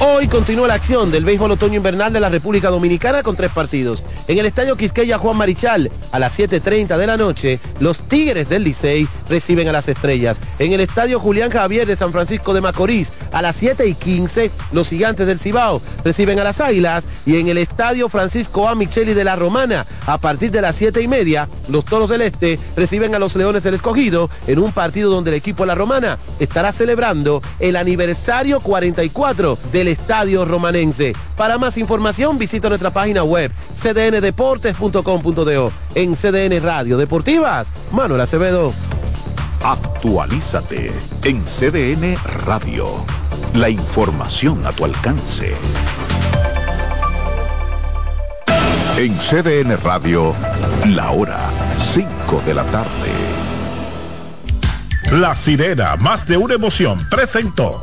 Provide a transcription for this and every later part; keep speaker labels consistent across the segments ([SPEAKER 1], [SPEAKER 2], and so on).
[SPEAKER 1] Hoy continúa la acción del béisbol otoño-invernal de la República Dominicana con tres partidos. En el Estadio Quisqueya Juan Marichal, a las 7.30 de la noche, los Tigres del Licey reciben a las Estrellas. En el Estadio Julián Javier de San Francisco de Macorís, a las 7.15, los Gigantes del Cibao reciben a las Águilas. Y en el Estadio Francisco A. Micheli de la Romana, a partir de las 7 y media, los Toros del Este reciben a los Leones del Escogido en un partido donde el equipo de la Romana estará celebrando el aniversario 44 del Estadio Romanense. Para más información visita nuestra página web cdndeportes.com.do. En CDN Radio Deportivas, Manuel Acevedo.
[SPEAKER 2] Actualízate en CDN Radio. La información a tu alcance. En CDN Radio, la hora 5 de la tarde.
[SPEAKER 3] La sirena, más de una emoción, presentó.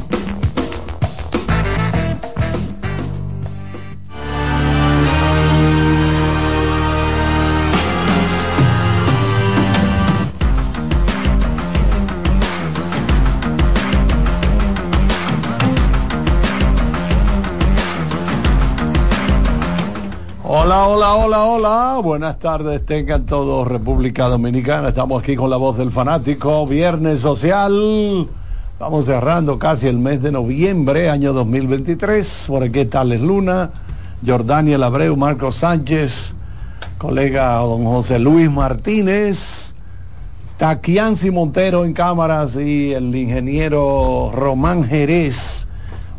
[SPEAKER 4] Hola, hola, hola, hola. Buenas tardes, tengan todos República Dominicana. Estamos aquí con la voz del fanático. Viernes social. Vamos cerrando casi el mes de noviembre, año 2023. Por aquí está Les Luna, Jordaniel Abreu, Marcos Sánchez, colega don José Luis Martínez, Taquianzi Montero en cámaras y el ingeniero Román Jerez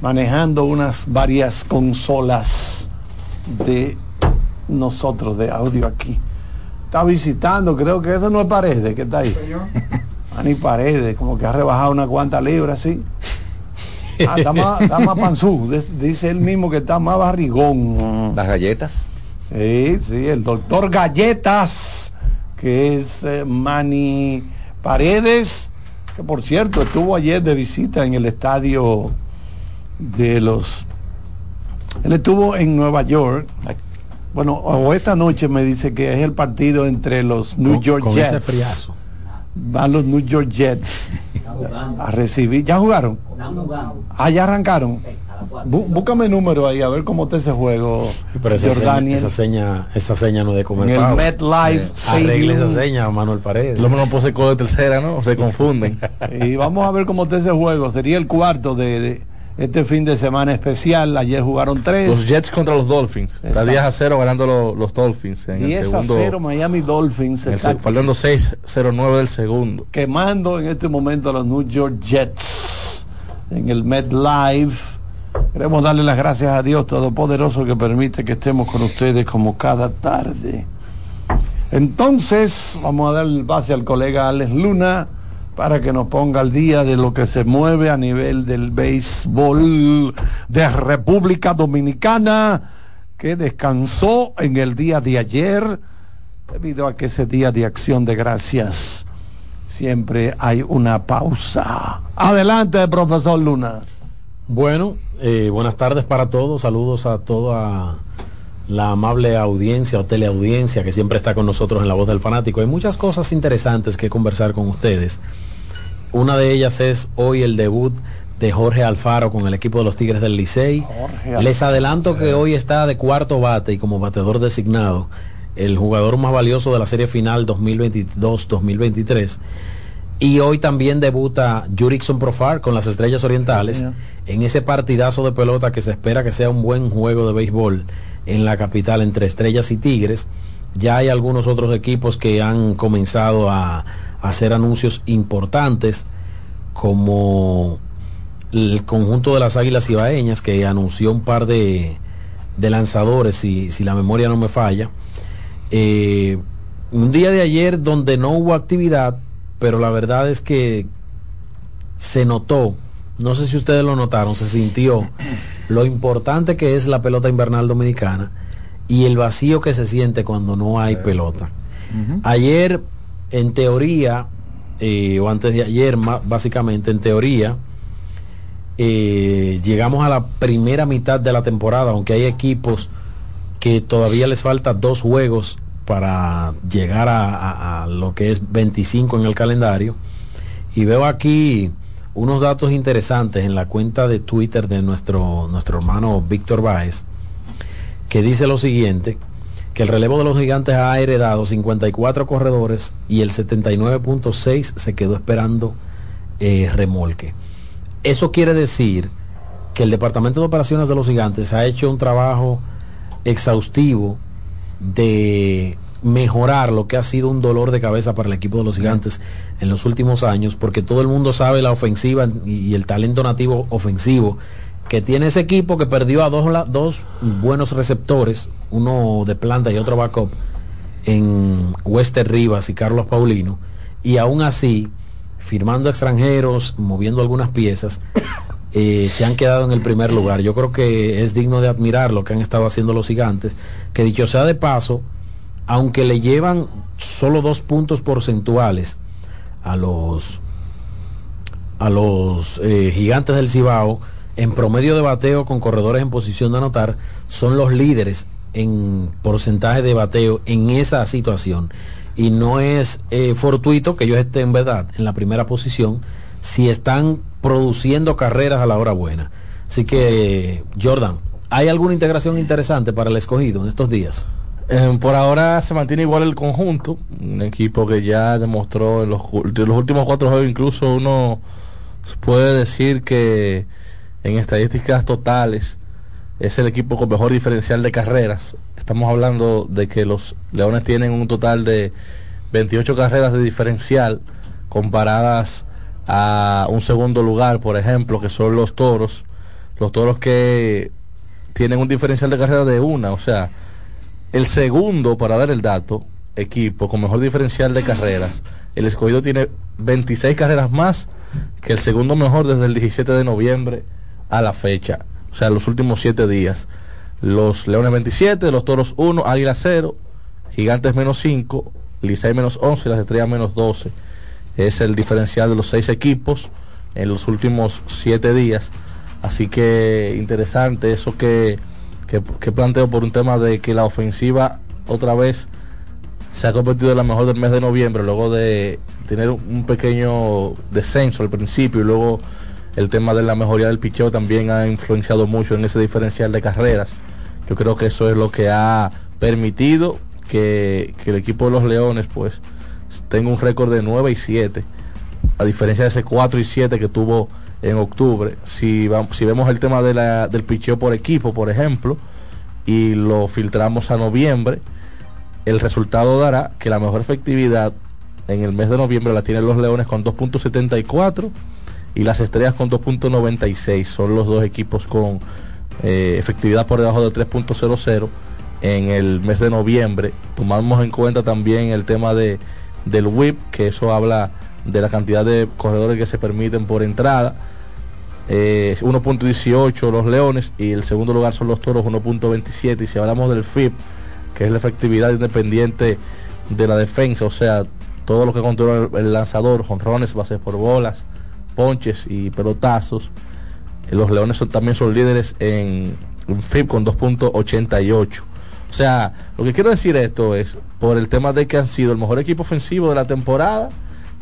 [SPEAKER 4] manejando unas varias consolas de nosotros de audio aquí. Está visitando, creo que eso no es Paredes, que está ahí. Ani Paredes, como que ha rebajado una cuanta libra, sí. Ah, está más, está más panzú, dice él mismo que está más barrigón.
[SPEAKER 5] ¿Las galletas?
[SPEAKER 4] Sí, sí, el doctor Galletas, que es eh, Mani Paredes, que por cierto estuvo ayer de visita en el estadio de los... Él estuvo en Nueva York. Bueno, o esta noche me dice que es el partido entre los New
[SPEAKER 5] con,
[SPEAKER 4] York
[SPEAKER 5] con
[SPEAKER 4] Jets.
[SPEAKER 5] Ese friazo.
[SPEAKER 4] Van los New York Jets a recibir. ¿Ya jugaron? Ah, ya arrancaron. Bú- búscame el número ahí a ver cómo está ese juego.
[SPEAKER 5] Sí, pero esa seña, esa seña, esa seña no es de comer
[SPEAKER 4] En el. MetLife
[SPEAKER 5] Eh, Arregle esa seña, Manuel Paredes.
[SPEAKER 6] Lo menos puse con de tercera, ¿no? Se confunden.
[SPEAKER 4] Y vamos a ver cómo está ese juego. Sería el cuarto de, de este fin de semana especial. Ayer jugaron tres.
[SPEAKER 6] Los Jets contra los Dolphins. Está
[SPEAKER 4] Exacto.
[SPEAKER 6] 10 a 0 ganando los, los Dolphins. En
[SPEAKER 4] 10
[SPEAKER 6] el
[SPEAKER 4] a
[SPEAKER 6] segundo,
[SPEAKER 4] 0 Miami Dolphins.
[SPEAKER 6] el
[SPEAKER 4] está
[SPEAKER 6] se- faltando 6-0-9 del segundo.
[SPEAKER 4] quemando en este momento a los New York Jets en el MetLife. Queremos darle las gracias a Dios Todopoderoso que permite que estemos con ustedes como cada tarde. Entonces, vamos a dar el pase al colega Alex Luna para que nos ponga al día de lo que se mueve a nivel del béisbol de República Dominicana, que descansó en el día de ayer, debido a que ese día de acción de gracias siempre hay una pausa. Adelante, profesor Luna.
[SPEAKER 5] Bueno, eh, buenas tardes para todos, saludos a toda la amable audiencia o teleaudiencia que siempre está con nosotros en la voz del fanático. Hay muchas cosas interesantes que conversar con ustedes. Una de ellas es hoy el debut de Jorge Alfaro con el equipo de los Tigres del Licey. Les adelanto que hoy está de cuarto bate y como bateador designado el jugador más valioso de la serie final 2022-2023. Y hoy también debuta Jurickson Profar con las Estrellas Orientales en ese partidazo de pelota que se espera que sea un buen juego de béisbol en la capital entre Estrellas y Tigres. Ya hay algunos otros equipos que han comenzado a, a hacer anuncios importantes como el conjunto de las Águilas Ibaeñas que anunció un par de, de lanzadores, si, si la memoria no me falla. Eh, un día de ayer donde no hubo actividad, pero la verdad es que se notó, no sé si ustedes lo notaron, se sintió lo importante que es la pelota invernal dominicana y el vacío que se siente cuando no hay pelota. Ayer, en teoría, eh, o antes de ayer, básicamente, en teoría, eh, llegamos a la primera mitad de la temporada, aunque hay equipos que todavía les falta dos juegos para llegar a, lo que es 25 en el calendario. Y veo aquí unos datos interesantes en la cuenta de Twitter de nuestro, nuestro hermano Víctor Báez, que dice lo siguiente, que el relevo de los gigantes ha heredado 54 corredores y el 79.6 se quedó esperando eh, remolque. Eso quiere decir que el Departamento de Operaciones de los Gigantes ha hecho un trabajo exhaustivo de mejorar lo que ha sido un dolor de cabeza para el equipo de los gigantes en los últimos años, porque todo el mundo sabe la ofensiva y el talento nativo ofensivo que tiene ese equipo que perdió a dos, dos buenos receptores, uno de planta y otro backup, en Wester Rivas y Carlos Paulino, y aún así, firmando extranjeros, moviendo algunas piezas, eh, se han quedado en el primer lugar. Yo creo que es digno de admirar lo que han estado haciendo los gigantes, que dicho sea de paso, aunque le llevan solo dos puntos porcentuales a los a los eh, gigantes del Cibao, en promedio de bateo con corredores en posición de anotar, son los líderes en porcentaje de bateo en esa situación. Y no es eh, fortuito que ellos estén en verdad en la primera posición si están produciendo carreras a la hora buena. Así que, Jordan, ¿hay alguna integración interesante para el escogido en estos días?
[SPEAKER 6] Eh, por ahora se mantiene igual el conjunto, un equipo que ya demostró en los, los últimos cuatro juegos, incluso uno puede decir que en estadísticas totales es el equipo con mejor diferencial de carreras. Estamos hablando de que los Leones tienen un total de 28 carreras de diferencial comparadas a un segundo lugar, por ejemplo, que son los toros. Los toros que tienen un diferencial de carrera de una, o sea, el segundo, para dar el dato, equipo con mejor diferencial de carreras, el escogido tiene 26 carreras más que el segundo mejor desde el 17 de noviembre a la fecha, o sea, los últimos 7 días. Los Leones 27, los Toros 1, Águila 0, Gigantes menos 5, Licey menos 11 y las Estrellas menos 12 es el diferencial de los seis equipos en los últimos siete días. Así que interesante eso que, que, planteo por un tema de que la ofensiva otra vez se ha convertido en la mejor del mes de noviembre, luego de tener un pequeño descenso al principio y luego el tema de la mejoría del picheo también ha influenciado mucho en ese diferencial de carreras. Yo creo que eso es lo que ha permitido que, el equipo de los Leones pues tengo un récord de 9 y 7, a diferencia de ese 4 y 7 que tuvo en octubre. Si, vamos, si vemos el tema de la, del picheo por equipo, por ejemplo, y lo filtramos a noviembre, el resultado dará que la mejor efectividad en el mes de noviembre la tienen los Leones con 2.74 y las Estrellas con 2.96. Son los dos equipos con eh, efectividad por debajo de 3.00 en el mes de noviembre. Tomamos en cuenta también el tema de del WIP, que eso habla de la cantidad de corredores que se permiten por entrada. 1.18 eh, los Leones y el segundo lugar son los Toros 1.27 y si hablamos del FIP que es la efectividad independiente de la defensa o sea todo lo que controla el, lanzador jonrones bases por bolas ponches y pelotazos eh, los Leones son, también son líderes en, en FIP con 2.88 o sea, lo que quiero decir esto es, por el tema de que han sido el mejor equipo ofensivo de la temporada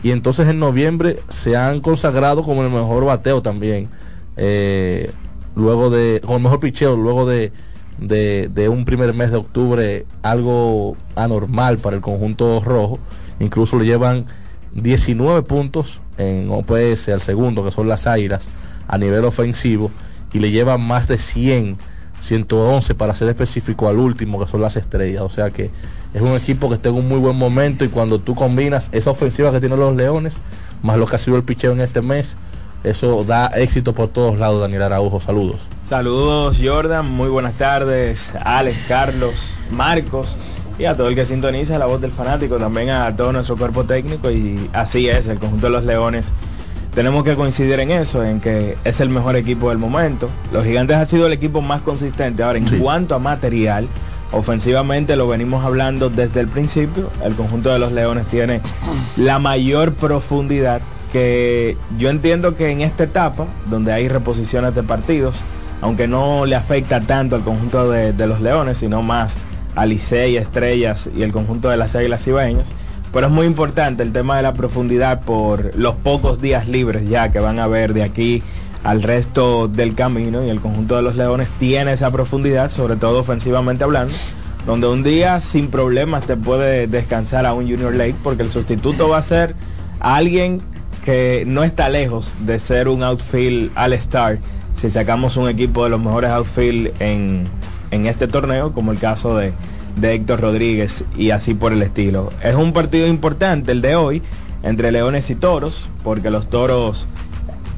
[SPEAKER 6] y entonces en noviembre se han consagrado como el mejor bateo también. Eh, luego de, como el mejor picheo, luego de, de, un primer mes de octubre algo anormal para el conjunto rojo. Incluso le llevan 19 puntos en OPS al segundo, que son las Águilas, a nivel ofensivo, y le llevan más de 100 111 para ser específico al último, que son las estrellas. O sea que es un equipo que está en un muy buen momento y cuando tú combinas esa ofensiva que tienen los Leones, más lo que ha sido el picheo en este mes, eso da éxito por todos lados, Daniel Araujo. Saludos.
[SPEAKER 7] Saludos, Jordan. Muy buenas tardes. Alex, Carlos, Marcos.
[SPEAKER 8] y a todo el que sintoniza la voz del fanático, también a todo nuestro cuerpo técnico y así es, el conjunto de los Leones. Tenemos que coincidir en eso, en que es el mejor equipo del momento. Los Gigantes ha sido el equipo más consistente. Ahora, en cuanto a material, ofensivamente lo venimos hablando desde el principio. El conjunto de los Leones tiene la mayor profundidad que yo entiendo que en esta etapa, donde hay reposiciones de partidos, aunque no le afecta tanto al conjunto de, los Leones, sino más a Licey, Estrellas y el conjunto de las Águilas Ibaeñas, pero es muy importante el tema de la profundidad por los pocos días libres ya que van a haber de aquí al resto del camino y el conjunto de los Leones tiene esa profundidad, sobre todo ofensivamente hablando, donde un día sin problemas te puede descansar a un Junior Lake porque el sustituto va a ser alguien que no está lejos de ser un outfield all-star si sacamos un equipo de los mejores outfield en, en este torneo, como el caso de, de Héctor Rodríguez y así por el estilo. Es un partido importante el de hoy entre Leones y Toros, porque los Toros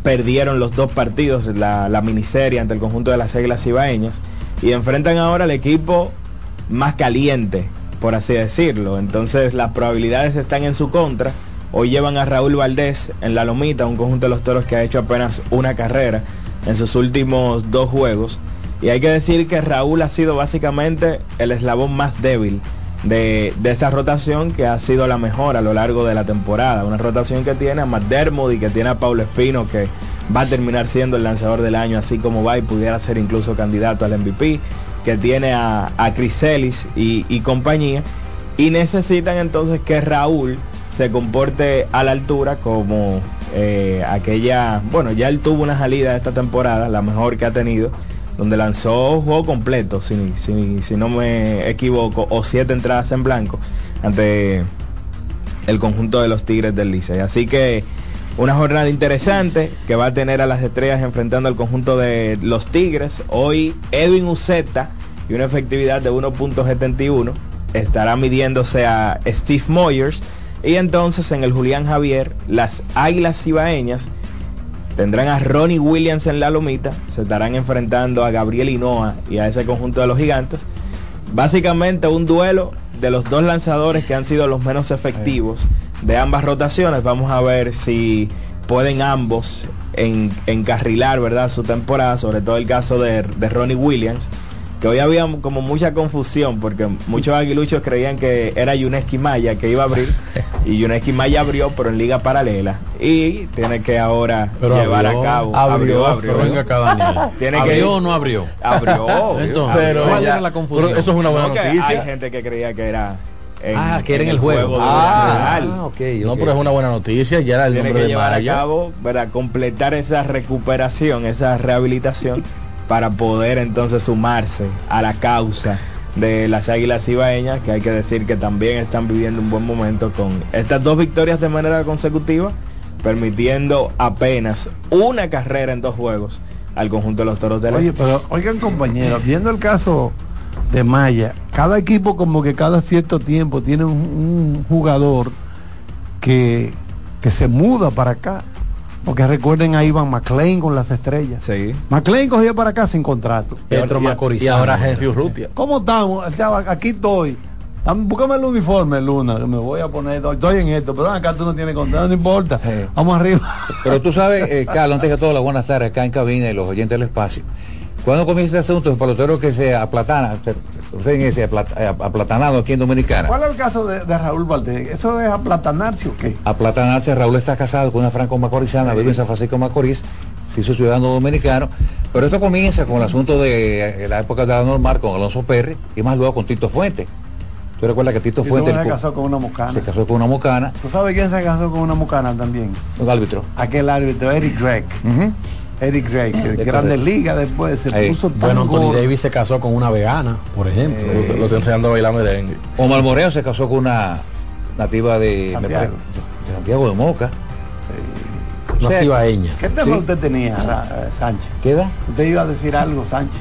[SPEAKER 8] perdieron los dos partidos, la, miniserie ante el conjunto de las Águilas Ibaeñas, y enfrentan ahora al equipo más caliente, por así decirlo. Entonces las probabilidades están en su contra. Hoy llevan a Raúl Valdés en la lomita, un conjunto de los toros que ha hecho apenas una carrera en sus últimos dos juegos. Y hay que decir que Raúl ha sido básicamente el eslabón más débil de, de, esa rotación que ha sido la mejor a lo largo de la temporada. Una rotación que tiene a McDermott y que tiene a Paulo Espino que va a terminar siendo el lanzador del año así como va y pudiera ser incluso candidato al MVP. Que tiene a, a Chris Ellis y, y compañía. Y necesitan entonces que Raúl se comporte a la altura como eh, aquella, bueno, ya él tuvo una salida esta temporada, la mejor que ha tenido, donde lanzó un juego completo, si, no me equivoco, o siete entradas en blanco ante el conjunto de los Tigres del Licey. Así que una jornada interesante que va a tener a las estrellas enfrentando al conjunto de los Tigres. Hoy Edwin Uceta y una efectividad de 1.71 estará midiéndose a Steve Moyers. Y entonces en el Julián Javier, las Águilas Ibaeñas tendrán a Ronnie Williams en la lomita, se estarán enfrentando a Gabriel Hinoa y a ese conjunto de los gigantes. Básicamente un duelo de los dos lanzadores que han sido los menos efectivos de ambas rotaciones. Vamos a ver si pueden ambos en, encarrilar ¿verdad? su temporada, sobre todo el caso de, de Ronnie Williams que hoy había como mucha confusión porque muchos aguiluchos creían que era Yuneski Maya que iba a abrir y Yuneski Maya abrió pero en liga paralela y tiene que ahora
[SPEAKER 5] Pero
[SPEAKER 8] llevar
[SPEAKER 5] abrió,
[SPEAKER 8] a cabo
[SPEAKER 5] abrió, pero venga acá, Daniel.
[SPEAKER 8] tiene
[SPEAKER 5] ¿Abrió
[SPEAKER 8] que
[SPEAKER 5] o no abrió?
[SPEAKER 8] abrió
[SPEAKER 5] Entonces,
[SPEAKER 8] Abrió.
[SPEAKER 5] ¿cuál era la confusión?
[SPEAKER 6] Pero eso es una buena
[SPEAKER 8] No,
[SPEAKER 6] noticia.
[SPEAKER 8] hay gente que creía que era en,
[SPEAKER 5] Ah, que era en el juego. Ah,
[SPEAKER 8] real.
[SPEAKER 5] ah, ok,
[SPEAKER 6] No, pero es una buena noticia. Ya era el
[SPEAKER 8] tiene
[SPEAKER 6] nombre
[SPEAKER 8] que
[SPEAKER 6] de
[SPEAKER 8] llevar a cabo, ¿verdad? completar esa recuperación, esa rehabilitación para poder entonces sumarse a la causa de las Águilas Ibaeñas, que hay que decir que también están viviendo un buen momento con estas dos victorias de manera consecutiva, permitiendo apenas una carrera en dos juegos al conjunto de los Toros del
[SPEAKER 4] Oye,
[SPEAKER 8] Este.
[SPEAKER 4] pero oigan compañeros, viendo el caso de Maya, cada equipo como que cada cierto tiempo tiene un, un jugador que, que se muda para acá. Porque recuerden a Ivan McLean con las estrellas.
[SPEAKER 8] Sí.
[SPEAKER 4] McLean cogió para acá sin contrato.
[SPEAKER 5] Petro
[SPEAKER 6] Y-
[SPEAKER 5] Macorizano.
[SPEAKER 6] Y ahora Henry Urrutia.
[SPEAKER 4] ¿Cómo estamos? Aquí estoy. Búscame el uniforme, Luna, que me voy a poner. Estoy en esto, pero acá tú no tienes contrato, no importa. Vamos arriba.
[SPEAKER 9] Pero tú sabes, eh, Carlos, antes que todo, las buenas tardes acá en cabina y los oyentes del espacio. ¿Cuándo comienza este asunto? El pelotero que se aplatana, se- se- se aplat- eh, aplatanado aquí en Dominicana.
[SPEAKER 4] ¿Cuál es el caso de, de Raúl Valdés? ¿Eso es aplatanarse o qué?
[SPEAKER 9] Aplatanarse, Raúl está casado con una franco macorizana, vive en San Francisco de Macorís, se hizo ciudadano dominicano, pero esto comienza con el asunto de eh, la época de la normal con Alonso Perry y más luego con Tito Fuente. ¿Tú recuerdas que Tito
[SPEAKER 4] Y tú
[SPEAKER 9] Fuente
[SPEAKER 4] se casó con una mucana.
[SPEAKER 9] se casó con una mocana,
[SPEAKER 4] ¿Tú sabes quién se casó con una mucana también?
[SPEAKER 9] un árbitro?
[SPEAKER 4] Aquel árbitro, Eric Gregg. Eric Gregg, que
[SPEAKER 9] Es
[SPEAKER 4] Grandes. Ligas después se
[SPEAKER 9] Ahí.
[SPEAKER 4] puso tan
[SPEAKER 5] Bueno, Anthony
[SPEAKER 4] gordo.
[SPEAKER 5] Davis se casó con una vegana, por ejemplo.
[SPEAKER 6] Lo, lo estoy enseñando a bailar merengue.
[SPEAKER 9] Omar Moreno se casó con una nativa de,
[SPEAKER 4] Santiago.
[SPEAKER 9] parece, de Santiago de Moca.
[SPEAKER 5] Una
[SPEAKER 4] O sea,
[SPEAKER 5] cibaeña.
[SPEAKER 4] ¿Qué tema
[SPEAKER 9] Sí.
[SPEAKER 4] usted tenía, eh, Sánchez?
[SPEAKER 9] ¿Qué edad?
[SPEAKER 4] Usted iba a decir algo, Sánchez.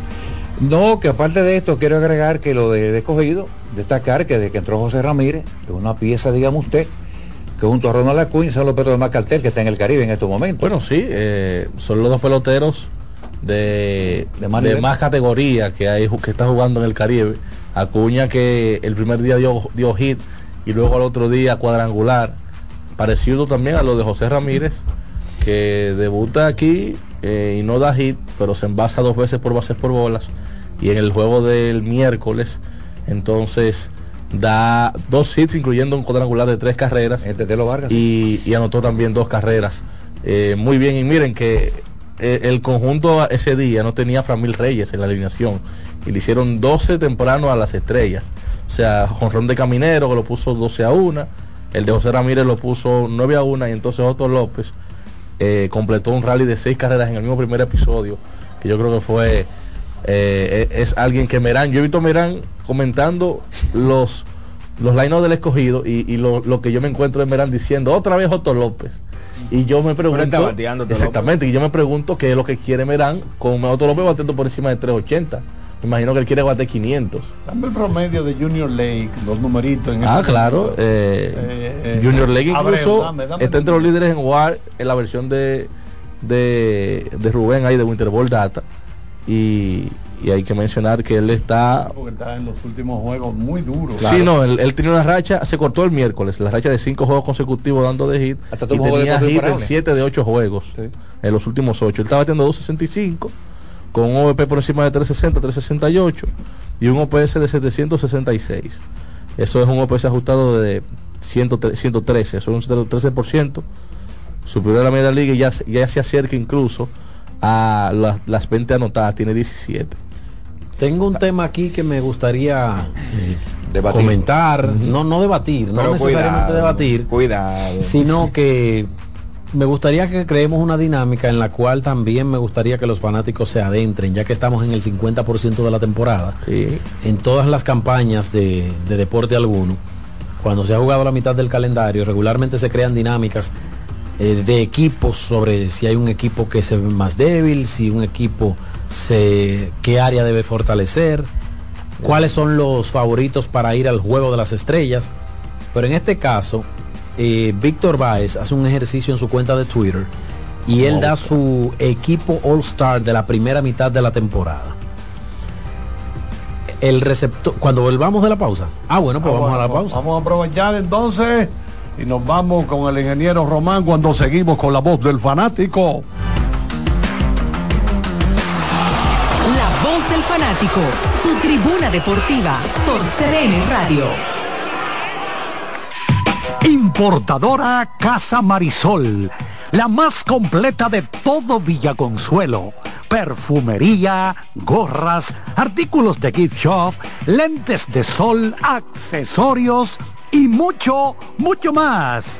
[SPEAKER 9] No, que aparte de esto quiero agregar que lo de, de escogido, destacar que desde que entró José Ramírez, es una pieza, digamos usted, que junto a Ronald Acuña son los de más cartel que está en el Caribe en estos momentos.
[SPEAKER 6] Bueno, sí, eh, son los dos peloteros de,
[SPEAKER 9] más
[SPEAKER 6] categoría que hay que está jugando en el Caribe Acuña que el primer día dio, dio hit y luego al otro día cuadrangular. Parecido también a lo de José Ramírez, que debuta aquí eh, y no da hit, pero se envasa dos veces por bases por bolas. Y en el juego del miércoles, entonces da dos hits, incluyendo un cuadrangular de tres carreras. Y, y anotó también dos carreras. Eh, muy bien, y miren que eh, el conjunto ese día no tenía a Framil Reyes en la alineación. Y le hicieron 12 temprano a las estrellas. O sea, Jonrón de Caminero que lo puso 12 a 1. El de José Ramírez lo puso 9 a 1. Y entonces Otto López eh, completó un rally de 6 carreras en el mismo primer episodio. Que yo creo que fue. eh, es alguien que Merán. Yo he visto a Merán comentando los los line del escogido y, y lo, lo que yo me encuentro en Merán diciendo otra vez Otto López. Y yo me pregunto exactamente y yo me pregunto qué es lo que quiere Merán con Otto López bateando por encima de 380 me imagino que él quiere bater 500
[SPEAKER 4] Dame el promedio de Junior Lake, los numeritos. En
[SPEAKER 6] ah
[SPEAKER 4] este
[SPEAKER 6] claro
[SPEAKER 4] momento.
[SPEAKER 6] eh,
[SPEAKER 4] Eh, eh,
[SPEAKER 6] Junior League
[SPEAKER 4] Abreu,
[SPEAKER 6] incluso
[SPEAKER 4] dame, dame
[SPEAKER 6] está entre los líderes en WAR en la versión de de, de Rubén ahí de Winter Ball Data. Y, y hay que mencionar que él está
[SPEAKER 4] Porque está en los últimos juegos muy duros.
[SPEAKER 6] Sí, no, él, él tenía una racha, se cortó el miércoles, la racha de cinco juegos consecutivos dando de hit.
[SPEAKER 9] Hasta
[SPEAKER 6] y
[SPEAKER 9] de
[SPEAKER 6] tenía hit en siete de ocho juegos, en los últimos ocho. Él estaba batiendo 265, con un OVP por encima de 360, 368 y un OPS de 766. Eso es un OPS ajustado de 103 113, eso es un 13%, superior a la media liga y ya, se- ya se acerca incluso a las, las 20 anotadas, tiene 17.
[SPEAKER 5] Tengo un tema aquí que me gustaría eh,
[SPEAKER 9] Debatir.
[SPEAKER 5] comentar, no, no debatir, no necesariamente
[SPEAKER 7] cuidado,
[SPEAKER 5] debatir,
[SPEAKER 7] Cuidado.
[SPEAKER 5] sino que me gustaría que creemos una dinámica en la cual también me gustaría que los fanáticos se adentren, ya que estamos en el 50% de la temporada,
[SPEAKER 6] Sí.
[SPEAKER 5] en todas las campañas de, de deporte alguno, cuando se ha jugado la mitad del calendario, regularmente se crean dinámicas eh, de equipos sobre si hay un equipo que se ve más débil, si un equipo se qué área debe fortalecer, cuáles son los favoritos para ir al juego de las estrellas. Pero en este caso, eh, Víctor Báez hace un ejercicio en su cuenta de Twitter y él da su equipo All Star de la primera mitad de la temporada. El receptor, cuando volvamos de la pausa. Ah, bueno, pues
[SPEAKER 4] Ah,
[SPEAKER 5] vamos
[SPEAKER 4] bueno,
[SPEAKER 5] a la pausa.
[SPEAKER 4] Vamos a aprovechar entonces y nos vamos con el ingeniero Román cuando seguimos con la voz del fanático.
[SPEAKER 10] Tu tribuna deportiva por CDN Radio.
[SPEAKER 11] Importadora Casa Marisol, la más completa de todo Villaconsuelo. Perfumería, gorras, artículos de gift shop, lentes de sol, accesorios y mucho, mucho más.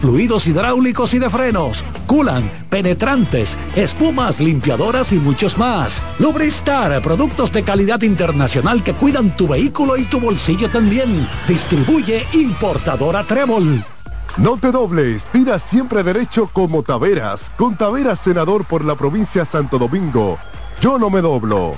[SPEAKER 11] fluidos hidráulicos y de frenos, culan, penetrantes, espumas, limpiadoras y muchos más. Lubristar, productos de calidad internacional que cuidan tu vehículo y tu bolsillo también. Distribuye importadora Trébol.
[SPEAKER 12] No te dobles, tira siempre derecho como Taveras, con Taveras senador por la provincia Santo Domingo. Yo no me doblo.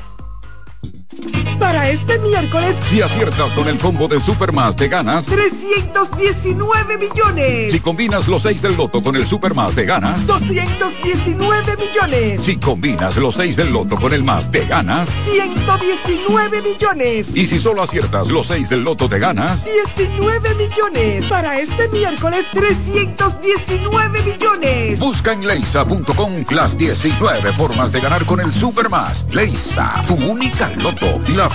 [SPEAKER 13] Para este miércoles,
[SPEAKER 14] Si aciertas con el combo de Supermás te ganas.
[SPEAKER 13] 319 millones.
[SPEAKER 14] Si combinas los 6 del loto con el Supermás te ganas.
[SPEAKER 13] 219 millones.
[SPEAKER 14] Si combinas los 6 del loto con el más te ganas.
[SPEAKER 13] 119 millones.
[SPEAKER 14] Y si solo aciertas los 6 del loto te ganas.
[SPEAKER 13] 19 millones. Para este miércoles, 319 millones.
[SPEAKER 14] Busca en leisa.com las 19 formas de ganar con el Supermás. Leisa, tu única loto, la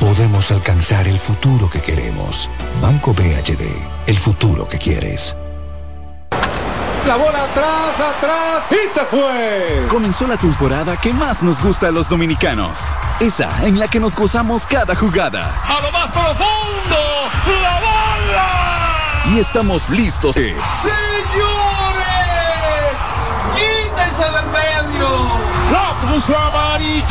[SPEAKER 15] podemos alcanzar el futuro que queremos. Banco BHD, el futuro que quieres.
[SPEAKER 16] La bola atrás, atrás y se fue.
[SPEAKER 17] Comenzó la temporada que más nos gusta a los dominicanos. Esa en la que nos gozamos cada jugada.
[SPEAKER 18] A lo más profundo, la bola.
[SPEAKER 17] Y estamos listos.
[SPEAKER 19] ¡Señores! ¡Quítense del medio!
[SPEAKER 18] La cruz amarillita.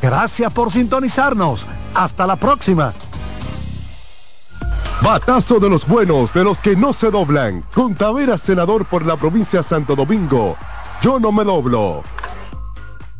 [SPEAKER 11] Gracias por sintonizarnos. Hasta la próxima.
[SPEAKER 20] Batazo de los buenos, de los que no se doblan. Con Taveras, senador por la provincia de Santo Domingo. Yo no me doblo.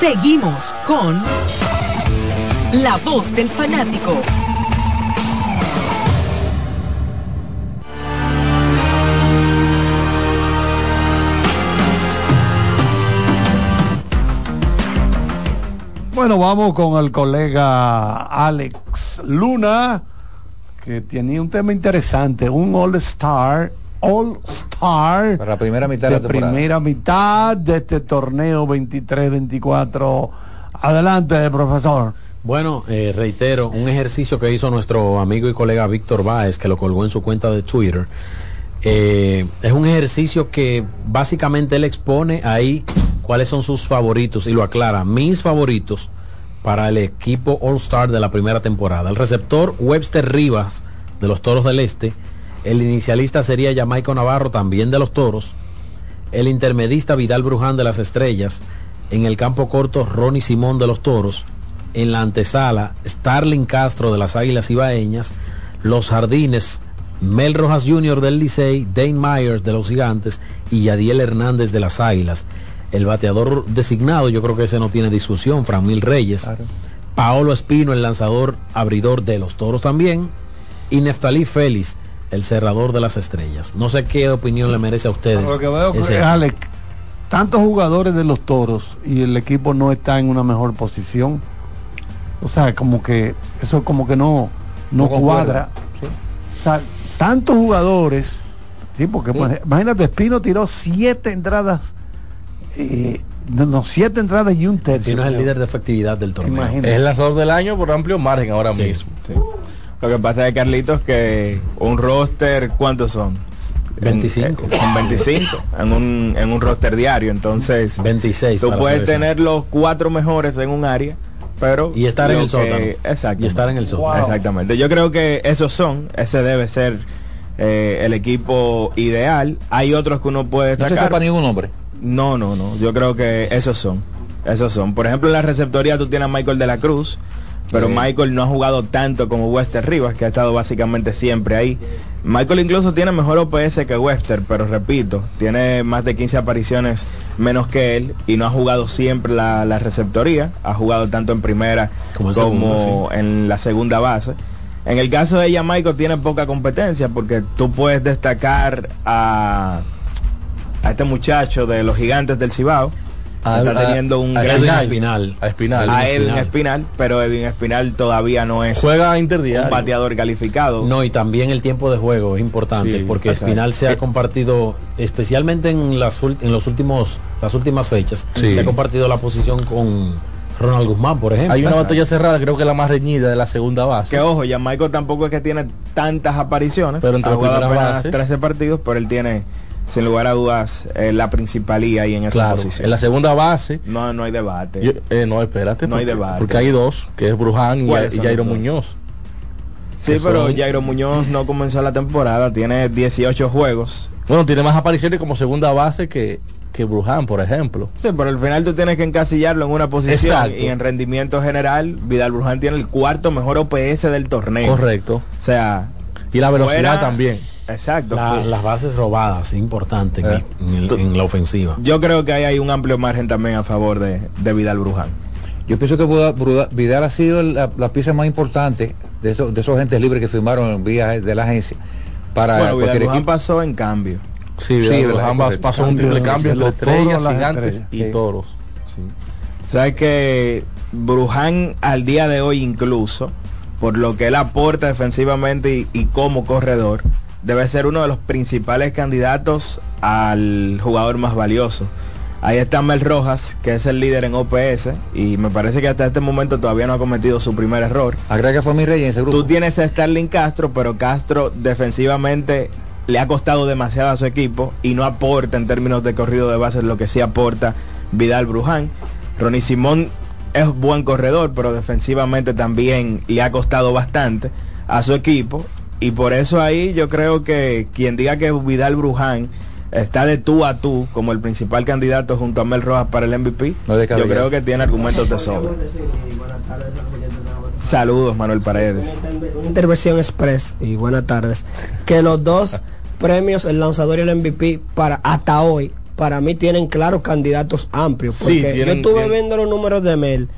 [SPEAKER 10] Seguimos con La Voz del Fanático.
[SPEAKER 4] Bueno, vamos con el colega Alex Luna, que tenía un tema interesante, un All Star, All Star.
[SPEAKER 9] Para la primera mitad de
[SPEAKER 4] de
[SPEAKER 9] la temporada.
[SPEAKER 4] primera mitad de este torneo 23-24. Adelante, profesor.
[SPEAKER 5] Bueno, eh, reitero, un ejercicio que hizo nuestro amigo y colega Víctor Báez, que lo colgó en su cuenta de Twitter. Eh, es un ejercicio que básicamente él expone ahí cuáles son sus favoritos y lo aclara. Mis favoritos para el equipo All-Star de la primera temporada. El receptor Webster Rivas de los Toros del Este. El inicialista sería Jamaico Navarro también de los Toros. El intermedista Vidal Bruján de las Estrellas. En el campo corto Ronnie Simón de los Toros. En la antesala Starling Castro de las Águilas Ibaeñas. Los Jardines Mel Rojas Jr. del Licey, Dane Myers de los Gigantes y Yadiel Hernández de las Águilas. El bateador designado, yo creo que ese no tiene discusión, Framil Reyes. Paolo Espino, el lanzador abridor de los Toros también. Y Neftalí Félix, el cerrador de las estrellas. No sé qué opinión le merece a ustedes.
[SPEAKER 4] Lo que veo que,
[SPEAKER 5] ese-
[SPEAKER 4] Alex, tantos jugadores de los toros y el equipo no está en una mejor posición. O sea, como que eso como que no, no, cuadra. O sea, tantos jugadores, sí, porque imag- imagínate, Espino tiró siete entradas, eh, no, siete entradas y un tercio.
[SPEAKER 5] Espino es el líder de efectividad del torneo.
[SPEAKER 4] Imagínate.
[SPEAKER 6] Es el lanzador del año por amplio margen ahora
[SPEAKER 5] Sí.
[SPEAKER 6] mismo.
[SPEAKER 8] Lo que pasa es, Carlitos, que un roster, ¿cuántos son?
[SPEAKER 5] 25.
[SPEAKER 8] En- eh, son 25 en un, en un roster diario. Entonces,
[SPEAKER 5] 26.
[SPEAKER 8] tú puedes tener los cuatro mejores en un área, pero.
[SPEAKER 5] Y estar en el sótano.
[SPEAKER 8] Exacto.
[SPEAKER 5] Y estar en el sótano.
[SPEAKER 8] Exactamente. Yo creo que esos son, ese debe ser eh, el equipo ideal. Hay otros que uno puede
[SPEAKER 9] No se
[SPEAKER 8] destacar.
[SPEAKER 9] escapa ningún hombre.
[SPEAKER 8] No, no, no. Yo creo que esos son. Esos son. Por ejemplo, en la receptoría tú tienes a Michael de la Cruz, pero
[SPEAKER 9] Sí.
[SPEAKER 8] Michael no ha jugado tanto como Wester Rivas, que ha estado básicamente siempre ahí. Michael incluso tiene mejor OPS que Wester, pero repito, tiene más de 15 apariciones menos que él y no ha jugado siempre la, la receptoría. Ha jugado tanto en primera
[SPEAKER 5] Como en
[SPEAKER 8] la segunda base. En el caso de ella, Michael tiene poca competencia porque tú puedes destacar a, a este muchacho de los gigantes del Cibao.
[SPEAKER 6] A-
[SPEAKER 8] está
[SPEAKER 6] a-
[SPEAKER 8] teniendo un
[SPEAKER 6] a
[SPEAKER 8] gran
[SPEAKER 6] Edwin
[SPEAKER 8] año.
[SPEAKER 5] Espinal.
[SPEAKER 6] A Espinal.
[SPEAKER 8] a
[SPEAKER 5] Edwin Espinal.
[SPEAKER 8] Espinal, pero Edwin Espinal todavía no es
[SPEAKER 6] Juega
[SPEAKER 8] un bateador calificado.
[SPEAKER 5] No, y también el tiempo de juego es importante
[SPEAKER 6] Sí,
[SPEAKER 5] porque
[SPEAKER 8] exacto.
[SPEAKER 5] Espinal se ha compartido, especialmente en las en los últimos las últimas fechas,
[SPEAKER 6] Sí.
[SPEAKER 5] se ha compartido la posición con Ronald Guzmán, por ejemplo.
[SPEAKER 6] Hay una
[SPEAKER 8] Exacto.
[SPEAKER 6] batalla cerrada, creo que la más reñida de la segunda base.
[SPEAKER 8] Que ojo, ya Michael tampoco es que tiene tantas apariciones.
[SPEAKER 6] Pero entre
[SPEAKER 8] jugado
[SPEAKER 6] primeras bases.
[SPEAKER 8] 13 partidos, pero él tiene, sin lugar a dudas, eh, la principalía ahí en esa
[SPEAKER 6] Claro,
[SPEAKER 8] posición.
[SPEAKER 6] en la segunda base.
[SPEAKER 8] No, no hay debate.
[SPEAKER 6] yo- eh, no, espérate.
[SPEAKER 8] No hay debate.
[SPEAKER 6] Porque hay dos, que es Bruján y,
[SPEAKER 8] ¿Cuáles
[SPEAKER 6] y Jairo? Muñoz.
[SPEAKER 8] sí, pero
[SPEAKER 6] son-
[SPEAKER 8] Jairo Muñoz no comenzó la temporada, tiene 18 juegos.
[SPEAKER 6] Bueno, tiene más apariciones como segunda base que, que Bruján, por ejemplo.
[SPEAKER 8] Sí, pero al final tú tienes que encasillarlo en una posición
[SPEAKER 6] Exacto.
[SPEAKER 8] y en rendimiento general, Vidal Bruján tiene el cuarto mejor OPS del torneo.
[SPEAKER 6] Correcto.
[SPEAKER 8] O sea,
[SPEAKER 6] Y la velocidad
[SPEAKER 8] fuera-
[SPEAKER 6] también.
[SPEAKER 8] Exacto.
[SPEAKER 5] La- las bases robadas, importante en,
[SPEAKER 6] Eh.
[SPEAKER 5] en el- en la ofensiva.
[SPEAKER 8] Yo creo que ahí hay un amplio margen también a favor de, de Vidal Bruján.
[SPEAKER 9] Yo pienso que Vidal ha sido la, la pieza más importante de esos, de esos agentes libres que firmaron en vía de la agencia para
[SPEAKER 8] bueno, Vidal Bruján
[SPEAKER 9] equipo.
[SPEAKER 8] pasó en cambio.
[SPEAKER 6] Sí,
[SPEAKER 9] Sí,
[SPEAKER 6] Vidal
[SPEAKER 9] ¿verdad?
[SPEAKER 6] Bruján
[SPEAKER 9] Correcto.
[SPEAKER 6] pasó un
[SPEAKER 4] Cambio
[SPEAKER 6] triple cambio entre estrellas, gigantes
[SPEAKER 4] estrellas.
[SPEAKER 6] y
[SPEAKER 9] Sí.
[SPEAKER 6] toros.
[SPEAKER 8] Sabes que Bruján al día de hoy incluso, por lo que él aporta defensivamente y, y como corredor, debe ser uno de los principales candidatos al jugador más valioso. Ahí está Mel Rojas, que es el líder en OPS, y me parece que hasta este momento todavía no ha cometido su primer error.
[SPEAKER 9] Agrega a mi Reyes en ese grupo.
[SPEAKER 8] Tú tienes a Starling Castro, pero Castro defensivamente le ha costado demasiado a su equipo y no aporta en términos de corrido de bases lo que sí aporta Vidal Bruján. Ronnie Simón es buen corredor, pero defensivamente también le ha costado bastante a su equipo. Y por eso ahí yo creo que quien diga que Vidal Bruján está de tú a tú como el principal candidato junto a Mel Rojas para el MVP,
[SPEAKER 9] No
[SPEAKER 8] yo creo que tiene argumentos de sobra. Saludos, Manuel Paredes.
[SPEAKER 21] Una intervención express y buenas tardes. Que los dos premios, el lanzador y el MVP, para hasta hoy, para mí tienen claros candidatos amplios.
[SPEAKER 6] Sí,
[SPEAKER 21] Porque yo estuve
[SPEAKER 6] tienen-
[SPEAKER 21] viendo los números de Mel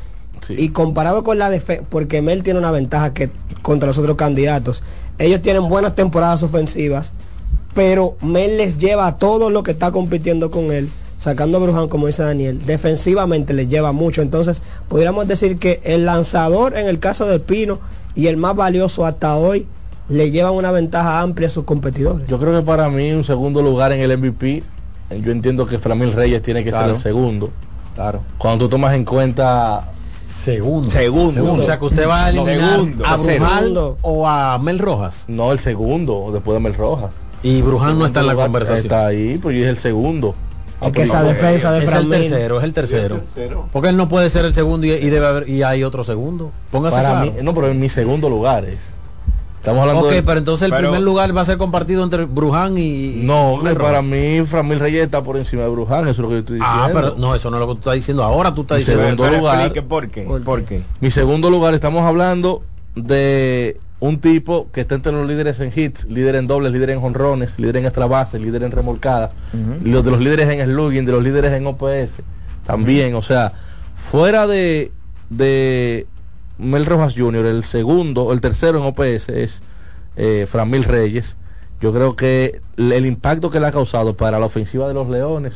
[SPEAKER 6] Sí.
[SPEAKER 21] y comparado con la defensa, porque Mel tiene una ventaja que contra los otros candidatos. Ellos tienen buenas temporadas ofensivas, pero Mel les lleva a todo lo que está compitiendo con él, sacando a Bruján, como dice Daniel, defensivamente les lleva mucho. Entonces, podríamos decir que el lanzador, en el caso del Pino, y el más valioso hasta hoy, le llevan una ventaja amplia a sus competidores.
[SPEAKER 6] Yo creo que para mí un segundo lugar en el MVP, yo entiendo que Framil Reyes tiene que
[SPEAKER 9] Claro.
[SPEAKER 6] ser el segundo.
[SPEAKER 9] Claro.
[SPEAKER 6] Cuando tú tomas en cuenta
[SPEAKER 5] Segundo.
[SPEAKER 8] Segundo.
[SPEAKER 5] O sea que usted va a eliminar
[SPEAKER 8] Segundo.
[SPEAKER 5] a. Bruján o a Mel Rojas.
[SPEAKER 6] no el segundo después de Mel Rojas.
[SPEAKER 5] Y Bruján no está en la conversación.
[SPEAKER 6] Está ahí, pues yo dije el segundo.
[SPEAKER 21] Es que esa defensa de
[SPEAKER 5] es el tercero, es el tercero. Porque él no puede ser el segundo y, y debe haber y hay otro segundo. Póngase
[SPEAKER 6] Para
[SPEAKER 5] claro.
[SPEAKER 6] mí, no, pero en mi segundo lugar es. Estamos hablando
[SPEAKER 5] Ok,
[SPEAKER 6] de-
[SPEAKER 5] pero entonces el
[SPEAKER 6] Pero-
[SPEAKER 5] primer lugar va a ser compartido entre Bruján y.
[SPEAKER 6] No,
[SPEAKER 5] y
[SPEAKER 6] para mí Framil Reyes está por encima de Bruján, eso es lo que yo estoy diciendo.
[SPEAKER 5] Ah, pero no, eso no es lo que tú estás diciendo. Ahora tú estás
[SPEAKER 6] Mi
[SPEAKER 5] diciendo.
[SPEAKER 6] segundo
[SPEAKER 8] Pero
[SPEAKER 6] lugar.
[SPEAKER 8] explique por qué. ¿Por qué?
[SPEAKER 6] Mi segundo lugar, estamos hablando de un tipo que está entre los líderes en hits, líder en dobles, líder en jonrones, líder en extra bases, líder en remolcadas, y los de los líderes en slugging, de los líderes en OPS, también, o sea, fuera de, de Mel Rojas Jr., el segundo, el tercero en OPS es eh, Framil Reyes. Yo creo que el el impacto que le ha causado para la ofensiva de los Leones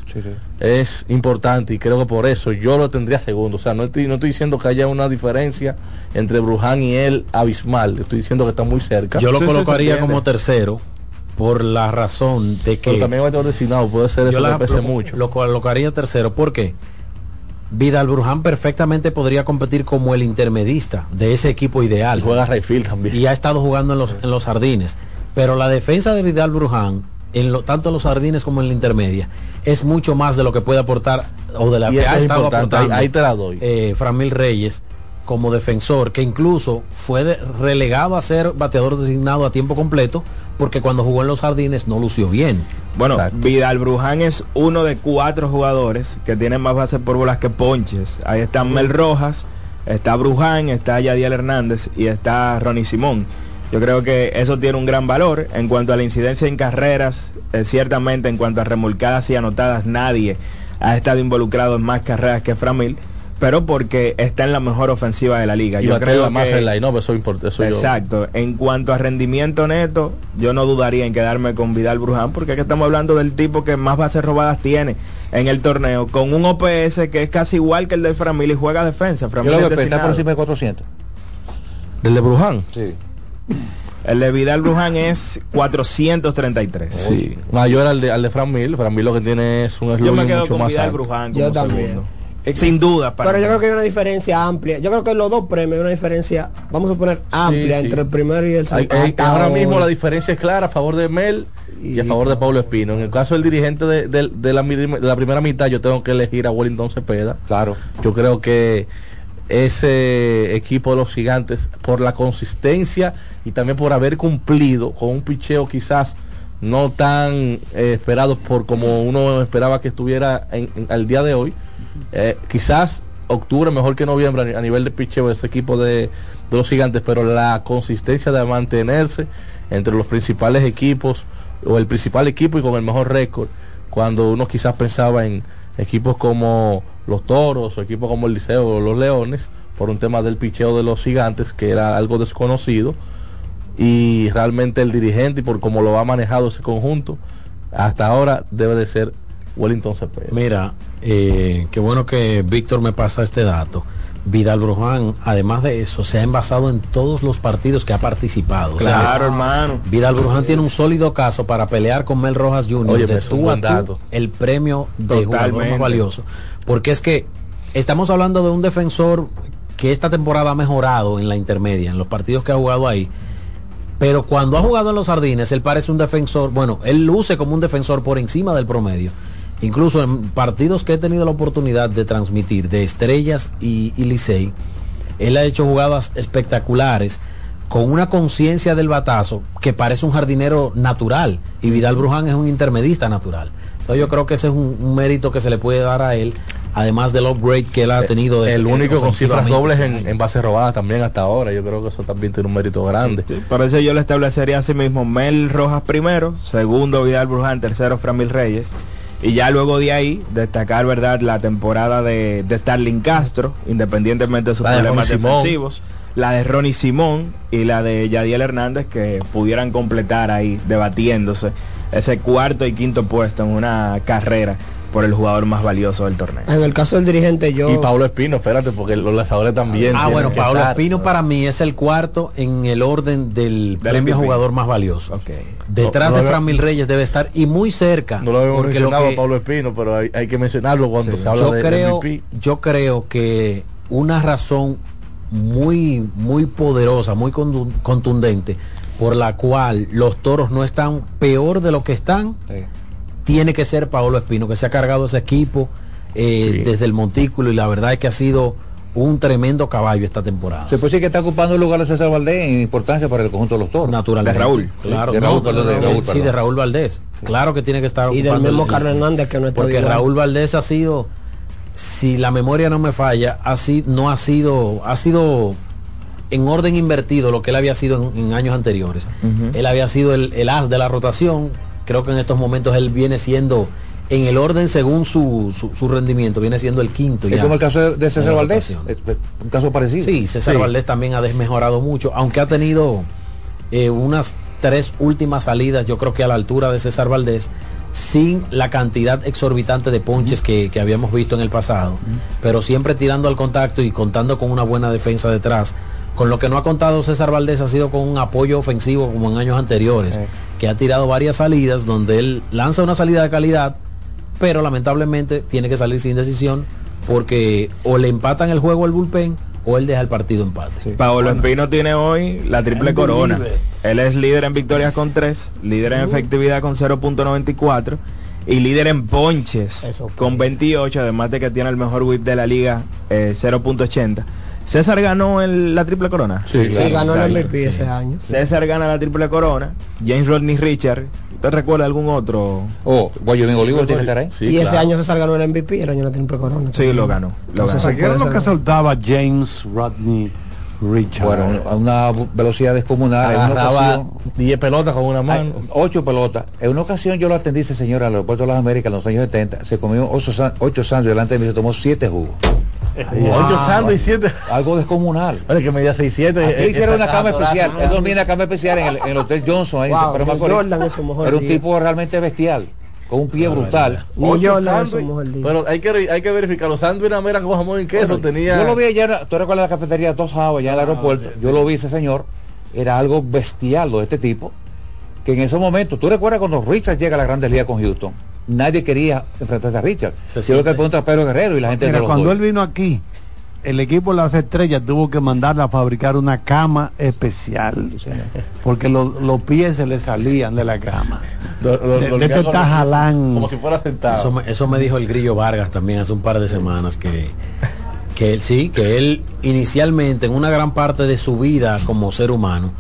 [SPEAKER 6] es importante y creo que por eso yo lo tendría segundo. O sea, no estoy, no estoy diciendo que haya una diferencia entre Bruján y él abismal. Estoy diciendo que está muy cerca.
[SPEAKER 5] Yo lo
[SPEAKER 6] Sí,
[SPEAKER 5] colocaría como tercero por la razón de que.
[SPEAKER 6] Pero también va a estar designado, puede ser eso
[SPEAKER 5] Yo
[SPEAKER 6] que pese
[SPEAKER 5] lo,
[SPEAKER 6] mucho.
[SPEAKER 5] Lo colocaría tercero. ¿Por qué? Vidal Bruján perfectamente podría competir como el intermedista de ese equipo ideal.
[SPEAKER 6] Juega Rayfield también.
[SPEAKER 5] Y ha estado jugando en los, en los jardines. Pero la defensa de Vidal Bruján, en lo, tanto en los jardines como en la intermedia, es mucho más de lo que puede aportar o de la
[SPEAKER 6] Y
[SPEAKER 5] que ha
[SPEAKER 6] es
[SPEAKER 5] estado
[SPEAKER 6] importante,
[SPEAKER 5] aportando
[SPEAKER 6] ahí- ahí te la doy.
[SPEAKER 5] eh, Framil Reyes como defensor, que incluso fue relegado a ser bateador designado a tiempo completo, porque cuando jugó en los jardines no lució bien.
[SPEAKER 8] Bueno, Vidal Bruján es uno de cuatro jugadores que tienen más bases por bolas que ponches. Ahí está Mel Rojas, está Bruján, está Yadiel Hernández y está Ronnie Simón. Yo creo que eso tiene un gran valor. En cuanto a la incidencia en carreras, eh, ciertamente en cuanto a remolcadas y anotadas, nadie ha estado involucrado en más carreras que Framil, pero porque está en la mejor ofensiva de la liga.
[SPEAKER 6] Y
[SPEAKER 8] Yo creo
[SPEAKER 6] la
[SPEAKER 8] que-
[SPEAKER 6] en la line-up, eso importa. Eso yo-
[SPEAKER 8] Exacto. En cuanto a rendimiento neto, yo no dudaría en quedarme con Vidal Bruján, porque aquí estamos hablando del tipo que más bases robadas tiene en el torneo, con un OPS que es casi igual que el de Framil y juega defensa.
[SPEAKER 9] Yo
[SPEAKER 8] Framil
[SPEAKER 9] lo
[SPEAKER 8] es
[SPEAKER 9] que está por encima de 400.
[SPEAKER 6] ¿El de Bruján?
[SPEAKER 9] Sí.
[SPEAKER 8] El de Vidal Bruján es 433.
[SPEAKER 6] Sí. Mayor al de, al de Fran Mil. Fran Mil lo que tiene es un
[SPEAKER 8] Yo
[SPEAKER 6] slugging
[SPEAKER 8] me quedo
[SPEAKER 6] mucho
[SPEAKER 8] con
[SPEAKER 6] más
[SPEAKER 8] Vidal
[SPEAKER 6] alto.
[SPEAKER 8] Bruján
[SPEAKER 21] Yo
[SPEAKER 8] como
[SPEAKER 21] también.
[SPEAKER 8] Sin duda. para
[SPEAKER 21] Pero yo creo que hay una diferencia amplia. Yo creo que los dos premios hay una diferencia, vamos a poner amplia
[SPEAKER 6] sí.
[SPEAKER 21] entre el primero y el segundo.
[SPEAKER 6] hay- ahora mismo la diferencia es clara a favor de Mel y, a favor de Pablo Espino. En el caso del dirigente de, de- de la, mi- de la primera mitad, yo tengo que elegir a Wellington Cepeda.
[SPEAKER 9] Claro.
[SPEAKER 6] Yo creo que ese equipo de los gigantes, por la consistencia y también por haber cumplido con un picheo quizás no tan eh, esperado por como uno esperaba que estuviera en, en- al día de hoy, eh, quizás octubre mejor que noviembre a ni- a nivel de picheo ese equipo de, de los gigantes, pero la consistencia de mantenerse entre los principales equipos o el principal equipo y con el mejor récord, cuando uno quizás pensaba en equipos como los Toros o equipos como el Liceo o los Leones, por un tema del picheo de los gigantes, que era algo desconocido, y realmente el dirigente y por cómo lo ha manejado ese conjunto, hasta ahora debe de ser Wellington Cepeda.
[SPEAKER 5] Mira, eh, qué bueno que Víctor me pasa este dato. Vidal Bruján, además de eso, se ha envasado en todos los partidos que ha participado. O sea,
[SPEAKER 8] Claro, hermano.
[SPEAKER 5] Vidal Bruján tiene un sólido caso para pelear con Mel Rojas Jr.
[SPEAKER 6] Oye,
[SPEAKER 5] de tú a el premio de jugador más valioso. Porque es que estamos hablando de un defensor que esta temporada ha mejorado en la intermedia, en los partidos que ha jugado ahí. Pero cuando ha jugado en los jardines, él parece un defensor, bueno, él luce como un defensor por encima del promedio. Incluso en partidos que he tenido la oportunidad de transmitir, de Estrellas y, y Licey, él ha hecho jugadas espectaculares con una conciencia del batazo que parece un jardinero natural. Y Vidal Bruján es un intermedista natural. Entonces yo creo que ese es un, un mérito que se le puede dar a él, además del upgrade que él ha tenido. de-
[SPEAKER 6] el único con cifras dobles en, en base robada también hasta ahora. Yo creo que eso también tiene un mérito grande.
[SPEAKER 8] Por eso yo le establecería así mismo Mel Rojas primero, segundo Vidal Bruján, tercero Framil Reyes. Y ya luego de ahí destacar, ¿verdad?, la temporada de, de Starling Castro, independientemente de sus
[SPEAKER 6] La
[SPEAKER 8] problemas defensivos. La de Ronnie Simón y la de Yadiel Hernández que pudieran completar ahí debatiéndose ese cuarto y quinto puesto en una carrera por el jugador más valioso del torneo.
[SPEAKER 21] En el caso del dirigente, yo.
[SPEAKER 6] Y Pablo Espino, espérate, porque los lanzadores también.
[SPEAKER 5] Ah, bueno, Pablo
[SPEAKER 6] estar.
[SPEAKER 5] Espino para mí es el cuarto en el orden del premio
[SPEAKER 8] MVP.
[SPEAKER 5] jugador más valioso. Detrás
[SPEAKER 6] No, no
[SPEAKER 5] de Fran Mil Reyes debe estar y muy cerca.
[SPEAKER 6] No lo habíamos
[SPEAKER 5] lo
[SPEAKER 6] mencionado
[SPEAKER 5] que-
[SPEAKER 6] a Pablo Espino, pero hay, hay que mencionarlo cuando se habla
[SPEAKER 5] yo
[SPEAKER 6] de
[SPEAKER 5] creo,
[SPEAKER 6] MVP.
[SPEAKER 5] yo creo que una razón muy, muy poderosa, muy contundente, por la cual los toros no están peor de lo que están, tiene que ser Paolo Espino, que se ha cargado ese equipo eh, desde el montículo y la verdad es que ha sido un tremendo caballo esta temporada.
[SPEAKER 9] Se puede decir que está ocupando el lugar de César Valdés en importancia para el conjunto de los toros.
[SPEAKER 5] Naturalmente.
[SPEAKER 8] De Raúl.
[SPEAKER 5] Claro,
[SPEAKER 9] De
[SPEAKER 5] no,
[SPEAKER 9] Raúl, perdón, de Raúl,
[SPEAKER 5] sí, de Raúl Valdés. Claro que tiene que estar
[SPEAKER 21] Y del mismo Carlos Hernández que no está
[SPEAKER 5] porque
[SPEAKER 21] igual.
[SPEAKER 5] Raúl Valdés ha sido si la memoria no me falla así no ha sido ha sido en orden invertido lo que él había sido en, en años anteriores él había sido el, el as de la rotación creo que en estos momentos él viene siendo en el orden según su, su, su rendimiento viene siendo el quinto
[SPEAKER 9] Es
[SPEAKER 5] ya
[SPEAKER 9] como el caso de, César Valdés,
[SPEAKER 5] rotación.
[SPEAKER 9] es- es un caso parecido.
[SPEAKER 5] Sí, César
[SPEAKER 9] Sí.
[SPEAKER 5] Valdés también ha desmejorado mucho, aunque ha tenido eh, unas tres últimas salidas, yo creo que a la altura de César Valdés, sin la cantidad exorbitante de ponches que, que habíamos visto en el pasado, pero siempre tirando al contacto y contando con una buena defensa detrás. Con lo que no ha contado César Valdés ha sido con un apoyo ofensivo como en años anteriores, que ha tirado varias salidas donde él lanza una salida de calidad, pero lamentablemente tiene que salir sin decisión porque o le empatan el juego al bullpen o él deja el partido empate.
[SPEAKER 8] Paolo Espino tiene hoy la triple corona. Él es líder en victorias con 3, líder en efectividad con 0.94 y líder en ponches con 28, además de que tiene el mejor whip de la liga, eh, 0.80. César ganó el- la triple corona.
[SPEAKER 21] Sí, ganó el MVP
[SPEAKER 8] sí.
[SPEAKER 21] ese año.
[SPEAKER 8] César gana la triple corona. James Rodney Richard. ¿Usted recuerda algún otro?
[SPEAKER 9] Oh, Guayomín Olivo tiene que estar ahí.
[SPEAKER 21] y ese año César ganó el MVP, el año de la triple corona.
[SPEAKER 8] Sí, lo ganó. Lo
[SPEAKER 21] Entonces,
[SPEAKER 8] ganó.
[SPEAKER 4] ¿Qué era lo que soltaba James Rodney Richard?
[SPEAKER 9] Bueno, a una velocidad descomunal. En una
[SPEAKER 6] Agarraba
[SPEAKER 9] ocasión,
[SPEAKER 6] 10 pelotas con una mano.
[SPEAKER 9] ocho pelotas. En una ocasión yo lo atendí ese señor al aeropuerto de las Américas en los años 70. Se comió ocho, san- ocho sándwiches delante de mí, se tomó siete jugos.
[SPEAKER 6] Ocho sándwiches, siete.
[SPEAKER 9] Algo descomunal.
[SPEAKER 6] Oye, que medía 6'7".
[SPEAKER 9] Aquí
[SPEAKER 6] eh,
[SPEAKER 9] hicieron
[SPEAKER 6] esa
[SPEAKER 9] una cama especial. Él dormía en una cama especial en el, en el Hotel Johnson ahí en
[SPEAKER 21] Wow, su mejor
[SPEAKER 9] Era un
[SPEAKER 21] día.
[SPEAKER 9] tipo realmente bestial, con un pie brutal.
[SPEAKER 21] Ni
[SPEAKER 6] Ocho. Pero hay que, hay que verificar, los sándwiches eran con jamón y queso, tenía...
[SPEAKER 9] Yo lo vi allá, tú recuerdas la cafetería Dos Aguas, allá en el aeropuerto. Yo lo vi ese señor, era algo bestial lo de este tipo, que en esos momentos, tú recuerdas cuando Richard llega a la Grandes Ligas con Houston, nadie quería enfrentarse a Richard.
[SPEAKER 5] Se
[SPEAKER 9] Yo creo que
[SPEAKER 5] siente.
[SPEAKER 9] el Pedro Guerrero y la gente
[SPEAKER 4] cuando él vino aquí, el equipo de las estrellas tuvo que mandarle a fabricar una cama especial. Porque lo- los pies se le salían de la cama.
[SPEAKER 6] Lo- lo-
[SPEAKER 4] De- este tajalán.
[SPEAKER 6] Como si fuera sentado.
[SPEAKER 5] Eso me, eso me dijo el Grillo Vargas también hace un par de semanas que, que él sí, que él inicialmente en una gran parte de su vida como ser humano,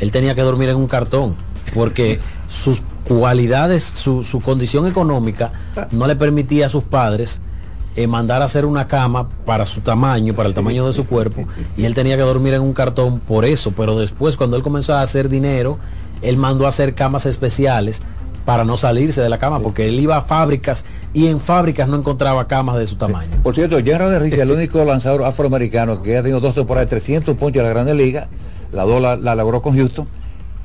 [SPEAKER 5] él tenía que dormir en un cartón porque sus cualidades, su, su condición económica no le permitía a sus padres eh, mandar a hacer una cama para su tamaño, para el tamaño de su cuerpo, y él tenía que dormir en un cartón por eso, pero después cuando él comenzó a hacer dinero, él mandó a hacer camas especiales para no salirse de la cama, porque él iba a fábricas y en fábricas no encontraba camas de su tamaño.
[SPEAKER 9] Por cierto, General Richard, el único lanzador afroamericano que ha tenido dos temporadas de 300 ponches en la Grande Liga, la dos la, la logró con Houston,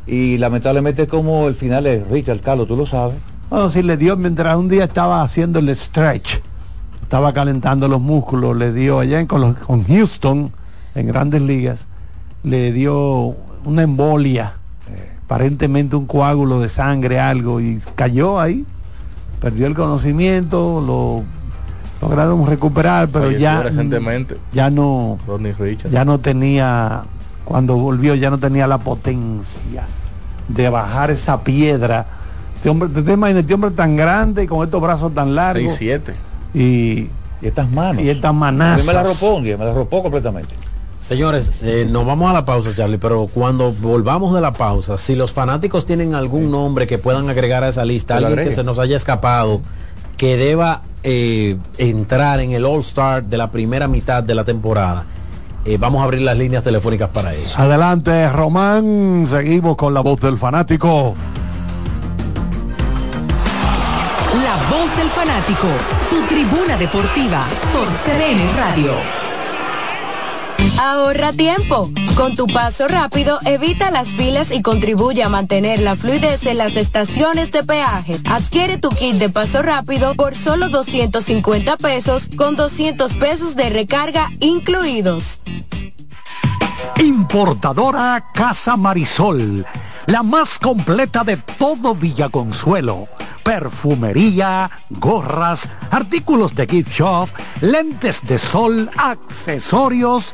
[SPEAKER 9] y lamentablemente como el final de Richard, Carlos, tú lo sabes,
[SPEAKER 4] Bueno, si le dio mientras un día estaba haciendo el stretch, estaba calentando los músculos, le dio allá en- con, los- con Houston, en grandes ligas, le dio una embolia, aparentemente un coágulo de sangre, algo, y cayó ahí, perdió el conocimiento, lo lograron recuperar, pero
[SPEAKER 6] Falleció
[SPEAKER 4] ya,
[SPEAKER 6] recientemente.
[SPEAKER 4] ya no, ya no tenía, cuando volvió ya no tenía la potencia de bajar esa piedra. Este hombre, te imaginas, este hombre tan grande y con estos brazos tan largos
[SPEAKER 6] 6'7".
[SPEAKER 4] y,
[SPEAKER 9] y estas manos.
[SPEAKER 4] y estas manazas.
[SPEAKER 9] me la día, me la arropó completamente.
[SPEAKER 5] Señores, eh, nos vamos a la pausa, Charlie, pero cuando volvamos de la pausa, si los fanáticos tienen algún nombre que puedan agregar a esa lista, alguien que se nos haya escapado, que deba eh, entrar en el All Star de la primera mitad de la temporada, eh, vamos a abrir las líneas telefónicas para eso.
[SPEAKER 4] Adelante, Román. Seguimos con la voz del fanático.
[SPEAKER 10] La voz del fanático, tu tribuna deportiva por CDN Radio.
[SPEAKER 22] Ahorra tiempo. Con tu paso rápido, evita las filas y contribuye a mantener la fluidez en las estaciones de peaje. Adquiere tu kit de paso rápido por solo 250 pesos con 200 pesos de recarga incluidos.
[SPEAKER 11] Importadora Casa Marisol, la más completa de todo Villaconsuelo. Perfumería, gorras, artículos de gift shop, lentes de sol, accesorios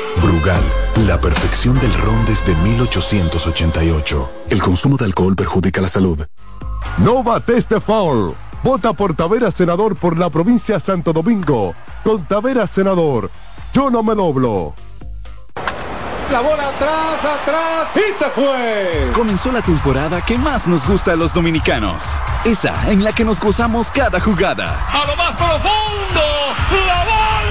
[SPEAKER 23] Brugal, la perfección del ron desde 1888.
[SPEAKER 12] El consumo de alcohol perjudica la salud. No bates de foul. Vota por Tavera Senador por la provincia de Santo Domingo. Con Tavera Senador. Yo no me doblo.
[SPEAKER 24] La bola atrás, atrás y se fue.
[SPEAKER 17] Comenzó la temporada que más nos gusta a los dominicanos. Esa en la que nos gozamos cada jugada.
[SPEAKER 25] A lo más profundo, la bola.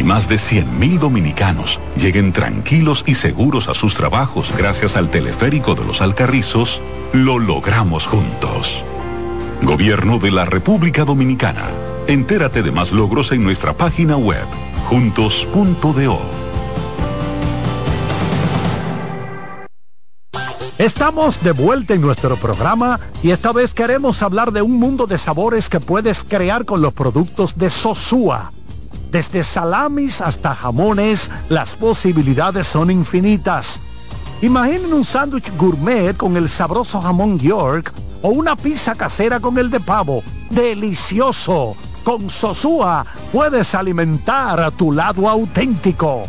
[SPEAKER 26] y más de 100.000 dominicanos lleguen tranquilos y seguros a sus trabajos gracias al teleférico de los Alcarrizos, lo logramos juntos. Gobierno de la República Dominicana. Entérate de más logros en nuestra página web, juntos.do.
[SPEAKER 11] Estamos de vuelta en nuestro programa y esta vez queremos hablar de un mundo de sabores que puedes crear con los productos de Sosúa. Desde salamis hasta jamones, las posibilidades son infinitas. Imaginen un sándwich gourmet con el sabroso jamón York o una pizza casera con el de pavo. ¡Delicioso! Con Sosúa puedes alimentar a tu lado auténtico.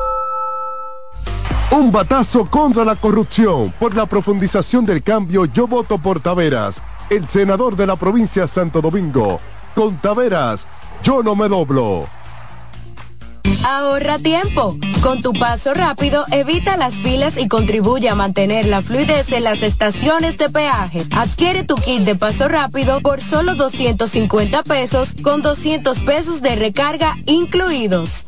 [SPEAKER 12] Un batazo contra la corrupción. Por la profundización del cambio, yo voto por Taveras, el senador de la provincia de Santo Domingo. Con Taveras, yo no me doblo.
[SPEAKER 22] Ahorra tiempo. Con tu paso rápido, evita las filas y contribuye a mantener la fluidez en las estaciones de peaje. Adquiere tu kit de paso rápido por solo 250 pesos con 200 pesos de recarga incluidos.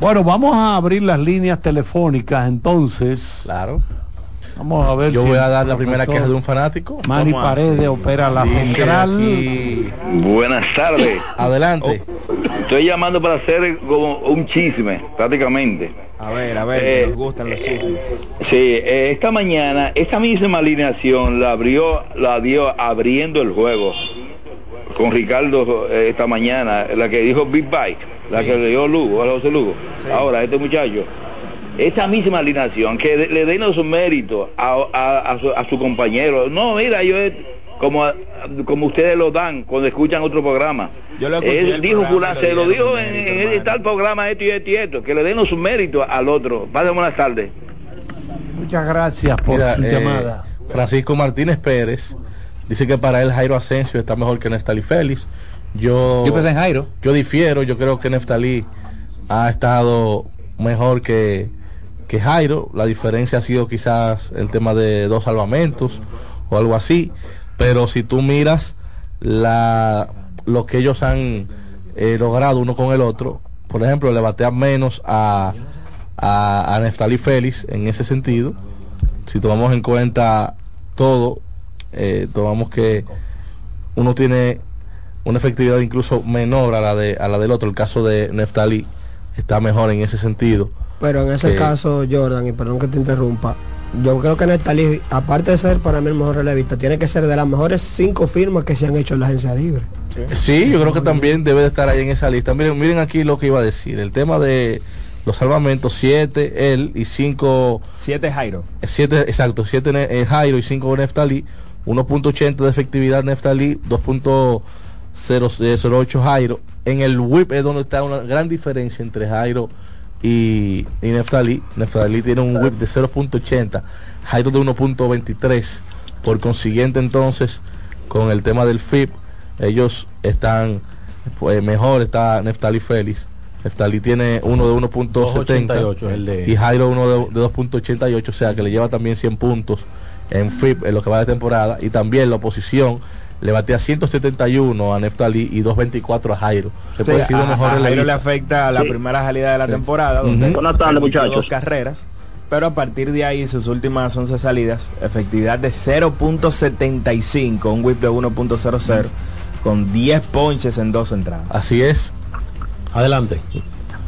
[SPEAKER 4] Bueno, vamos a abrir las líneas telefónicas entonces.
[SPEAKER 6] Claro.
[SPEAKER 4] Vamos a ver
[SPEAKER 6] Yo
[SPEAKER 4] si
[SPEAKER 6] voy a dar la primera queja de un fanático.
[SPEAKER 4] Mari Paredes opera la
[SPEAKER 6] Dice
[SPEAKER 4] central.
[SPEAKER 6] aquí-
[SPEAKER 27] Buenas tardes.
[SPEAKER 6] Adelante.
[SPEAKER 27] Estoy llamando para hacer como un chisme, prácticamente.
[SPEAKER 8] A ver, a ver,
[SPEAKER 27] Eh,
[SPEAKER 8] nos gustan los chismes.
[SPEAKER 27] Sí, eh, esta mañana, esta misma alineación la abrió, la dio abriendo el juego con Ricardo eh, esta mañana, la que dijo Big Bike, la que le dio Lugo, a José Lugo. Ahora, este muchacho, esta misma alineación, que de- le den su mérito a, a- a su, a su compañero. No, mira, yo he- como, como ustedes lo dan cuando escuchan otro programa.
[SPEAKER 8] Yo lo
[SPEAKER 27] Él
[SPEAKER 8] el
[SPEAKER 27] dijo,
[SPEAKER 8] programa,
[SPEAKER 27] se lo dijo en,
[SPEAKER 8] mérito,
[SPEAKER 27] en tal programa esto y esto y esto, que le den su mérito al otro. Pasen buenas tardes.
[SPEAKER 4] Muchas gracias por
[SPEAKER 6] Mira,
[SPEAKER 4] su
[SPEAKER 6] eh,
[SPEAKER 4] llamada.
[SPEAKER 6] Francisco Martínez Pérez Dice que para él Jairo Asensio está mejor que Neftali Félix. Yo,
[SPEAKER 9] Yo pensé en Jairo.
[SPEAKER 6] Yo difiero, yo creo que Neftali ha estado mejor que, que Jairo. La diferencia ha sido quizás el tema de dos salvamentos o algo así. Pero si tú miras la, lo que ellos han eh, logrado uno con el otro, por ejemplo, le batean menos a, a, a Neftali Félix en ese sentido. Si tomamos en cuenta todo, eh, tomamos que uno tiene una efectividad incluso menor a la de a la del otro. El caso de Neftali está mejor en ese sentido.
[SPEAKER 21] Pero en ese
[SPEAKER 6] que-
[SPEAKER 21] caso, Jordan, y perdón que te interrumpa, yo creo que Nestalí, aparte de ser para mí el mejor relevista, tiene que ser de las mejores cinco firmas que se han hecho en la agencia libre.
[SPEAKER 6] Sí, yo creo que también debe de estar ahí en esa lista. Miren, miren aquí lo que iba a decir. El tema de los salvamentos, 7 él y 5...
[SPEAKER 8] 7 Jairo.
[SPEAKER 6] 7, exacto, 7 Jairo y 5 Neftali. 1.80 de efectividad Neftali, 2.08 Jairo. En el whip es donde está una gran diferencia entre Jairo y, y Neftali. Neftali tiene un whip de 0.80, Jairo de 1.23. Por consiguiente, entonces, con el tema del FIP, ellos están pues, mejor, está Neftali Félix. Neftali tiene uno de 1.70
[SPEAKER 5] 2.88 es el de-
[SPEAKER 6] y Jairo uno de, de 2.88, o sea que le lleva también 100 puntos en FIP en lo que va de temporada. Y también la oposición le batea 171 a Neftali y 224 a Jairo. Se puede decir mejor la
[SPEAKER 8] Jairo le afecta a la
[SPEAKER 6] Sí.
[SPEAKER 8] primera salida de la
[SPEAKER 6] Sí.
[SPEAKER 8] temporada, donde
[SPEAKER 6] Buenas tardes,
[SPEAKER 8] permitió
[SPEAKER 6] muchachos.
[SPEAKER 8] dos carreras, pero a partir de ahí sus últimas 11 salidas, efectividad de 0.75, un whip de 1.00 con 10 ponches en dos entradas.
[SPEAKER 6] Así es.
[SPEAKER 5] Adelante.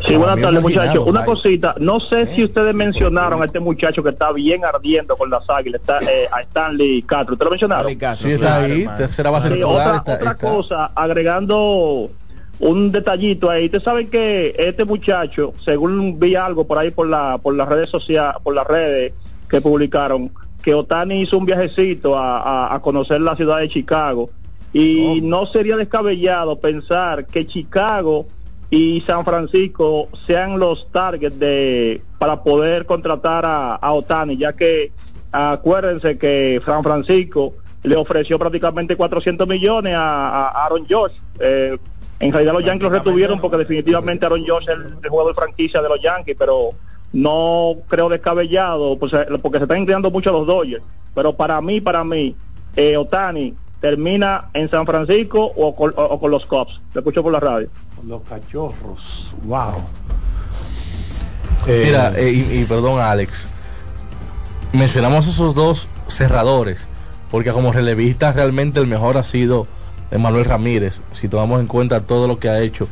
[SPEAKER 28] Sí, buenas
[SPEAKER 8] Bien
[SPEAKER 28] tardes muchachos. Una cosita, no sé si ustedes mencionaron a este muchacho que está bien ardiendo con las águilas, está, eh, a Stanley Castro. ¿Ustedes lo mencionaron?
[SPEAKER 6] Sí, está ahí, tercera base
[SPEAKER 28] Sí,
[SPEAKER 6] titular,
[SPEAKER 28] otra,
[SPEAKER 6] está-
[SPEAKER 28] otra
[SPEAKER 6] está.
[SPEAKER 28] cosa, agregando un detallito ahí. Ustedes saben que este muchacho, según vi algo por ahí por la por las redes sociales, por las redes que publicaron, que Otani hizo un viajecito a, a- a conocer la ciudad de Chicago y no sería descabellado pensar que Chicago y San Francisco sean los targets de para poder contratar a, a Otani, ya que acuérdense que San Francisco le ofreció prácticamente 400 millones a, a Aaron Josh. Eh, en realidad los Yankees lo retuvieron porque definitivamente Aaron Josh es el, el jugador franquicia de los Yankees, pero no creo descabellado, pues, eh, porque se están inclinando mucho los Dodgers. Pero para mí, para mí, eh, Otani termina en San Francisco o con, o- o con los Cubs. Lo escucho por la radio.
[SPEAKER 4] Los cachorros. Wow.
[SPEAKER 6] Mira, eh, y, y perdón Alex, mencionamos esos dos cerradores, porque como relevista realmente el mejor ha sido Emanuel Ramírez, si tomamos en cuenta todo lo que ha hecho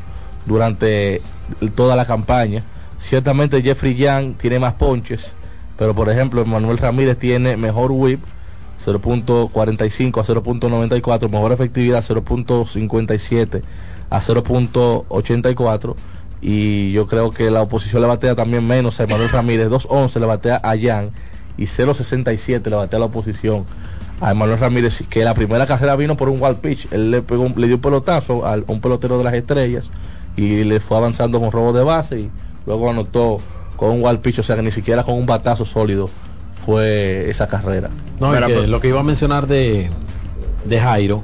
[SPEAKER 6] durante toda la campaña. Ciertamente Jeffrey Young tiene más ponches, pero por ejemplo Emanuel Ramírez tiene mejor whip, 0.45 a 0.94, mejor efectividad 0.57 a 0.84 y yo creo que la oposición le batea también menos a Emanuel Ramírez, 2.11 le batea a Jan y 0.67 le batea a la oposición a Emanuel Ramírez, que la primera carrera vino por un wild pitch, él le, pegó, un- le dio un pelotazo a un pelotero de las estrellas y le fue avanzando con robo de base y luego anotó con un wild pitch, o sea que ni siquiera con un batazo sólido fue esa carrera.
[SPEAKER 5] No, que lo que iba a mencionar de, de Jairo,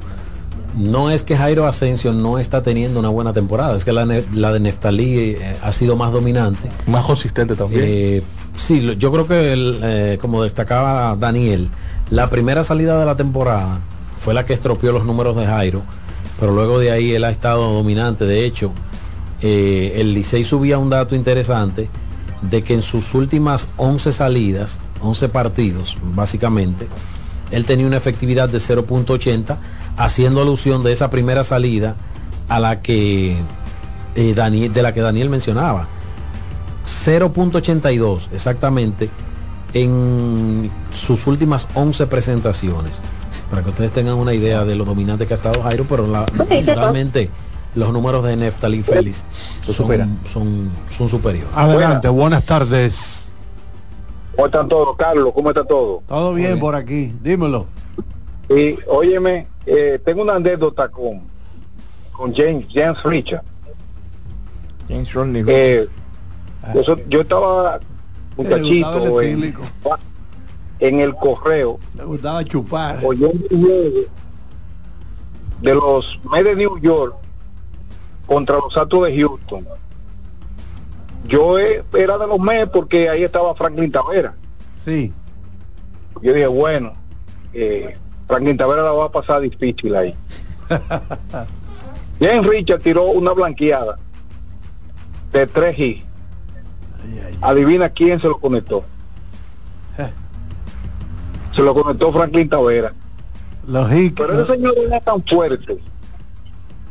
[SPEAKER 5] no es que Jairo Asensio no está teniendo una buena temporada, es que la, de Neftalí eh, ha sido más dominante.
[SPEAKER 6] Más consistente también.
[SPEAKER 5] Eh, sí, yo creo que, el, eh, como destacaba Daniel, la primera salida de la temporada fue la que estropeó los números de Jairo, pero luego de ahí él ha estado dominante. De hecho, el Licey subía un dato interesante de que en sus últimas 11 salidas, 11 partidos básicamente, él tenía una efectividad de 0.80, haciendo alusión de esa primera salida a la que eh, Daniel, de la que Daniel mencionaba. 0.82 exactamente en sus últimas 11 presentaciones. Para que ustedes tengan una idea de lo dominante que ha estado Jairo, pero la- realmente los números de Neftalí Félix son, son, son superiores.
[SPEAKER 4] Adelante, buenas tardes.
[SPEAKER 29] ¿Cómo están todos, Carlos? ¿Cómo está todo?
[SPEAKER 4] Todo bien por aquí, dímelo.
[SPEAKER 29] Y óyeme, eh, tengo una anécdota con, con James, James Richard.
[SPEAKER 8] James Rodney
[SPEAKER 29] Eh, yo, so- yo estaba muchachito
[SPEAKER 4] el
[SPEAKER 29] en, en el correo
[SPEAKER 4] Le gustaba chupar.
[SPEAKER 29] oyendo de los Mets de New York contra los Astros de Houston. Yo eh, era de los Mets porque ahí estaba Franklin Tavera.
[SPEAKER 4] Sí.
[SPEAKER 29] Yo dije, bueno, eh, Franklin Tavera la va a pasar difícil ahí. Jen Richard tiró una blanqueada de 3 y Adivina quién se lo conectó. Se lo conectó Franklin Tavera. Pero ese señor era tan fuerte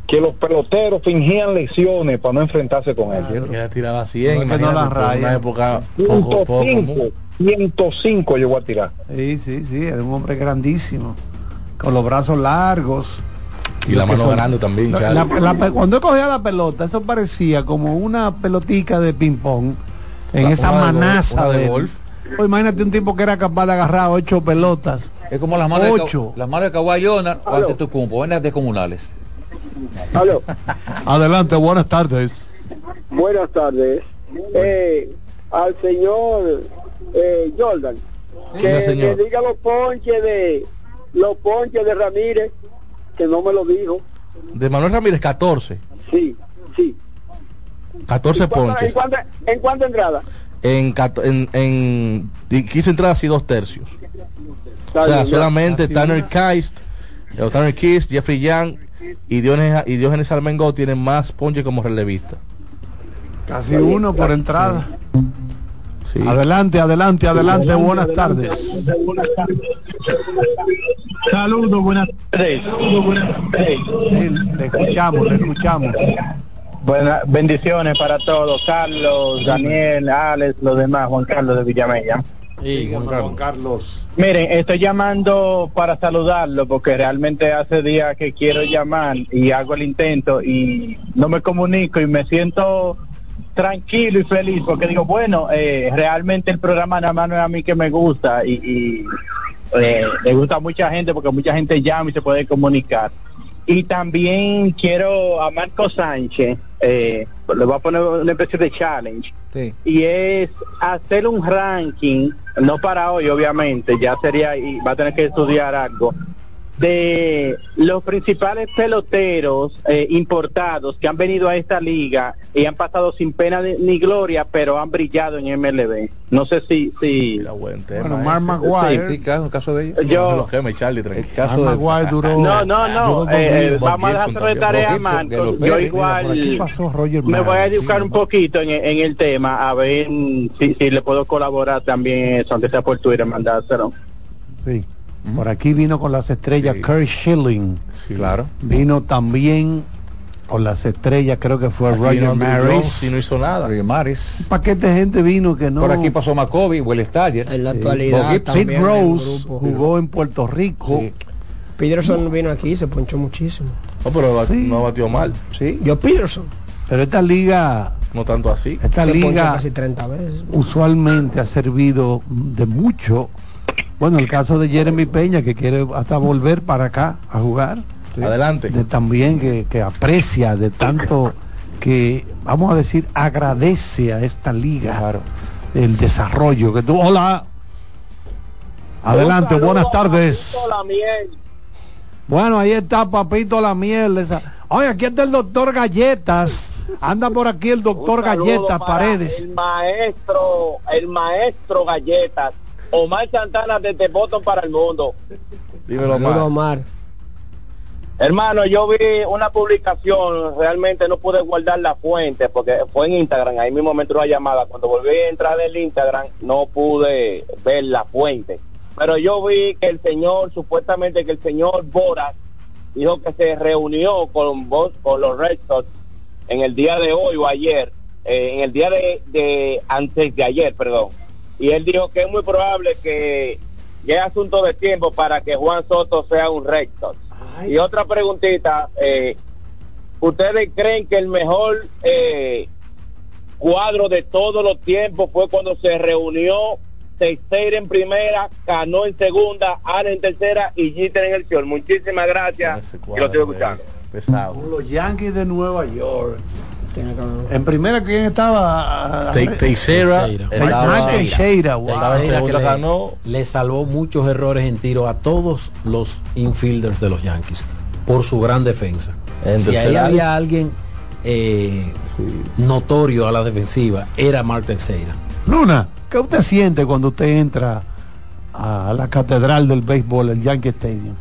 [SPEAKER 29] que los peloteros fingían lesiones para no enfrentarse con él.
[SPEAKER 6] Que la tiraba 100,
[SPEAKER 4] No, que no la raya.
[SPEAKER 6] una época poco, poco
[SPEAKER 29] 105,
[SPEAKER 6] común.
[SPEAKER 29] 105 llegó a tirar.
[SPEAKER 4] Sí, sí, sí, era un hombre grandísimo. Con los brazos largos.
[SPEAKER 6] Y la
[SPEAKER 4] que
[SPEAKER 6] mano grande también,
[SPEAKER 4] La- la- cuando él cogía la pelota, eso parecía como una pelotica de ping-pong en esa manaza
[SPEAKER 9] de
[SPEAKER 4] de
[SPEAKER 9] golf.
[SPEAKER 4] Pues imagínate un tipo que era capaz de agarrar ocho pelotas.
[SPEAKER 9] Es como las manos, de,
[SPEAKER 4] Ocho.
[SPEAKER 9] Las manos de Kawhi Leonard o ante tu cumpo, buenas descomunales.
[SPEAKER 29] Aló.
[SPEAKER 4] Adelante, buenas tardes.
[SPEAKER 30] Buenas tardes. Eh, al señor eh, Jordan, que
[SPEAKER 6] Diga, señor.
[SPEAKER 30] diga los ponches de los ponches de Ramírez, que no me lo dijo.
[SPEAKER 6] De Manuel Ramírez, 14.
[SPEAKER 30] Sí, sí.
[SPEAKER 6] 14
[SPEAKER 30] ¿En cuánto-
[SPEAKER 6] ponches.
[SPEAKER 30] ¿En cuánto, en entrada?
[SPEAKER 6] En, en, en 15 entradas y dos tercios.
[SPEAKER 30] Está
[SPEAKER 6] o sea,
[SPEAKER 30] bien,
[SPEAKER 6] solamente Tanner
[SPEAKER 30] una.
[SPEAKER 6] Keist, eh, Tanner Keist, Jeffrey Young y Diogenes, y Diogenes Armengo tienen más ponches como relevista.
[SPEAKER 4] Casi uno por entrada.
[SPEAKER 6] Sí.
[SPEAKER 4] Adelante, adelante, adelante, buenas tardes.
[SPEAKER 31] Saludos, buenas tardes.
[SPEAKER 4] Sí, le escuchamos, le escuchamos.
[SPEAKER 31] Buenas bendiciones para todos. Carlos, Daniel, Alex, los demás, Juan Carlos de Villamella.
[SPEAKER 4] Dígame, Juan Carlos.
[SPEAKER 31] Miren, estoy llamando para saludarlo porque realmente hace días que quiero llamar y hago el intento y no me comunico y me siento tranquilo y feliz porque digo, bueno, eh, realmente el programa nada más no es a mí que me gusta y, y, eh, le gusta a mucha gente porque mucha gente llama y se puede comunicar. Y también quiero a Marco Sánchez, eh, le voy a poner una especie de challenge
[SPEAKER 9] Sí.
[SPEAKER 31] y es hacer un ranking, no para hoy obviamente, ya sería y va a tener que estudiar algo, de los principales peloteros eh, importados que han venido a esta liga y han pasado sin pena de- ni gloria, pero han brillado en MLB. No sé si... si
[SPEAKER 4] Bueno, Mark Maguire.
[SPEAKER 9] Sí, claro, un caso de ellos.
[SPEAKER 31] Yo-
[SPEAKER 6] Charlie, tranquilo.
[SPEAKER 9] caso
[SPEAKER 4] Mark
[SPEAKER 9] de-
[SPEAKER 4] Maguire duró.
[SPEAKER 31] No, no, no. eh, eh, vamos a dejar de tarea a Marcos. Yo igual
[SPEAKER 4] pasó
[SPEAKER 31] me voy a educar un poquito en, en el tema, a ver si, si le puedo colaborar también eso, aunque sea por Twitter, mandárselo.
[SPEAKER 4] Sí. Por aquí vino con las estrellas Kurt Schilling.
[SPEAKER 9] Claro.
[SPEAKER 4] Vino también con las estrellas, creo que fue
[SPEAKER 6] Aquí
[SPEAKER 4] Roger Maris.
[SPEAKER 6] Y no hizo nada.
[SPEAKER 9] Roger Maris.
[SPEAKER 4] Un paquete de gente vino que no.
[SPEAKER 9] Por aquí pasó Macoby, Will Staller.
[SPEAKER 21] En la
[SPEAKER 9] Sí.
[SPEAKER 21] actualidad
[SPEAKER 9] Gibson.
[SPEAKER 4] Sid
[SPEAKER 21] en
[SPEAKER 4] Rose
[SPEAKER 21] grupo.
[SPEAKER 4] jugó en Puerto Rico.
[SPEAKER 9] Sí.
[SPEAKER 21] Peterson vino aquí y se ponchó muchísimo.
[SPEAKER 6] No, pero bat-
[SPEAKER 4] Sí.
[SPEAKER 6] no batió mal.
[SPEAKER 9] Sí.
[SPEAKER 21] Yo Peterson
[SPEAKER 4] Pero esta liga,
[SPEAKER 6] No tanto así.
[SPEAKER 4] esta
[SPEAKER 21] se
[SPEAKER 4] liga
[SPEAKER 21] casi 30 veces.
[SPEAKER 4] usualmente ha servido de mucho. Bueno, el caso de Jeremy Peña, que quiere hasta volver para acá a jugar.
[SPEAKER 6] Adelante.
[SPEAKER 4] de también que, que aprecia de tanto que vamos a decir agradece a esta liga
[SPEAKER 9] Claro.
[SPEAKER 4] el desarrollo que tú hola adelante buenas tardes
[SPEAKER 30] La miel.
[SPEAKER 4] bueno ahí está papito la miel esa. oye aquí está el doctor galletas anda por aquí el doctor galletas paredes
[SPEAKER 30] El maestro, el maestro Galletas. Omar Santana desde Boston para el mundo.
[SPEAKER 6] Dímelo.
[SPEAKER 21] Omar.
[SPEAKER 30] Hermano, yo vi una publicación, realmente no pude guardar la fuente porque fue en Instagram, ahí mismo me entró la llamada. Cuando volví a entrar en el Instagram no pude ver la fuente. Pero yo vi que el señor, supuestamente que el señor Boras dijo que se reunió con, vos- con los Red Sox en el día de hoy o ayer, eh, en el día de, de antes de ayer, perdón. Y él dijo que es muy probable que ya es asunto de tiempo para que Juan Soto sea un Red Sox. Y otra preguntita, eh, ¿ustedes creen que el mejor eh, cuadro de todos los tiempos fue cuando se reunió Teixeira en primera, Cano en segunda, Ana en tercera y Jeter en el señor? Muchísimas gracias. Y lo
[SPEAKER 6] cuadro
[SPEAKER 30] estoy escuchando.
[SPEAKER 6] Pesado.
[SPEAKER 4] Con los Yankees de Nueva York en primera quién estaba
[SPEAKER 6] Te- Teixeira.
[SPEAKER 5] Estaba-
[SPEAKER 4] Teixeira, wow.
[SPEAKER 5] Teixeira que le-
[SPEAKER 6] ganó.
[SPEAKER 5] le salvó muchos errores en tiro a todos los infielders de los Yankees. por su gran defensa.
[SPEAKER 6] En
[SPEAKER 5] si ahí había alguien eh, notorio a la defensiva, era Mark Teixeira.
[SPEAKER 4] Luna, ¿qué usted siente cuando usted entra a la catedral del béisbol, el Yankee Stadium?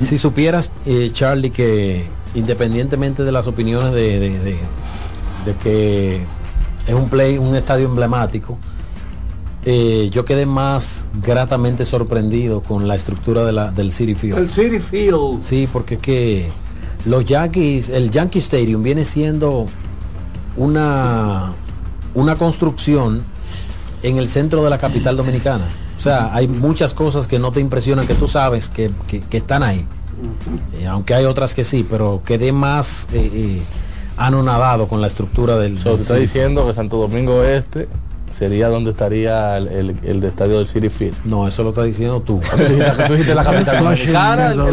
[SPEAKER 5] Si supieras, eh, Charlie, que independientemente de las opiniones de, de- de- de que es un play, un estadio emblemático, eh, yo quedé más gratamente sorprendido con la estructura de la, del City Field.
[SPEAKER 4] El City Field.
[SPEAKER 5] Sí, porque es que los Yankees, el Yankee Stadium viene siendo una, una construcción en el centro de la capital dominicana. O sea, hay muchas cosas que no te impresionan, que tú sabes que, que- que están ahí. Eh, aunque hay otras que sí, pero quedé más eh, eh, anonadado con la estructura del...
[SPEAKER 6] So,
[SPEAKER 5] del
[SPEAKER 6] está diciendo que Santo Domingo Este sería donde estaría el, el, el de estadio del City Field.
[SPEAKER 5] No, eso lo está diciendo tú.
[SPEAKER 6] Dijiste- la capital dominicana,
[SPEAKER 5] yo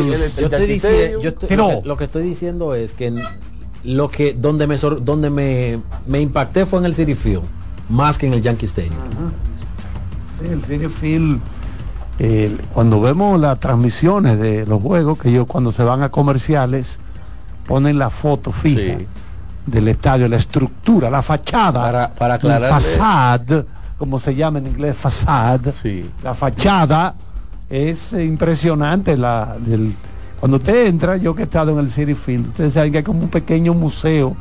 [SPEAKER 5] yo estoy- lo,
[SPEAKER 6] no.
[SPEAKER 5] que, lo que estoy diciendo es que lo que donde me donde me, me impacté fue en el City Field, más que en el Yankee Stadium.
[SPEAKER 4] Sí, el City Field, eh, cuando vemos las transmisiones de los juegos, que ellos cuando se van a comerciales ponen la foto fija del estadio, la estructura, la fachada,
[SPEAKER 6] Para- para aclararle-
[SPEAKER 4] fasad, como se llama en inglés, fasad, la fachada es impresionante. La, del, cuando usted entra, yo que he estado en el City Field, ustedes saben que hay como un pequeño museo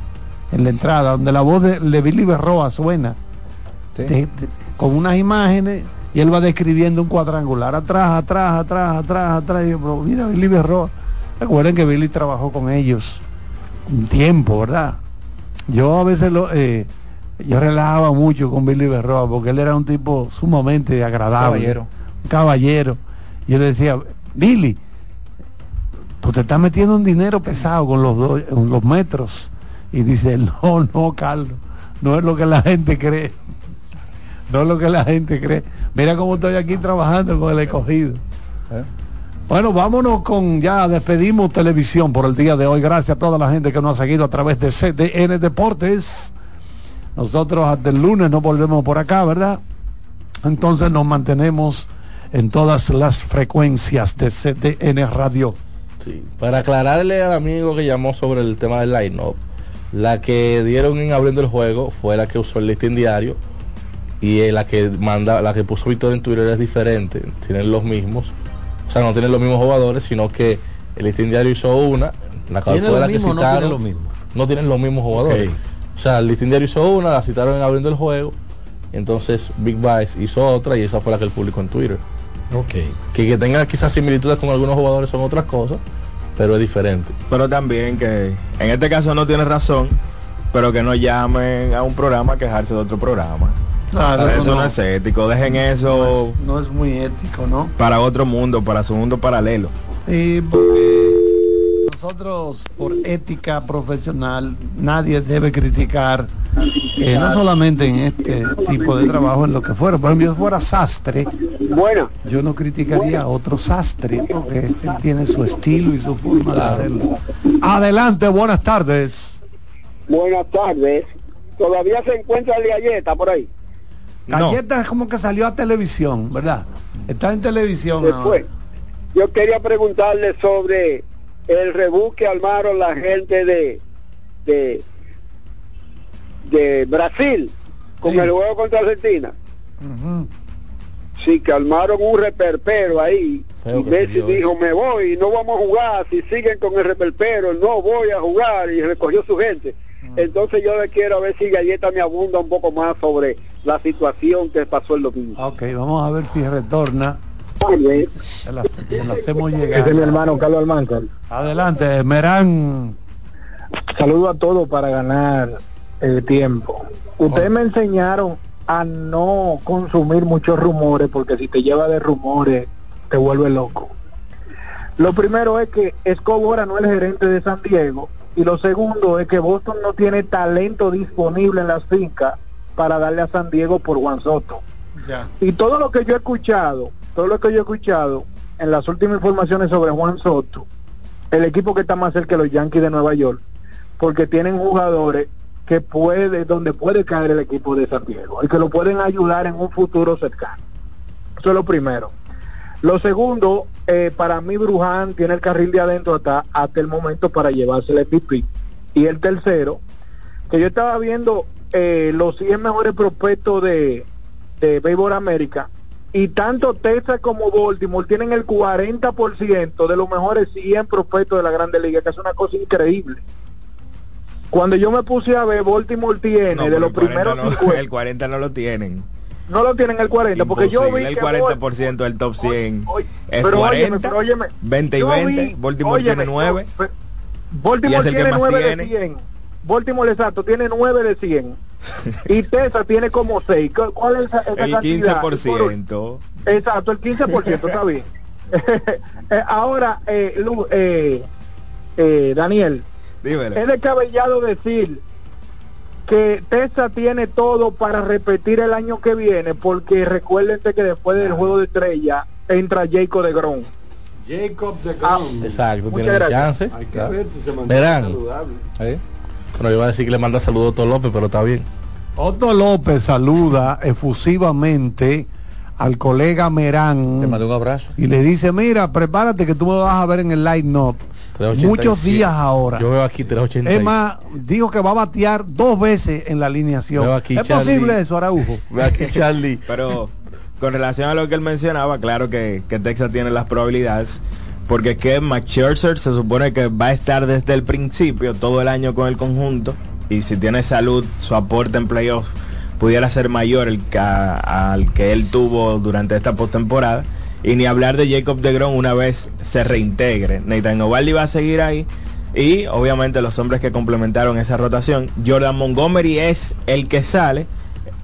[SPEAKER 4] en la entrada, donde la voz de, de Billy Berroa suena de- de- con unas imágenes y él va describiendo un cuadrangular atrás, atrás, atrás, atrás, atrás. Y yo, pero mira, Billy Berroa. Recuerden que Billy trabajó con ellos un tiempo, ¿verdad? Yo a veces lo, eh, yo relajaba mucho con Billy Berroa porque él era un tipo sumamente agradable.
[SPEAKER 9] Caballero.
[SPEAKER 4] Un caballero. Y yo le decía, Billy, tú te estás metiendo un dinero pesado con los, do- con los metros. Y dice, no, no, Carlos, no es lo que la gente cree. No lo que la gente cree. Mira cómo estoy aquí trabajando con el escogido. Bueno, vámonos con ya despedimos televisión por el día de hoy. Gracias a toda la gente que nos ha seguido a través de CDN Deportes. Nosotros hasta el lunes nos volvemos por acá, ¿verdad? Entonces nos mantenemos en todas las frecuencias de CDN Radio.
[SPEAKER 6] Sí, para aclararle al amigo que llamó sobre el tema del line-up, la que dieron en abriendo el juego fue la que usó el listing diario y eh, la que manda, la que puso Víctor en Twitter es diferente, tienen los mismos, o sea, no tienen los mismos jugadores, sino que el listing diario hizo una, la cual
[SPEAKER 5] ¿Tiene
[SPEAKER 6] fue la que
[SPEAKER 5] no
[SPEAKER 6] citaron,
[SPEAKER 5] tiene lo mismo?
[SPEAKER 6] no tienen los mismos jugadores. O sea, el listing diario hizo una, la citaron en abriendo el juego, entonces Big Vice hizo otra y esa fue la que él publicó en Twitter.
[SPEAKER 5] Ok.
[SPEAKER 6] Que, que tenga quizás similitudes con algunos jugadores son otras cosas, pero es diferente.
[SPEAKER 8] Pero también que en este caso no tiene razón, pero que no llamen a un programa a quejarse de otro programa.
[SPEAKER 4] Claro,
[SPEAKER 8] eso
[SPEAKER 4] eso
[SPEAKER 8] no
[SPEAKER 4] no.
[SPEAKER 8] es ético, dejen eso
[SPEAKER 4] No es muy ético, ¿no?
[SPEAKER 8] para otro mundo, para su mundo paralelo.
[SPEAKER 4] Sí, porque nosotros por ética profesional nadie debe criticar, eh, no solamente en este tipo de trabajo, en lo que fuera. Por ejemplo, si fuera sastre,
[SPEAKER 32] bueno.
[SPEAKER 4] yo no criticaría a otro sastre, porque él tiene su estilo y su forma de hacerlo. Adelante, buenas tardes.
[SPEAKER 32] Buenas tardes. Todavía se encuentra el galleta por ahí.
[SPEAKER 4] Galleta es como que salió a televisión, ¿verdad? Está en televisión.
[SPEAKER 32] Después, yo quería preguntarle sobre el rebú que armaron la gente de de, de Brasil con el juego contra Argentina. Sí, que armaron un reperpero ahí.
[SPEAKER 6] Feo
[SPEAKER 32] y Messi dijo, me voy, no vamos a jugar. Si siguen con el reperpero, no voy a jugar. Y recogió su gente. Entonces yo le quiero ver si Galleta me abunda un poco más sobre la situación que pasó el domingo.
[SPEAKER 4] Ok, vamos a ver si retorna. Se la, se la hacemos llegar.
[SPEAKER 32] Ese es mi hermano Carlos Almanzar.
[SPEAKER 4] Adelante, Merán.
[SPEAKER 32] Saludo a todos para ganar eh, tiempo. Ustedes me enseñaron a no consumir muchos rumores porque si te lleva de rumores te vuelve loco. Lo primero es que Escobar no es el gerente de San Diego y lo segundo es que Boston no tiene talento disponible en las fincas para darle a San Diego por Juan Soto.
[SPEAKER 4] Ya.
[SPEAKER 32] Y todo lo que yo he escuchado, todo lo que yo he escuchado en las últimas informaciones sobre Juan Soto, el equipo que está más cerca de los Yankees de Nueva York, porque tienen jugadores que puede, donde puede caer el equipo de San Diego, y que lo pueden ayudar en un futuro cercano. Eso es lo primero. Lo segundo, eh, para mí Bruján tiene el carril de adentro hasta, hasta el momento para llevarse el MVP. Y el tercero, que yo estaba viendo eh, los 100 mejores prospectos de, de Béisbol América, y tanto Texas como Baltimore tienen el 40% de los mejores 100 prospectos de la Grande Liga, que es una cosa increíble. Cuando yo me puse a ver, Baltimore tiene
[SPEAKER 8] No,
[SPEAKER 32] de los
[SPEAKER 8] el 40
[SPEAKER 32] primeros
[SPEAKER 8] no-
[SPEAKER 32] 50,
[SPEAKER 8] el 40 no lo tienen.
[SPEAKER 32] No lo tienen el 40, porque yo vi
[SPEAKER 8] Imposible, el
[SPEAKER 32] que
[SPEAKER 8] 40% del top 100 es
[SPEAKER 32] pero
[SPEAKER 8] 40,
[SPEAKER 32] óyeme, pero óyeme,
[SPEAKER 8] 20 y
[SPEAKER 32] yo
[SPEAKER 8] 20,
[SPEAKER 32] vi-
[SPEAKER 8] Baltimore
[SPEAKER 32] óyeme,
[SPEAKER 8] tiene 9.
[SPEAKER 32] yo- pero- Baltimore
[SPEAKER 8] Y es el que
[SPEAKER 32] tiene
[SPEAKER 8] más
[SPEAKER 32] 9
[SPEAKER 8] tiene.
[SPEAKER 32] de 100. Baltimore exacto tiene 9 de 100. y Texas tiene como 6. ¿Cuál es esa, esa
[SPEAKER 8] el
[SPEAKER 32] cantidad?
[SPEAKER 8] 15%.
[SPEAKER 32] Exacto, el 15% está bien. Eh, Ahora, eh, Lu- eh, eh, Daniel,
[SPEAKER 8] Dímelo.
[SPEAKER 32] es descabellado decir que Texas tiene todo para repetir el año que viene, porque recuérdense que después del juego de estrella entra Jacob de Gron.
[SPEAKER 4] Jacob de
[SPEAKER 6] Exacto,
[SPEAKER 32] Muchas
[SPEAKER 6] tiene
[SPEAKER 32] gracias.
[SPEAKER 6] chance.
[SPEAKER 4] Hay que ver si se mantiene
[SPEAKER 6] Verán.
[SPEAKER 4] saludable.
[SPEAKER 6] ¿Eh? Bueno, yo iba a decir que le manda saludos a Otto López, pero está bien.
[SPEAKER 4] Otto López saluda efusivamente al colega Merán.
[SPEAKER 9] Te mando un abrazo.
[SPEAKER 4] Y le dice, mira, prepárate que tú me vas a ver en el line-up.
[SPEAKER 6] 387.
[SPEAKER 4] Muchos días ahora.
[SPEAKER 6] Yo veo aquí 380.
[SPEAKER 4] Es más, dijo que va a batear dos veces en la alineación.
[SPEAKER 6] Veo aquí,
[SPEAKER 4] ¿Es
[SPEAKER 6] Charlie.
[SPEAKER 4] posible eso, Araujo?
[SPEAKER 6] Ve aquí, Charlie.
[SPEAKER 8] Pero con relación a lo que él mencionaba, claro que, que Texas tiene las probabilidades. Porque que McCherser se supone que va a estar desde el principio, todo el año con el conjunto. Y si tiene salud, su aporte en playoffs pudiera ser mayor el que, al que él tuvo durante esta postemporada. Y ni hablar de Jacob de Gron una vez se reintegre. Nathan Ovaldi va a seguir ahí. Y obviamente los hombres que complementaron esa rotación. Jordan Montgomery es el que sale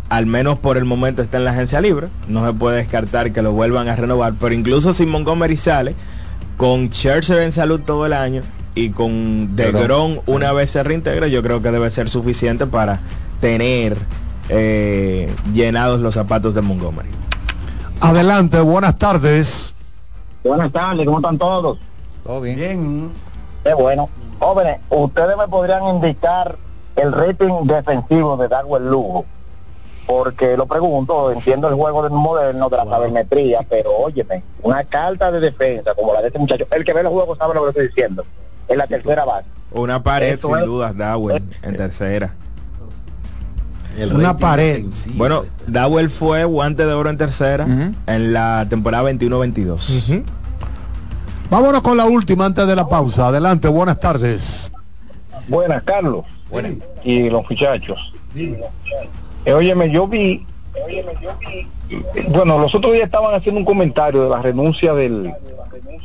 [SPEAKER 8] al menos por el momento está en la agencia libre. No se puede descartar que lo vuelvan a renovar. Pero incluso si Montgomery sale, con Scherzer en salud todo el año y con DeGrom una vez se reintegre, yo creo que debe ser suficiente para tener eh, llenados los zapatos de Montgomery.
[SPEAKER 4] Adelante, buenas tardes.
[SPEAKER 30] Buenas tardes, ¿cómo están todos?
[SPEAKER 9] Todo bien.
[SPEAKER 4] Bien.
[SPEAKER 30] Qué bueno. Jóvenes, ustedes me podrían indicar el rating defensivo de Darwin Lugo. Porque lo pregunto, entiendo el juego del moderno, de la sabermetría, pero óyeme, una carta de defensa como la de este muchacho, el que ve los juegos sabe lo que estoy diciendo, en la tercera base.
[SPEAKER 8] Una pared sin
[SPEAKER 30] es-
[SPEAKER 8] dudas, Dawel, en tercera.
[SPEAKER 4] Una pared.
[SPEAKER 8] Bueno, Dawel fue guante de oro en tercera en la temporada 21-22.
[SPEAKER 4] Vámonos con la última antes de la pausa. Adelante, buenas tardes.
[SPEAKER 29] Buenas, Carlos. Y los muchachos. Eh, óyeme, yo vi. Bueno, los otros días estaban haciendo un comentario de la renuncia del,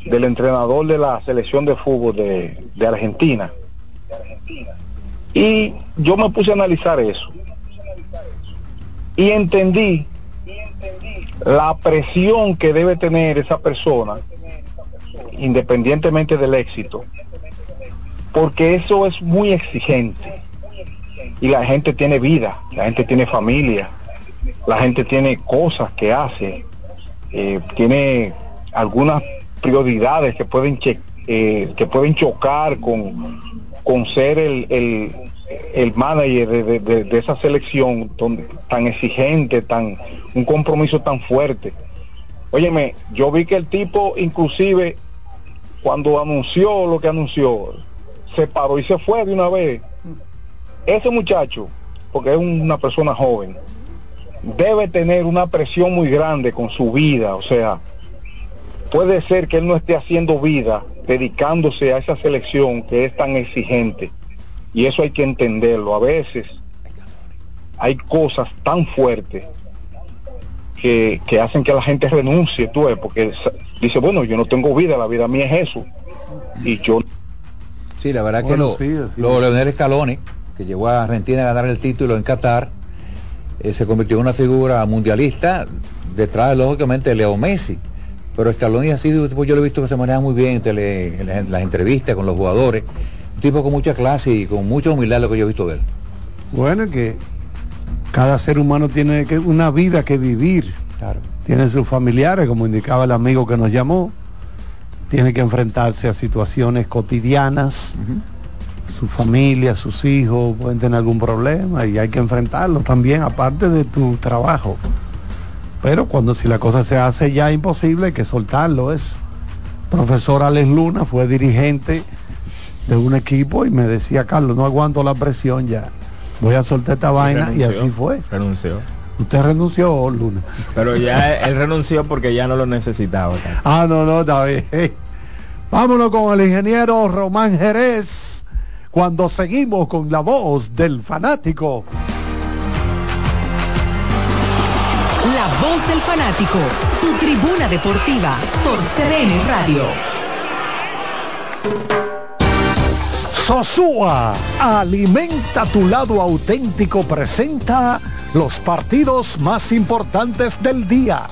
[SPEAKER 29] del entrenador de la selección de fútbol de, de Argentina. Y yo me puse a analizar eso. Y entendí la presión que debe tener esa persona, independientemente del éxito, porque eso es muy exigente. Y la gente tiene vida, la gente tiene familia, la gente tiene cosas que hace, eh, tiene algunas prioridades que pueden che- eh, que pueden chocar con, con ser el, el, el manager de, de- de- esa selección tan exigente, tan un compromiso tan fuerte. Óyeme, yo vi que el tipo inclusive cuando anunció lo que anunció, se paró y se fue de una vez. Ese muchacho, porque es una persona joven, debe tener una presión muy grande con su vida, o sea, puede ser que él no esté haciendo vida dedicándose a esa selección que es tan exigente. Y eso hay que entenderlo. A veces hay cosas tan fuertes que, que hacen que la gente renuncie, tú ves, porque dice, bueno, yo no tengo vida, la vida mía es eso. Y yo
[SPEAKER 9] Sí, la verdad
[SPEAKER 4] Bueno,
[SPEAKER 9] que lo,
[SPEAKER 4] sí.
[SPEAKER 9] lo Leonel Scaloni, que llevó a Argentina a ganar el título en Qatar, eh, se convirtió en una figura mundialista, detrás de, lógicamente de Leo Messi. Pero Scaloni ha sido, yo lo he visto que se maneja muy bien en, tele- en las, en las entrevistas con los jugadores, tipo con mucha clase y con mucha humildad lo que yo he visto de él.
[SPEAKER 4] Bueno, que cada ser humano tiene que, una vida que vivir. Tiene sus familiares, como indicaba el amigo que nos llamó. Tiene que enfrentarse a situaciones cotidianas. Su familia, sus hijos pueden tener algún problema y hay que enfrentarlo también, aparte de tu trabajo. Pero cuando si la cosa se hace ya imposible, hay que soltarlo eso. profesor Alex Luna fue dirigente de un equipo y me decía, Carlos, no aguanto la presión ya. Voy a soltar esta vaina y así fue.
[SPEAKER 8] Renunció.
[SPEAKER 4] Usted renunció, Luna.
[SPEAKER 8] Pero ya él renunció porque ya no lo necesitaba.
[SPEAKER 4] Ah, no, no, está bien. Vámonos con el ingeniero Román Jerez cuando seguimos con la voz del fanático.
[SPEAKER 10] La voz del fanático, tu tribuna deportiva por CDN Radio.
[SPEAKER 11] Sosúa, alimenta tu lado auténtico, presenta los partidos más importantes del día.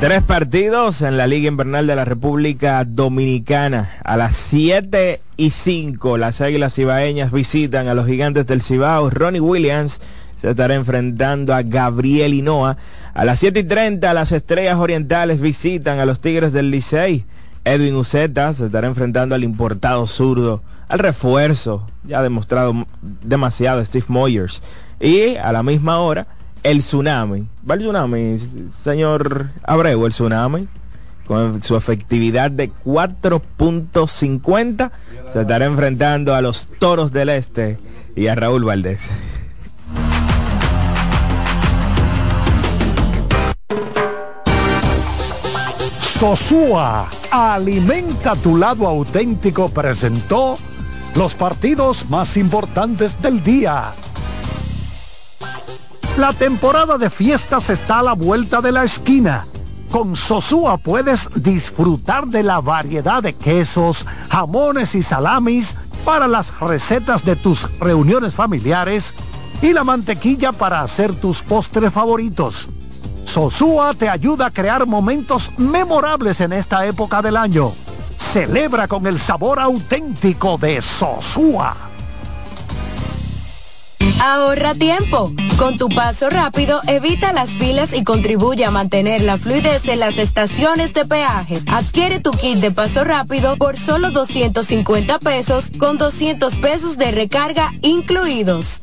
[SPEAKER 8] Tres partidos en la Liga Invernal de la República Dominicana. A las 7 y 5, las Águilas Cibaeñas visitan a los Gigantes del Cibao. Ronnie Williams se estará enfrentando a Gabriel Hinoa. A las 7 y 30, las Estrellas Orientales visitan a los Tigres del Licey. Edwin Uceta se estará enfrentando al importado zurdo, al refuerzo, ya ha demostrado demasiado Steve Moyers. Y a la misma hora, el tsunami. ¿Va el tsunami, señor Abreu, el tsunami? Con su efectividad de 4.50, se estará enfrentando a los Toros del Este y a Raúl Valdés.
[SPEAKER 11] Sosúa, alimenta tu lado auténtico, presentó los partidos más importantes del día. La temporada de fiestas está a la vuelta de la esquina. Con Sosúa puedes disfrutar de la variedad de quesos, jamones y salamis para las recetas de tus reuniones familiares y la mantequilla para hacer tus postres favoritos. Sosúa te ayuda a crear momentos memorables en esta época del año. Celebra con el sabor auténtico de Sosúa.
[SPEAKER 22] Ahorra tiempo. Con tu paso rápido, evita las filas y contribuye a mantener la fluidez en las estaciones de peaje. Adquiere tu kit de paso rápido por solo 250 pesos con 200 pesos de recarga incluidos.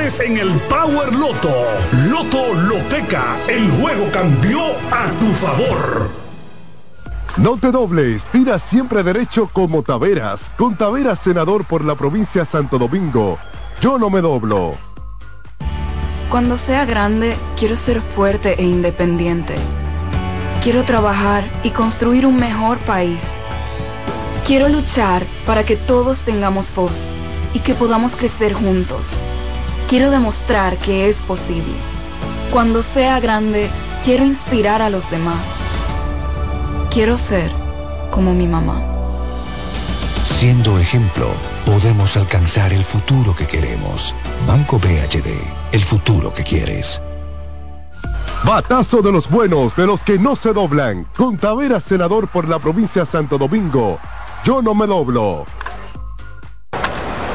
[SPEAKER 3] en el Power Loto. Loto Loteca, el juego cambió a tu favor.
[SPEAKER 12] No te dobles, tira siempre derecho como Taveras. Con Taveras, senador por la provincia Santo Domingo. Yo no me doblo.
[SPEAKER 33] Cuando sea grande, quiero ser fuerte e independiente. Quiero trabajar y construir un mejor país. Quiero luchar para que todos tengamos voz y que podamos crecer juntos. Quiero demostrar que es posible. Cuando sea grande, quiero inspirar a los demás. Quiero ser como mi mamá.
[SPEAKER 34] Siendo ejemplo, podemos alcanzar el futuro que queremos. Banco BHD, el futuro que quieres.
[SPEAKER 12] Batazo de los buenos, de los que no se doblan. Con Taveras, senador por la provincia Santo Domingo. Yo no me doblo.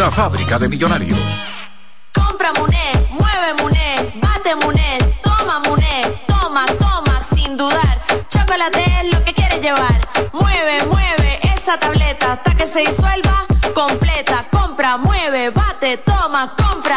[SPEAKER 14] la fábrica de millonarios.
[SPEAKER 35] Compra Muné, mueve Muné, bate Muné, toma Muné, toma, toma, sin dudar. Chocolate es lo que quieres llevar. Mueve, mueve esa tableta hasta que se disuelva completa. Compra, mueve, bate, toma, compra,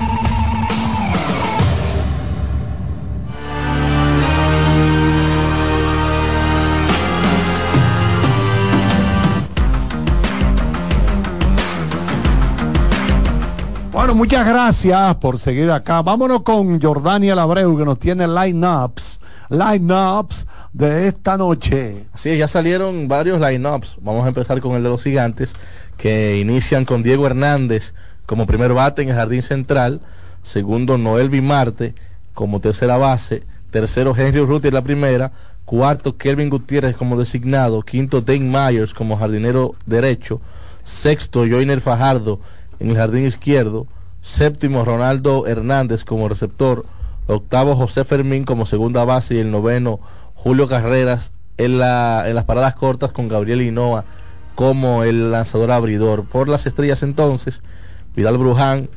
[SPEAKER 4] Muchas gracias por seguir acá. Vámonos con Jordania Labreu que nos tiene line-ups, line-ups de esta noche.
[SPEAKER 6] Es, ya salieron varios lineups. Vamos a empezar con el de los gigantes, que inician con Diego Hernández como primer bate en el jardín central, segundo Noel Bimarte como tercera base, tercero Henry Urruti en la primera, cuarto Kelvin Gutiérrez como designado, quinto Dane Myers como jardinero derecho, sexto Joiner Fajardo en el jardín izquierdo, séptimo Ronaldo Hernández como receptor, octavo José Fermín como segunda base y el noveno Julio Carreras en, la, en las paradas cortas con Gabriel Hinoa como el lanzador abridor. Por las estrellas entonces, Vidal Bruján,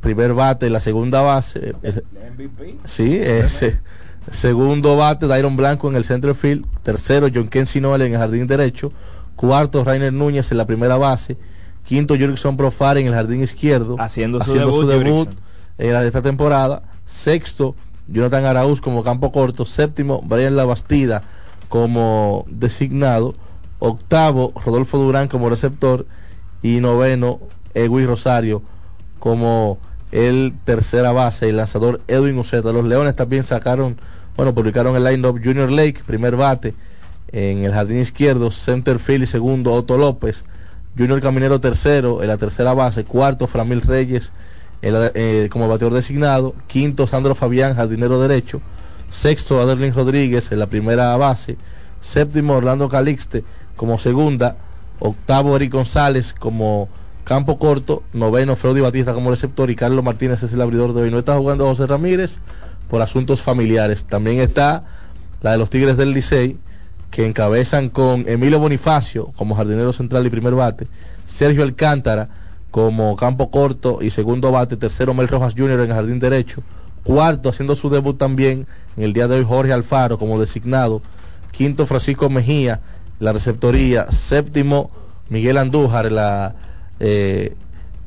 [SPEAKER 6] primer bate, la segunda base. eh, sí, ese. Segundo bate, Dairon Blanco en el center field. Tercero, John Kensi Noel en el jardín derecho. Cuarto, Rainer Núñez en la primera base. Quinto, Jurickson Profar en el jardín izquierdo.
[SPEAKER 8] Haciendo su debut,
[SPEAKER 6] en la de esta temporada. Sexto, Jonathan Araúz como campo corto. Séptimo, Brian Labastida como designado. Octavo, Rodolfo Durán como receptor. Y noveno, Edwin Rosario como el tercera base, el lanzador Edwin Uceta. Los Leones también sacaron, bueno, publicaron el line-up Junior Lake, primer bate, en el jardín izquierdo, center field y segundo Otto López, Junior Caminero tercero, en la tercera base, cuarto Framil Reyes eh, como bateador designado, quinto Sandro Fabián, jardinero derecho, sexto Adelín Rodríguez en la primera base, séptimo Orlando Calixte como segunda, octavo Eric González como campo corto, noveno Freudy Batista como receptor y Carlos Martínez es el abridor de hoy. No está jugando José Ramírez por asuntos familiares. También está la de los Tigres del Licey, que encabezan con Emilio Bonifacio como jardinero central y primer bate, Sergio Alcántara como campo corto y segundo bate, tercero Mel Rojas Jr. en el jardín derecho, cuarto haciendo su debut también en el día de hoy Jorge Alfaro como designado, quinto Francisco Mejía, la receptoría, séptimo Miguel Andújar la eh,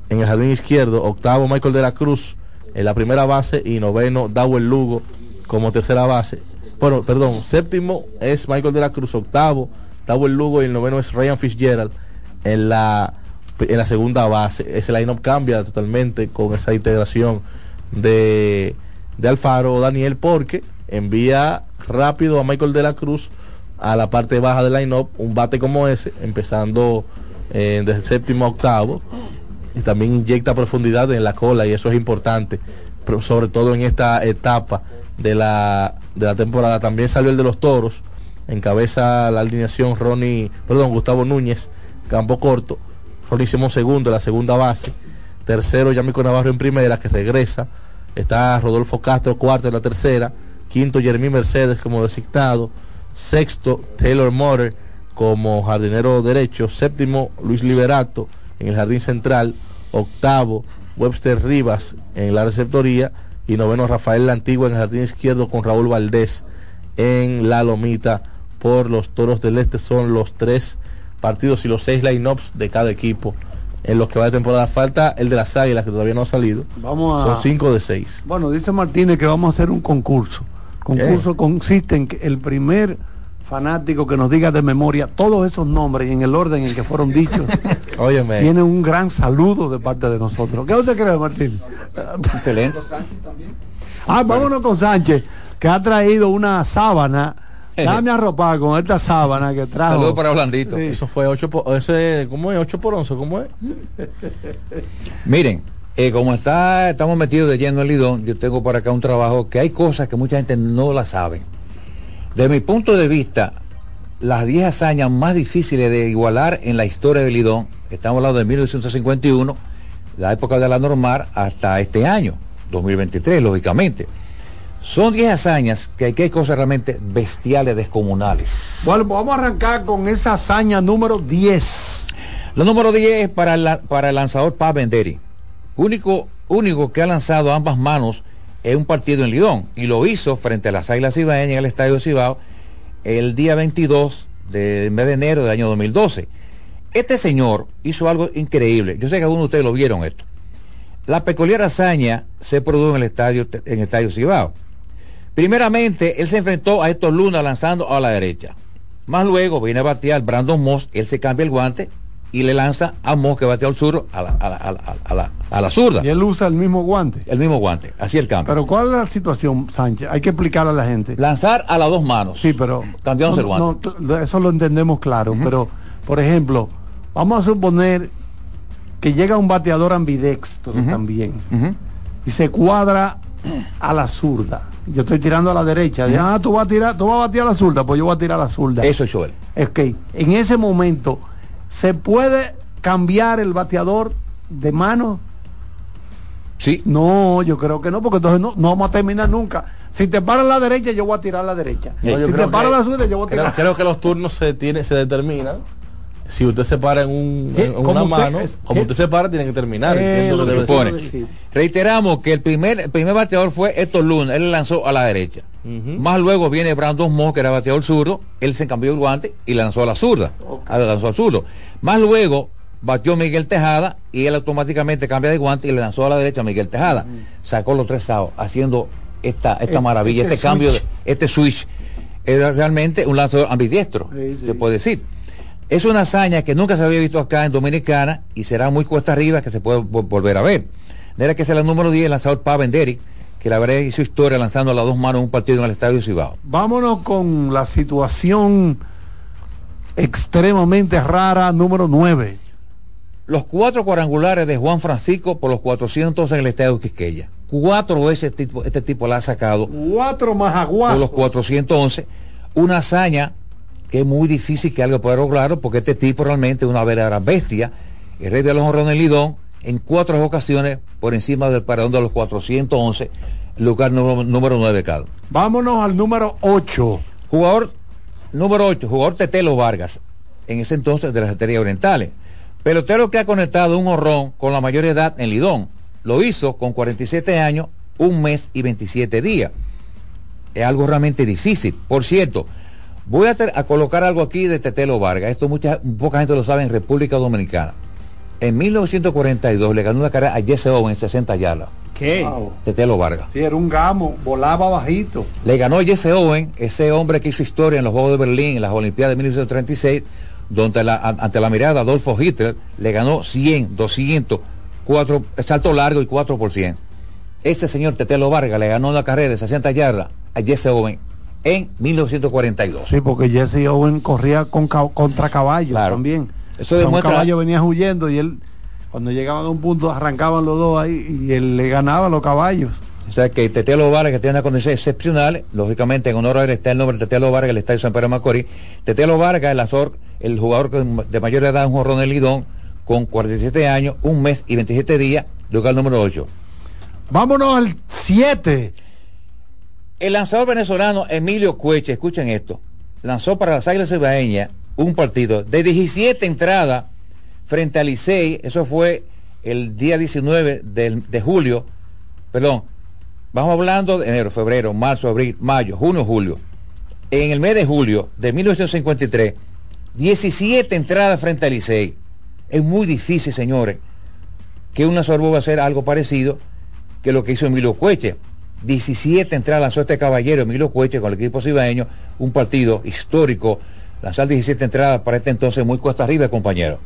[SPEAKER 6] en el jardín izquierdo, octavo Michael de la Cruz en la primera base y noveno Dawel Lugo como tercera base. Bueno, perdón, séptimo es Michael de la Cruz, octavo Dawel Lugo y el noveno es Ryan Fitzgerald en la en la segunda base. Ese line-up cambia totalmente con esa integración de, de Alfaro Daniel porque envía rápido a Michael de la Cruz a la parte baja del line-up un bate como ese, empezando eh, desde el séptimo a octavo y también inyecta profundidad en la cola y eso es importante pero sobre todo en esta etapa de la, de la temporada. También salió el de los toros, encabeza la alineación Ronnie, perdón, Gustavo Núñez, campo corto, Ronnie Simón segundo, la segunda base, tercero Yamico Navarro en primera, que regresa, está Rodolfo Castro cuarto en la tercera, quinto Jeremy Mercedes como designado, sexto Taylor Moore como jardinero derecho, séptimo Luis Liberato en el jardín central, octavo Webster Rivas en la receptoría y noveno Rafael La Antigua en el jardín izquierdo con Raúl Valdés en la lomita por los Toros del Este son los tres partidos y los seis line-ups de cada equipo en los que va de temporada. Falta el de las Águilas que todavía no ha salido.
[SPEAKER 4] Vamos a-
[SPEAKER 6] Son cinco de seis.
[SPEAKER 4] Bueno, dice Martínez que vamos a hacer un concurso. Concurso consiste en que el primer fanático que nos diga de memoria todos esos nombres y en el orden en que fueron dichos
[SPEAKER 6] Óyeme.
[SPEAKER 4] tiene un gran saludo de parte de nosotros. ¿Qué usted cree, Martín?
[SPEAKER 9] Excelente.
[SPEAKER 4] Ah, vámonos con Sánchez, que ha traído una sábana. Dame arropar con esta sábana que trajo.
[SPEAKER 9] Saludos para Blandito.
[SPEAKER 4] Sí.
[SPEAKER 6] Eso fue 8 por, ese, ¿cómo es? 8 por 11, ¿cómo es?
[SPEAKER 9] Miren, eh, como está, estamos metidos de lleno en Lidón, yo tengo por acá un trabajo que hay cosas que mucha gente no la sabe. De mi punto de vista, las 10 hazañas más difíciles de igualar en la historia de Lidón, estamos hablando de 1951, la época de la normal, hasta este año, 2023, lógicamente. Son 10 hazañas que hay cosas realmente bestiales, descomunales.
[SPEAKER 4] Bueno, pues vamos a arrancar con esa hazaña número 10.
[SPEAKER 9] La número 10 es para, la- para el lanzador Paz Benderi. Único, único que ha lanzado a ambas manos en un partido en Lidón. Y lo hizo frente a las Águilas Cibaeñas en el Estadio Cibao el día 22 del mes de enero del año 2012. Este señor hizo algo increíble. Yo sé que algunos de ustedes lo vieron esto. La peculiar hazaña se produjo en el estadio, en el estadio Cibao. Primeramente, él se enfrentó a Héctor Luna lanzando a la derecha. Más luego viene a batear Brandon Moss, él se cambia el guante y le lanza a Moss que batea al sur a la, a la, a la, a la- a la zurda.
[SPEAKER 4] Y él usa el mismo guante.
[SPEAKER 9] El mismo guante, así el cambio.
[SPEAKER 4] Pero ¿cuál es la situación, Sánchez? Hay que explicarle a la gente.
[SPEAKER 9] Lanzar a las dos manos.
[SPEAKER 4] Sí, pero...
[SPEAKER 9] Cambiándose
[SPEAKER 4] no,
[SPEAKER 9] el guante.
[SPEAKER 4] no, eso lo entendemos claro, pero, por ejemplo, vamos a suponer que llega un bateador ambidextro también y se cuadra a la zurda. Yo estoy tirando a la derecha. Y, Ah, tú vas a tirar, tú vas a batear a la zurda, pues yo voy a tirar a la zurda.
[SPEAKER 9] Eso es él.
[SPEAKER 4] Es que en ese momento se puede cambiar el bateador de mano.
[SPEAKER 9] Sí.
[SPEAKER 4] No, yo creo que no, porque entonces no, no vamos a terminar nunca. Si te paras a la derecha, yo voy a tirar a la derecha.
[SPEAKER 6] No, yo
[SPEAKER 4] si
[SPEAKER 6] creo
[SPEAKER 4] te a la zurda, yo voy a
[SPEAKER 6] Creo,
[SPEAKER 4] tirar.
[SPEAKER 6] creo que los turnos se tiene, se determinan. Si usted se para en, un,
[SPEAKER 4] Sí,
[SPEAKER 6] en
[SPEAKER 4] como
[SPEAKER 6] una
[SPEAKER 4] usted-
[SPEAKER 6] mano,
[SPEAKER 4] es-
[SPEAKER 6] como usted se para, tiene que terminar.
[SPEAKER 9] Eh, lo
[SPEAKER 6] que debe.
[SPEAKER 9] Reiteramos que el primer, el primer bateador fue Héctor Luna, él lanzó a la derecha. Más luego viene Brandon Moss, que era bateador zurdo, él se cambió el guante y le lanzó a la zurda. Ah, le lanzó al zurdo. Más luego batió Miguel Tejada y él automáticamente cambia de guante y le lanzó a la derecha a Miguel Tejada. Sacó los tres outs, haciendo esta, esta
[SPEAKER 4] Este-
[SPEAKER 9] maravilla, este,
[SPEAKER 4] este
[SPEAKER 9] cambio, de, este switch. Era realmente un lanzador ambidiestro, se puede decir. Es una hazaña que nunca se había visto acá en Dominicana y será muy cuesta arriba que se puede vo- volver a ver. De era que es la número 10, el lanzador Paven Derrick, que la verdad hizo historia lanzando a las dos manos un partido en el Estadio Cibao.
[SPEAKER 4] Vámonos con la situación extremadamente rara número 9.
[SPEAKER 9] Los cuatro cuadrangulares de Juan Francisco por los 400 en el Estadio Quisqueya. Cuatro veces este tipo, este tipo la ha sacado
[SPEAKER 4] Cuatro más
[SPEAKER 9] por
[SPEAKER 4] aguas.
[SPEAKER 9] los 411. Una hazaña que es muy difícil que alguien pueda lograrlo porque este tipo realmente es una verdadera bestia. El rey de los honrones Lidón en cuatro ocasiones por encima del paredón de los 411, lugar número, número 9 Cal.
[SPEAKER 4] Vámonos al número 8.
[SPEAKER 9] Jugador número 8, jugador Tetelo Vargas, en ese entonces de las estrellas orientales. Pelotero que ha conectado un horrón con la mayor edad en Lidón. Lo hizo con 47 años, un mes y 27 días. Es algo realmente difícil. Por cierto, voy a, ter- a colocar algo aquí de Tetelo Vargas. Esto mucha, poca gente lo sabe en República Dominicana. En 1942 le ganó una carrera a Jesse Owen en 60 yardas.
[SPEAKER 4] ¿Qué?
[SPEAKER 9] Tetelo Vargas.
[SPEAKER 4] Sí, era un gamo, volaba bajito.
[SPEAKER 9] Le ganó Jesse Owen, ese hombre que hizo historia en los Juegos de Berlín, en las Olimpiadas de 1936, donde la- ante la mirada de Adolfo Hitler le ganó 100, 200, 4, salto largo y 4 por 100. Ese señor Tetelo Vargas le ganó una carrera de 60 yardas a Jesse Owen en 1942.
[SPEAKER 4] Sí, porque Jesse Owen corría con ca- contra caballos también.
[SPEAKER 9] Eso
[SPEAKER 4] O sea,
[SPEAKER 9] demuestra-
[SPEAKER 4] Un caballo venía huyendo y él, cuando llegaban a un punto, arrancaban los dos ahí y él le ganaba a los caballos.
[SPEAKER 9] O sea que Tetelo Vargas, que tiene una condición excepcional, lógicamente en honor a él está el nombre de Tetelo Vargas, el Estadio San Pedro Macorís. Tetelo Vargas, el, azor, el jugador de mayor edad, un jorrón del Lidón, con 47 años, un mes y 27 días, lugar número 8.
[SPEAKER 4] Vámonos al 7.
[SPEAKER 9] El lanzador venezolano Emilio Cueche, escuchen esto, lanzó para las Águilas Ibaeñas un partido de 17 entradas frente al Licey, eso fue el día 19 de, julio, perdón, vamos hablando de enero, febrero, marzo, abril, mayo, junio, julio. En el mes de julio de 1953, 17 entradas frente al Licey. Es muy difícil, señores, que una sorbo va a hacer algo parecido que lo que hizo Emilio Cueche. 17 entradas lanzó este caballero Emilio Cueche con el equipo cibaeño, un partido histórico. Lanzar 17 entradas para este entonces muy cuesta arriba, compañero.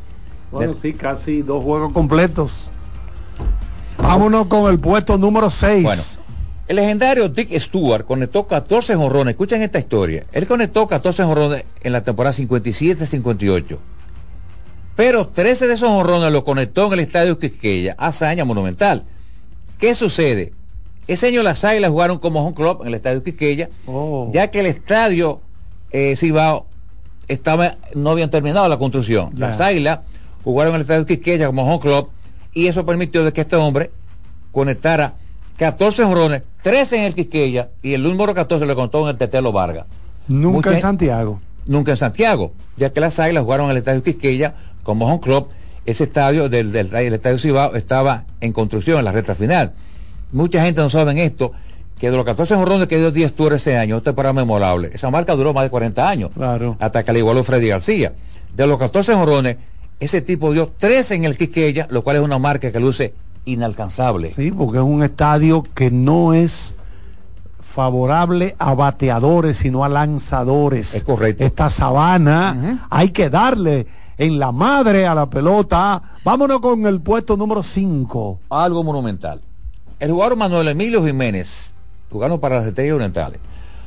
[SPEAKER 4] Bueno, sí, casi dos juegos completos. Vámonos con el puesto número 6.
[SPEAKER 9] Bueno, el legendario Dick Stewart conectó 14 jonrones. Escuchen esta historia. Él conectó 14 jonrones en la temporada 57-58. Pero 13 de esos jonrones los conectó en el estadio Quisqueya, hazaña monumental. ¿Qué sucede? Ese año las Águilas jugaron como home club en el estadio Quisqueya,
[SPEAKER 4] Oh.
[SPEAKER 9] ya que el estadio eh, Cibao estaba, no habían terminado la construcción.
[SPEAKER 4] Ya.
[SPEAKER 9] Las Águilas jugaron en el estadio Quisqueya como home club y eso permitió de que este hombre conectara 14 jonrones, 13 en el Quisqueya y el número 14 le contó en el Tetelo Vargas.
[SPEAKER 4] Nunca
[SPEAKER 9] Mucha-
[SPEAKER 4] en Santiago.
[SPEAKER 9] nunca en Santiago, ya que las Águilas jugaron en el Estadio Quisqueya como home club. Ese estadio del, del, del Estadio Cibao estaba en construcción en la recta final. Mucha gente no sabe esto, que de los 14 jorrones que dio 10 Tours ese año, este para memorable. Esa marca duró más de 40 años,
[SPEAKER 4] Claro.
[SPEAKER 9] hasta que le igualó Freddy García. De los 14 jorrones, ese tipo dio 13 en el Quisqueya, lo cual es una marca que luce inalcanzable.
[SPEAKER 4] Sí, porque es un estadio que no es favorable a bateadores, sino a lanzadores.
[SPEAKER 9] Es correcto.
[SPEAKER 4] Esta sabana hay que darle en la madre a la pelota. Vámonos con el puesto número 5.
[SPEAKER 9] algo monumental. El jugador Manuel Emilio Jiménez, jugando para las Estrellas Orientales,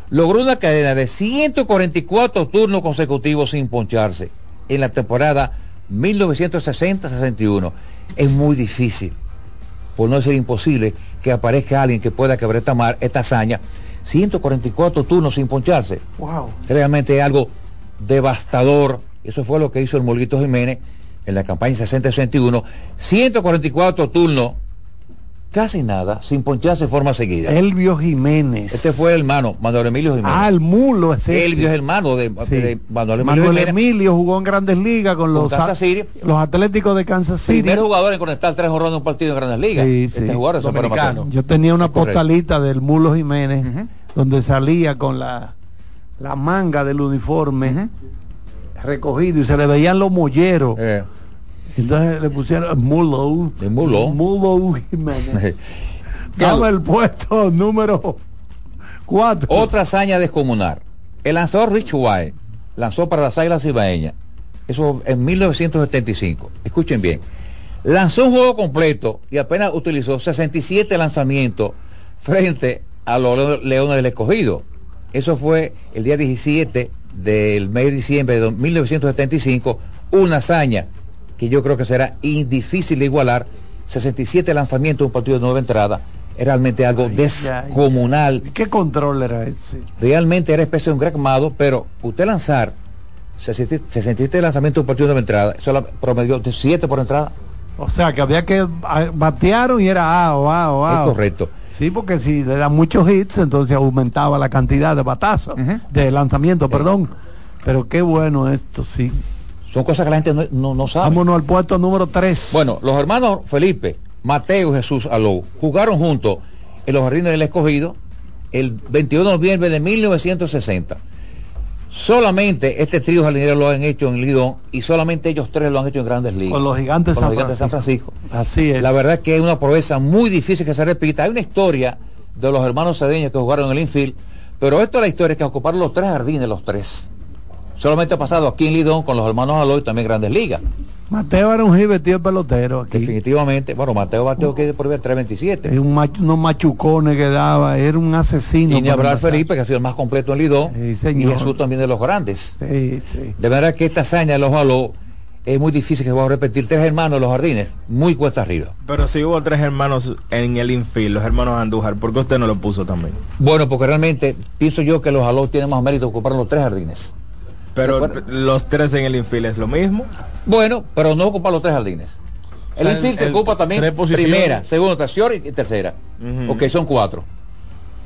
[SPEAKER 9] logró una cadena de 144 turnos consecutivos sin poncharse en la temporada 1960-61. Es muy difícil, por no decir imposible, que aparezca alguien que pueda quebrar esta, mar- esta hazaña. 144 turnos sin poncharse.
[SPEAKER 4] Wow.
[SPEAKER 9] Realmente es algo devastador. Eso fue lo que hizo el Molguito Jiménez en la campaña 60-61. 144 turnos, casi nada, sin poncharse de forma seguida.
[SPEAKER 4] Elvio Jiménez.
[SPEAKER 9] Este fue el hermano, Manuel Emilio Jiménez.
[SPEAKER 4] Ah, el mulo ese.
[SPEAKER 9] Elvio es hermano de,
[SPEAKER 4] Sí.
[SPEAKER 9] de Manuel Emilio
[SPEAKER 4] Manuel
[SPEAKER 9] Jiménez.
[SPEAKER 4] Emilio jugó en Grandes Ligas con los,
[SPEAKER 9] Kansas City.
[SPEAKER 4] los Atléticos de Kansas City.
[SPEAKER 9] Primer jugador en conectar tres jorrones en un partido en Grandes Ligas.
[SPEAKER 4] Sí,
[SPEAKER 9] Este
[SPEAKER 4] sí.
[SPEAKER 9] jugador es.
[SPEAKER 4] Yo tenía una postalita del Mulo Jiménez donde salía con la, la manga del uniforme recogido y se le veían los molleros.
[SPEAKER 9] Eh.
[SPEAKER 4] Entonces le pusieron Mulo.
[SPEAKER 9] El Mulo.
[SPEAKER 4] Mulo Jiménez. Dame el puesto número 4.
[SPEAKER 9] Otra hazaña descomunal. El lanzador Rich White lanzó para las Águilas Ibaeñas. Eso en 1975. Escuchen bien. Lanzó un juego completo y apenas utilizó 67 lanzamientos frente a los Leo- Leones del Escogido. Eso fue el día 17 del mes de diciembre de 1975. Una hazaña que yo creo que será difícil de igualar. 67 lanzamientos, un partido de nueva entrada. Es realmente algo descomunal.
[SPEAKER 4] ¿Qué control era ese?
[SPEAKER 9] Realmente era especie de un Greg Mado, pero usted lanzar 67 67 lanzamientos un partido de nueva entrada, eso la promedió de 7 por entrada.
[SPEAKER 4] O sea, que había que ah, batearon y era ao, ao,
[SPEAKER 9] Es
[SPEAKER 4] ao.
[SPEAKER 9] correcto.
[SPEAKER 4] Sí, porque si le dan muchos hits, entonces aumentaba la cantidad de batazos, de lanzamiento, perdón. Pero qué bueno esto, sí.
[SPEAKER 9] Son cosas que la gente no, no, no sabe.
[SPEAKER 4] Vámonos al puesto número 3.
[SPEAKER 9] Bueno, los hermanos Felipe, Mateo y Jesús Alou jugaron juntos en los jardines del escogido el 21 de noviembre de 1960. Solamente este trío jardinero lo han hecho en Lidón y solamente ellos tres lo han hecho en grandes ligas.
[SPEAKER 4] Con los gigantes,
[SPEAKER 9] Con
[SPEAKER 4] San,
[SPEAKER 9] los gigantes de San Francisco.
[SPEAKER 4] Así es.
[SPEAKER 9] La verdad que es una proeza muy difícil que se repita. Hay una historia de los hermanos cedeños que jugaron en el infield, pero esto es la historia que ocuparon los tres jardines, los tres. Solamente ha pasado aquí en Lidón con los hermanos Aloy, también grandes ligas.
[SPEAKER 4] Mateo era un de pelotero aquí.
[SPEAKER 9] Definitivamente, bueno, Mateo bateó que por ver 327.
[SPEAKER 4] Es un machu- unos machucones que daba, era un asesino.
[SPEAKER 9] Y ni hablar. Felipe, que ha sido el más completo en Lidón. y. Jesús también de los grandes.
[SPEAKER 4] Sí, sí.
[SPEAKER 9] De verdad que esta hazaña de los Aló es muy difícil que se va a repetir. Tres hermanos en los jardines, muy cuesta arriba.
[SPEAKER 8] Pero si hubo tres hermanos en el infield, los hermanos Andújar, ¿por qué usted no lo puso también?
[SPEAKER 9] Bueno, porque realmente pienso yo que los Aló tienen más mérito que ocupar los tres jardines.
[SPEAKER 8] Pero los tres en el infield es lo mismo.
[SPEAKER 9] Bueno, pero no ocupar los tres jardines. El
[SPEAKER 8] O sea,
[SPEAKER 9] infield se
[SPEAKER 8] el-
[SPEAKER 9] ocupa también primera, segunda, tercera y tercera.
[SPEAKER 8] Ujú.
[SPEAKER 9] Ok, son cuatro.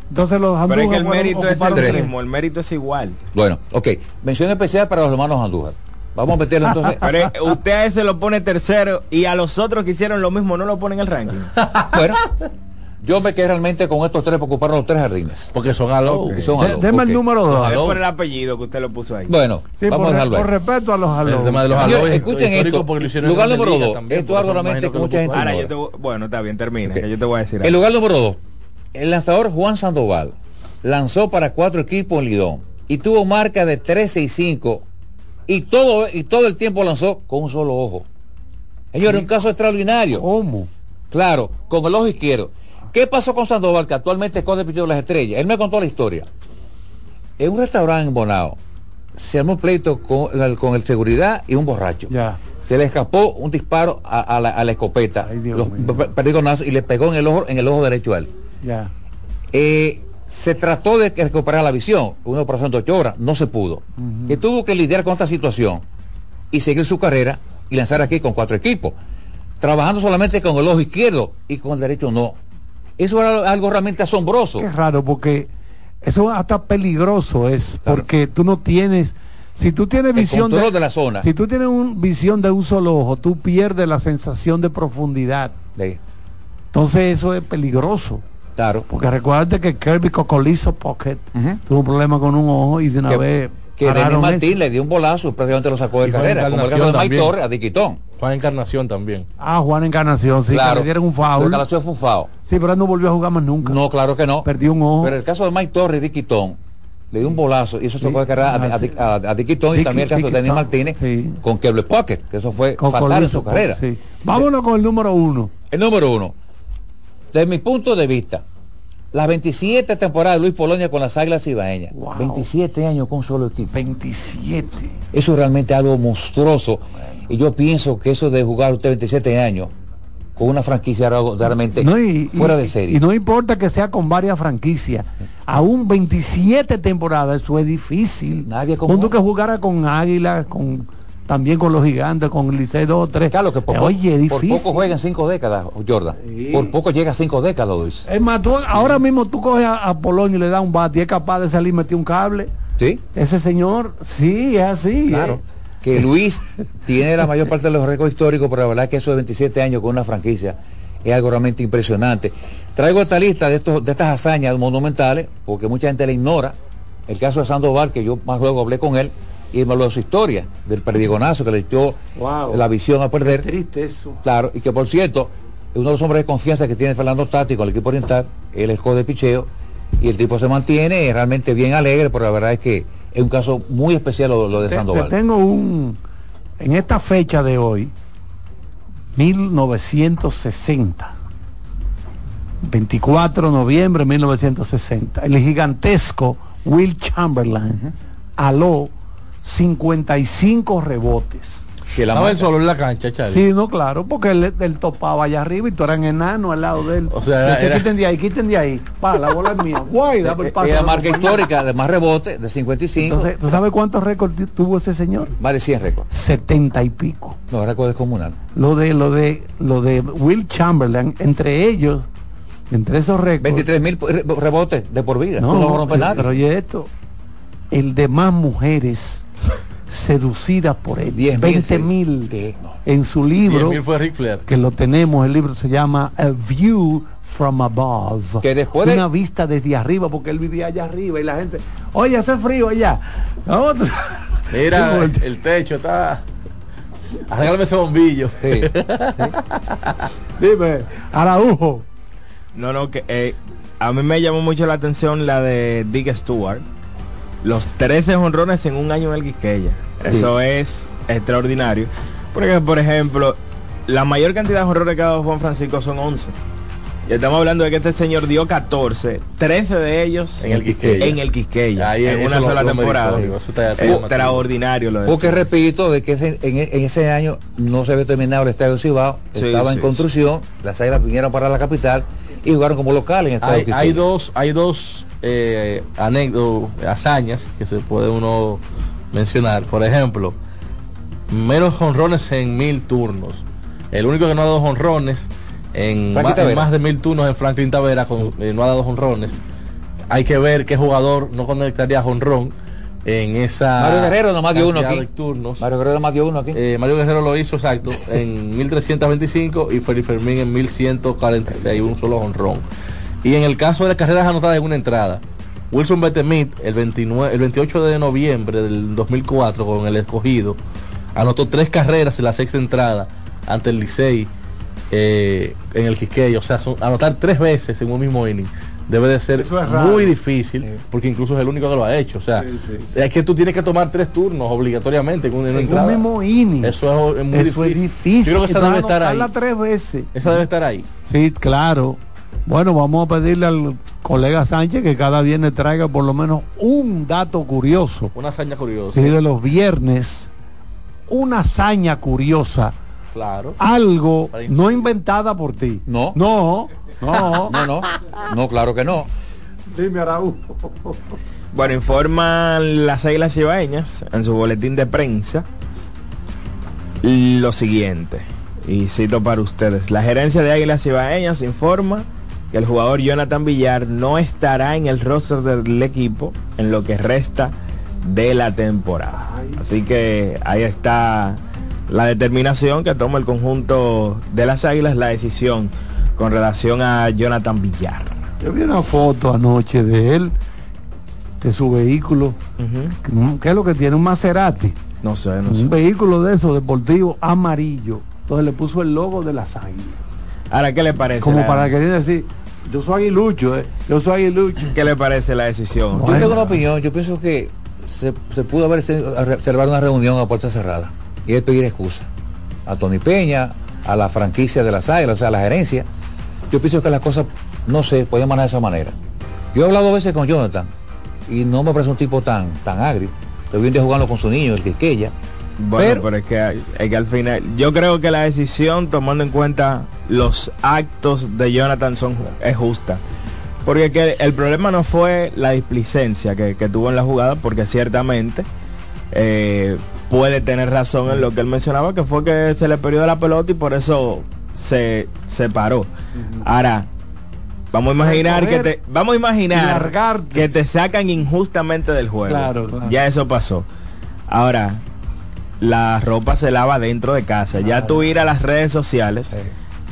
[SPEAKER 4] Entonces los
[SPEAKER 8] Pero es que
[SPEAKER 4] Andújar
[SPEAKER 8] el mérito es el
[SPEAKER 4] tres.
[SPEAKER 8] mismo, el mérito es igual.
[SPEAKER 9] Bueno, ok. Mención especial para los hermanos Andújar. Vamos a meterlo entonces.
[SPEAKER 8] Pero eh, usted a ese lo pone tercero y a los otros que hicieron lo mismo no lo ponen en el ranking.
[SPEAKER 9] bueno, yo me quedé realmente con estos tres para ocupar los tres jardines.
[SPEAKER 6] Porque son Aló.
[SPEAKER 9] Porque son
[SPEAKER 4] De- deme el
[SPEAKER 9] ok.
[SPEAKER 4] número dos.
[SPEAKER 8] Es por el apellido que usted lo puso ahí.
[SPEAKER 9] Bueno,
[SPEAKER 4] Sí,
[SPEAKER 9] vamos
[SPEAKER 4] por,
[SPEAKER 9] a dejarlo
[SPEAKER 4] por respeto a los Aló.
[SPEAKER 6] El tema de los
[SPEAKER 9] Señores,
[SPEAKER 6] Aló es
[SPEAKER 9] escuchen esto.
[SPEAKER 6] porque
[SPEAKER 9] Lugar número dos.
[SPEAKER 6] también,
[SPEAKER 9] Esto es algo realmente que mucha gente
[SPEAKER 8] Ahora yo te bueno, está bien, termina, que yo te voy a decir.
[SPEAKER 9] El
[SPEAKER 8] algo.
[SPEAKER 9] lugar número dos. El lanzador Juan Sandoval lanzó para cuatro equipos en Lidón y tuvo marca de 13 y 5 y todo, y todo el tiempo lanzó con un solo ojo. Señores, un caso extraordinario.
[SPEAKER 4] ¿Cómo?
[SPEAKER 9] Claro, con el ojo izquierdo. ¿Qué pasó con Sandoval, que actualmente es de de las Estrellas? Él me contó la historia. En un restaurante en Bonao se armó un pleito con, la- con el seguridad y un borracho.
[SPEAKER 4] Ya.
[SPEAKER 9] Se le escapó un disparo a, a la, a la escopeta,
[SPEAKER 4] Ay, Dios
[SPEAKER 9] los y le pegó en el ojo, en el ojo derecho a él.
[SPEAKER 4] Ya.
[SPEAKER 9] Eh, se trató de que recuperar la visión, una operación de ocho horas, no se pudo. Y tuvo que lidiar con esta situación y seguir su carrera y lanzar aquí con cuatro equipos, trabajando solamente con el ojo izquierdo y con el derecho no. Eso era algo realmente asombroso.
[SPEAKER 4] Qué raro, porque eso hasta peligroso es, porque tú no tienes, si tú tienes visión
[SPEAKER 9] control de la zona.
[SPEAKER 4] si tú tienes un, visión de un solo ojo, tú pierdes la sensación de profundidad.
[SPEAKER 9] Sí,
[SPEAKER 4] Entonces eso es peligroso.
[SPEAKER 9] claro.
[SPEAKER 4] Porque recuerda que Kirby Cocolizo Pocket tuvo un problema con un ojo y de una
[SPEAKER 9] Que-
[SPEAKER 4] vez
[SPEAKER 9] Que Denis Martín
[SPEAKER 4] eso.
[SPEAKER 9] le dio un bolazo y prácticamente lo sacó de carrera, como el caso de Mike. Torres a Diquitón.
[SPEAKER 6] Juan Encarnación también.
[SPEAKER 4] Ah, Juan Encarnación, sí, que le dieron un
[SPEAKER 9] La
[SPEAKER 4] foul.
[SPEAKER 9] Encarnación fue un foul.
[SPEAKER 4] Sí, pero él no volvió a jugar más nunca.
[SPEAKER 9] No, claro que no.
[SPEAKER 4] Perdió un ojo.
[SPEAKER 9] Pero el caso de Mike Torres y Tom le dio un bolazo y eso tocó de carrera a,
[SPEAKER 4] Ah,
[SPEAKER 9] a,
[SPEAKER 4] sí.
[SPEAKER 9] a, a Dicky Tom y también el caso de Denis Martínez
[SPEAKER 4] sí.
[SPEAKER 9] con Keble Pocket, que eso fue
[SPEAKER 4] Con
[SPEAKER 9] fatal en su carrera.
[SPEAKER 4] sí. Vámonos con el número uno.
[SPEAKER 9] El número uno, desde mi punto de vista, las 27 temporadas de Luis Polonia con las Águilas Ibaeñas.
[SPEAKER 4] Wow.
[SPEAKER 9] 27 años con un solo equipo.
[SPEAKER 4] 27.
[SPEAKER 9] Eso es realmente algo monstruoso. Y yo pienso que eso de jugar usted 27 años con una franquicia realmente
[SPEAKER 4] No, y,
[SPEAKER 9] fuera
[SPEAKER 4] y-
[SPEAKER 9] de serie.
[SPEAKER 4] Y no importa que sea con varias franquicias. Aún 27 temporadas, eso es difícil.
[SPEAKER 9] Nadie como
[SPEAKER 4] que jugara con Águila, con también con los gigantes, con el Licey 2 o 3.
[SPEAKER 9] Claro que por, po-
[SPEAKER 4] Oye,
[SPEAKER 9] por poco juegan cinco décadas, Jordan. Por poco llega a cinco décadas, Luis.
[SPEAKER 4] Es más, tú- ahora mismo tú coges a, a Polonio y le das un bate y es capaz de salir y meter un cable.
[SPEAKER 9] ¿Sí?
[SPEAKER 4] Ese señor, sí, es así.
[SPEAKER 9] Claro.
[SPEAKER 4] eh.
[SPEAKER 9] Que Luis tiene la mayor parte de los récords históricos, pero la verdad es que esos 27 años con una franquicia es algo realmente impresionante. Traigo esta lista de, estos, de estas hazañas monumentales, porque mucha gente le ignora. El caso de Sandoval, que yo más luego hablé con él, y me habló de su historia, del perdigonazo que le echó
[SPEAKER 4] Wow.
[SPEAKER 9] la visión a perder.
[SPEAKER 4] Triste eso.
[SPEAKER 9] Claro, y que por cierto, es uno de los hombres de confianza que tiene Fernando Tati con el equipo oriental, él es de picheo, y el tipo se mantiene realmente bien alegre, pero la verdad es que es un caso muy especial lo, lo de
[SPEAKER 4] Te-
[SPEAKER 9] Sandoval.
[SPEAKER 4] te tengo un. En esta fecha de hoy, 1960. 24 de noviembre de 1960. El gigantesco Will Chamberlain aló 55 rebotes.
[SPEAKER 9] Que la
[SPEAKER 6] Estaba solo en la cancha, Charlie.
[SPEAKER 4] Sí, no, claro, porque él, él topaba allá arriba y tú eras enano al lado de él.
[SPEAKER 6] O sea, era- era-
[SPEAKER 4] quiten de ahí, quiten de ahí. Pa, la bola es mía. Guay, dame el pase
[SPEAKER 9] es
[SPEAKER 4] a
[SPEAKER 9] la
[SPEAKER 4] la
[SPEAKER 9] marca histórica de más rebotes, de 55,
[SPEAKER 4] Entonces, ¿tú sabes cuántos récords tu- tuvo ese señor?
[SPEAKER 9] más de 100 récords.
[SPEAKER 4] 70 y pico.
[SPEAKER 9] No, récord descomunal.
[SPEAKER 4] Lo de, lo de, lo de Will Chamberlain, entre ellos, entre esos récords.
[SPEAKER 9] 23 mil rebotes de por vida.
[SPEAKER 4] No,
[SPEAKER 9] No, no rompe
[SPEAKER 4] pero-
[SPEAKER 9] nada.
[SPEAKER 4] Pero oye esto, el de más mujeres seducidas por él.
[SPEAKER 9] 10.000,
[SPEAKER 4] 20
[SPEAKER 9] sí.
[SPEAKER 4] mil
[SPEAKER 9] Sí.
[SPEAKER 4] en su libro,
[SPEAKER 6] 10.000 fue Ric Flair.
[SPEAKER 4] que lo tenemos, el libro se llama A View from Above.
[SPEAKER 9] Que después de-
[SPEAKER 4] Una vista desde arriba, porque él vivía allá arriba y la gente, oye, hace frío allá.
[SPEAKER 6] Mira,
[SPEAKER 4] Sí,
[SPEAKER 6] el, el techo está. Arréglame ese bombillo.
[SPEAKER 9] Sí.
[SPEAKER 4] Dime, Araujo.
[SPEAKER 8] No, no, que eh, a mí me llamó mucho la atención la de Dick Stewart. Los 13 honrones en un año en el Quisqueya. Eso es extraordinario. Porque, por ejemplo, la mayor cantidad de honrones que ha dado Juan Francisco son 11. Y estamos hablando de que este señor dio 14, 13 de ellos
[SPEAKER 6] En el Quisqueya.
[SPEAKER 8] En el Quisqueya,
[SPEAKER 6] Ahí
[SPEAKER 8] en una
[SPEAKER 6] lo-
[SPEAKER 8] sola
[SPEAKER 6] lo
[SPEAKER 8] temporada. Extraordinario lo de
[SPEAKER 9] Porque repito, de que ese- en, en ese año no se había terminado el estadio Cibao,
[SPEAKER 8] Sí,
[SPEAKER 9] estaba en
[SPEAKER 8] sí,
[SPEAKER 9] construcción, las águilas vinieron para la capital y jugaron como locales en el estadio
[SPEAKER 6] hay,
[SPEAKER 9] Quisqueya.
[SPEAKER 6] hay dos hay dos eh, anécdotas hazañas que se puede uno mencionar por ejemplo menos honrones en mil turnos el único que no ha dado honrones en, más de mil turnos en Franklin Tavera con- eh, no ha dado honrones hay que ver qué jugador no conectaría honrón en esa
[SPEAKER 9] Mario Guerrero nomás dio uno aquí.
[SPEAKER 6] turnos.
[SPEAKER 9] Mario Guerrero nomás dio uno aquí.
[SPEAKER 6] Eh, Mario Guerrero lo hizo exacto en 1325 y Felipe Fermín en 1146, un solo honrón. Y en el caso de las carreras anotadas en una entrada, Wilson Betemit el, 29, el 28 de noviembre del 2004 con el escogido, anotó tres carreras en la sexta entrada ante el Licey eh, en el Quisqueya. O sea, son- anotar tres veces en un mismo inning debe de ser
[SPEAKER 4] es
[SPEAKER 6] muy difícil porque incluso es el único que lo ha hecho. O sea, es que tú tienes que tomar tres turnos obligatoriamente en una, en entrada.
[SPEAKER 4] un mismo inning.
[SPEAKER 6] Eso es muy
[SPEAKER 4] Eso
[SPEAKER 6] difícil.
[SPEAKER 4] es difícil.
[SPEAKER 6] Yo creo que esa debe estar ahí.
[SPEAKER 4] anotarla tres veces.
[SPEAKER 6] Esa debe estar ahí.
[SPEAKER 4] Sí, claro. Bueno, vamos a pedirle al colega Sánchez que cada viernes traiga por lo menos un dato curioso.
[SPEAKER 6] Una hazaña curiosa.
[SPEAKER 4] Sí, de los viernes, una hazaña curiosa,
[SPEAKER 6] Claro.
[SPEAKER 4] algo no inventada por ti.
[SPEAKER 9] No.
[SPEAKER 4] No, no.
[SPEAKER 9] No, no. No, claro que no.
[SPEAKER 4] Dime, Araújo.
[SPEAKER 8] Bueno, informan las Águilas Cibaeñas en su boletín de prensa lo siguiente, y cito para ustedes, la gerencia de Águilas Cibaeñas informa que el jugador Jonathan Villar no estará en el roster del equipo en lo que resta de la temporada. Así que ahí está la determinación que toma el conjunto de las Águilas, la decisión con relación a Jonathan Villar.
[SPEAKER 4] Yo vi una foto anoche de él, de su vehículo. ¿Qué es lo que tiene? Un Maserati.
[SPEAKER 8] No sé, no sé.
[SPEAKER 4] Un vehículo de esos deportivo amarillo. Entonces le puso el logo de las águilas.
[SPEAKER 8] Ahora, ¿qué le parece?
[SPEAKER 4] Como para querer decir, yo soy aguilucho, eh. yo soy aguilucho.
[SPEAKER 8] ¿Qué le parece la decisión?
[SPEAKER 9] Yo tengo una opinión, yo pienso que se, se pudo haber celebrado una reunión a puerta cerrada y él pedir excusa a Tony Peña, a la franquicia de las águilas, o sea, a la gerencia. Yo pienso que las cosas, no sé, pueden manejar de esa manera. Yo he hablado a veces con Jonathan y no me parece un tipo tan, tan agrio. Estoy viendo jugando con su niño, el Quisqueya.
[SPEAKER 8] Bueno, pero, es, que, es que al final, yo creo que la decisión, tomando en cuenta los actos de Jonathan, son, es justa. Porque que el problema no fue la displicencia que, que tuvo en la jugada, porque ciertamente eh, puede tener razón en lo que él mencionaba, que fue que se le perdió la pelota y por eso se, se paró. Ahora, vamos a imaginar que te, vamos a imaginar que te sacan injustamente del juego.
[SPEAKER 4] Claro, claro.
[SPEAKER 8] Ya eso pasó. Ahora, la ropa se lava dentro de casa. Ya tú ir a las redes sociales,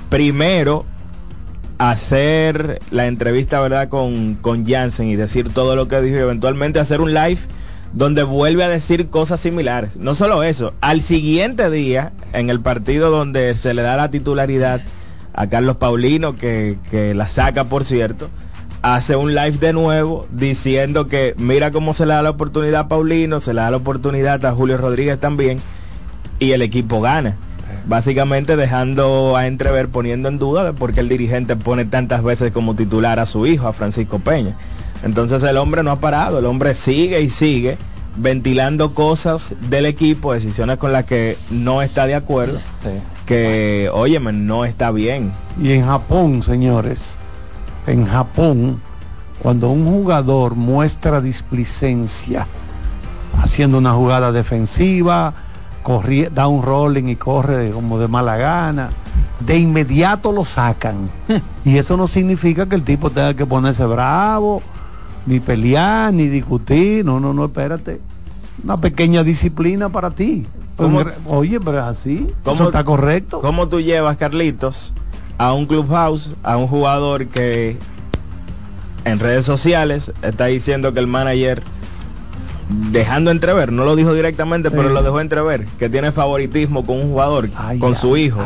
[SPEAKER 8] primero hacer la entrevista, ¿verdad? Con, con Jansen y decir todo lo que dijo y eventualmente hacer un live donde vuelve a decir cosas similares. No solo eso, al siguiente día, en el partido donde se le da la titularidad a Carlos Paulino, que, que la saca, por cierto, hace un live de nuevo diciendo que mira cómo se le da la oportunidad a Paulino, se le da la oportunidad a Julio Rodríguez también, y el equipo gana. Básicamente dejando a entrever, poniendo en duda de por qué el dirigente pone tantas veces como titular a su hijo, a Francisco Peña. Entonces el hombre no ha parado, el hombre sigue y sigue ventilando cosas del equipo, decisiones con las que no está de acuerdo, que, óyeme, no está bien.
[SPEAKER 4] Y en Japón, señores, en Japón, cuando un jugador muestra displicencia, haciendo una jugada defensiva, corri- da un rolling y corre como de mala gana, de inmediato lo sacan. y eso no significa que el tipo tenga que ponerse bravo, ni pelear, ni discutir. No, no, no, espérate. Una pequeña disciplina para ti.
[SPEAKER 8] ¿Cómo-
[SPEAKER 4] Oye, pero es así.
[SPEAKER 8] ¿Cómo-
[SPEAKER 4] Eso está correcto.
[SPEAKER 8] ¿Cómo tú llevas, Carlitos, a un clubhouse, a un jugador que en redes sociales está diciendo que el manager, dejando entrever, no lo dijo directamente, pero lo dejó entrever, que tiene favoritismo con un jugador, con su hijo,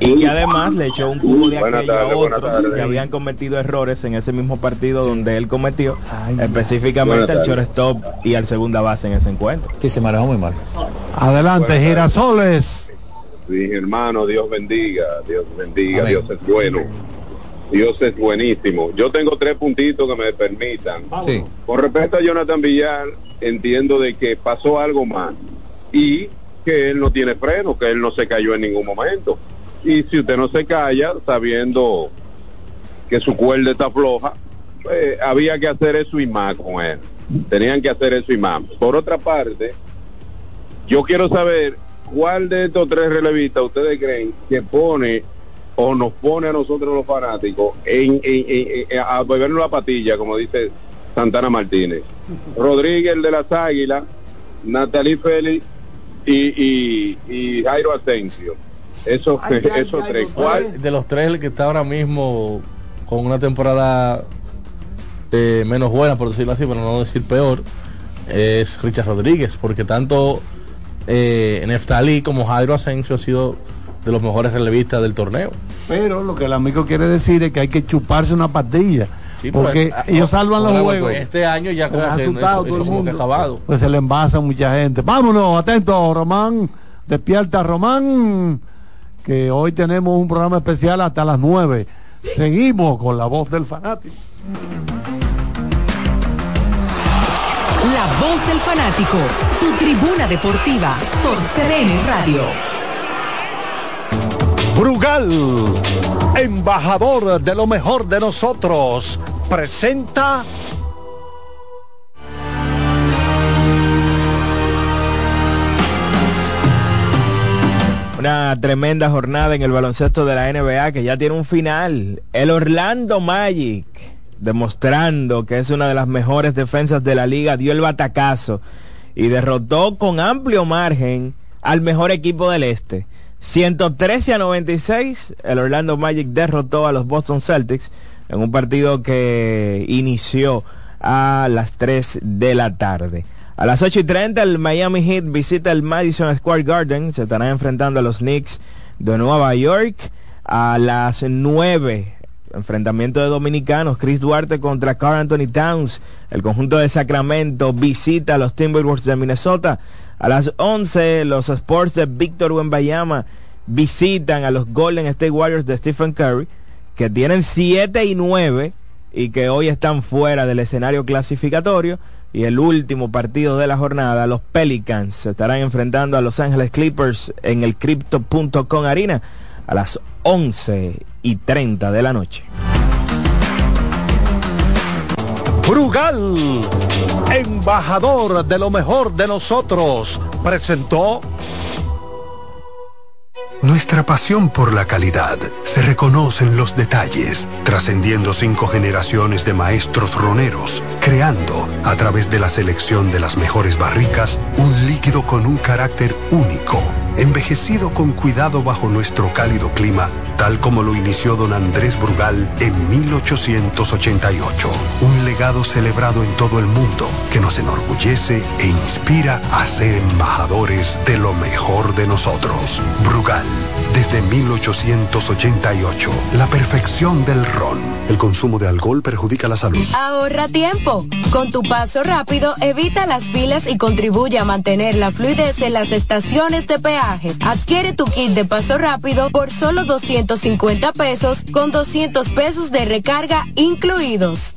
[SPEAKER 8] y que además le echó un cubo de aquello a otros que habían cometido errores en ese mismo partido donde él cometió, específicamente al shortstop y al segunda base en ese encuentro.
[SPEAKER 9] Sí, se manejó muy mal.
[SPEAKER 4] Adelante,
[SPEAKER 36] Buenas Mi hermano, Dios bendiga, Dios bendiga,
[SPEAKER 9] Amén.
[SPEAKER 36] Dios es bueno. Dios es buenísimo. Yo tengo tres puntitos que me permitan.
[SPEAKER 9] Sí.
[SPEAKER 36] Con respecto a Jonathan Villar, entiendo de que pasó algo más y que él no tiene freno, que él no se cayó en ningún momento. Y si usted no se calla, sabiendo que su cuerda está floja, pues, había que hacer eso y más con él. Tenían que hacer eso y más. Por otra parte, yo quiero saber cuál de estos tres relevistas ustedes creen que pone o nos pone a nosotros los fanáticos en, en- en- en- a bebernos la patilla, como dice Santana Martínez. Rodríguez el de las Águilas, Natalie Félix y, y, y Jairo Asensio. Esos, esos tres. ¿Cuál?
[SPEAKER 6] De los tres, el que está ahora mismo con una temporada eh, menos buena, por decirlo así, pero no decir peor, es Richard Rodríguez, porque tanto eh, Neftalí como Jairo Asensio han sido de los mejores relevistas del torneo.
[SPEAKER 4] Pero lo que el amigo quiere decir es que hay que chuparse una pastilla.
[SPEAKER 6] Sí, pero
[SPEAKER 4] porque ellos salvan los
[SPEAKER 6] ahora,
[SPEAKER 4] juegos.
[SPEAKER 6] pues, Este año ya como
[SPEAKER 4] Pero
[SPEAKER 6] que
[SPEAKER 4] asustado
[SPEAKER 6] eso,
[SPEAKER 4] todo
[SPEAKER 6] eso
[SPEAKER 4] el mundo.
[SPEAKER 6] acabado.
[SPEAKER 4] Pues se le envasa mucha gente. Vámonos, atento, Román. Despierta, Román. Que hoy tenemos un programa especial hasta las 9. Seguimos con la voz del fanático.
[SPEAKER 10] La voz del fanático, tu tribuna deportiva por CDN Radio.
[SPEAKER 4] Brugal, embajador de lo mejor de nosotros, presenta
[SPEAKER 8] Una tremenda jornada en el baloncesto de la NBA que ya tiene un final. El Orlando Magic, demostrando que es una de las mejores defensas de la liga, dio el batacazo y derrotó con amplio margen al mejor equipo del este. 113 a 96, el Orlando Magic derrotó a los Boston Celtics en un partido que inició a las 3 de la tarde. A las 8 y 30 el Miami Heat visita el Madison Square Garden. Se estarán enfrentando a los Knicks de Nueva York. A las 9 enfrentamiento de dominicanos. Chris Duarte contra Carl Anthony Towns. El conjunto de Sacramento visita a los Timberwolves de Minnesota. A las 11 los Sports de Víctor Wembayama visitan a los Golden State Warriors de Stephen Curry. Que tienen 7 y 9 y que hoy están fuera del escenario clasificatorio. Y el último partido de la jornada, los Pelicans se estarán enfrentando a Los Ángeles Clippers en el Crypto.com Arena a las 11 y 30 de la noche.
[SPEAKER 4] Brugal, embajador de lo mejor de nosotros, presentó
[SPEAKER 34] Nuestra pasión por la calidad se reconoce en los detalles, trascendiendo cinco generaciones de maestros roneros, creando, a través de la selección de las mejores barricas, un líquido con un carácter único, envejecido con cuidado bajo nuestro cálido clima, tal como lo inició don Andrés Brugal en 1888. Un legado celebrado en todo el mundo que nos enorgullece e inspira a ser embajadores de lo mejor de nosotros. Brugal, desde 1888, la perfección del ron. El consumo de alcohol perjudica la salud.
[SPEAKER 22] Ahorra tiempo. Con tu paso rápido, evita las filas y contribuye a mantener la fluidez en las estaciones de peaje. Adquiere tu kit de paso rápido por solo 250 pesos con 200 pesos de recarga incluidos.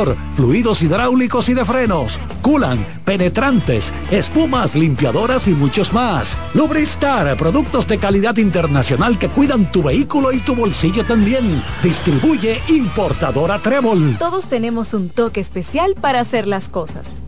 [SPEAKER 11] fluidos hidráulicos y de frenos, culan, penetrantes, espumas, limpiadoras y muchos más. Lubristar, productos de calidad internacional que cuidan tu vehículo y tu bolsillo también. Distribuye importadora Trébol.
[SPEAKER 37] Todos tenemos un toque especial para hacer las cosas.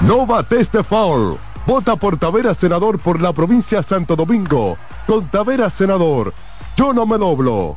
[SPEAKER 12] No bates de foul. Vota por Tavera Senador por la provincia Santo Domingo. Con Tavera Senador, yo no me doblo.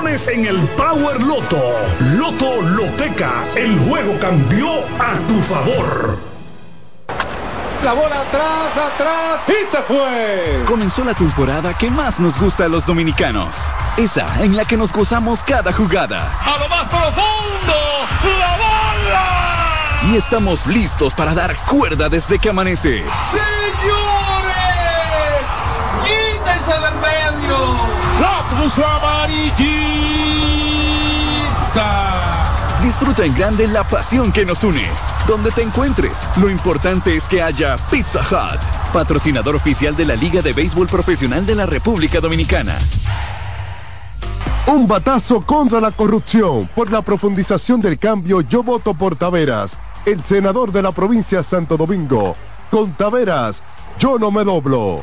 [SPEAKER 3] millones en el Power Loto. Loto Loteca, el juego cambió a tu favor.
[SPEAKER 38] La bola atrás, atrás y se fue.
[SPEAKER 17] Comenzó la temporada que más nos gusta a los dominicanos. Esa en la que nos gozamos cada jugada.
[SPEAKER 39] A lo más profundo, la bola.
[SPEAKER 17] Y estamos listos para dar cuerda desde que amanece.
[SPEAKER 39] Señores, quítense del medio. Puso amarillita.
[SPEAKER 17] Disfruta en grande la pasión que nos une. Donde te encuentres, lo importante es que haya Pizza Hut, patrocinador oficial de la Liga de Béisbol Profesional de la República Dominicana.
[SPEAKER 12] Un batazo contra la corrupción. Por la profundización del cambio, yo voto por Taveras, el senador de la provincia Santo Domingo. Con Taveras, yo no me doblo.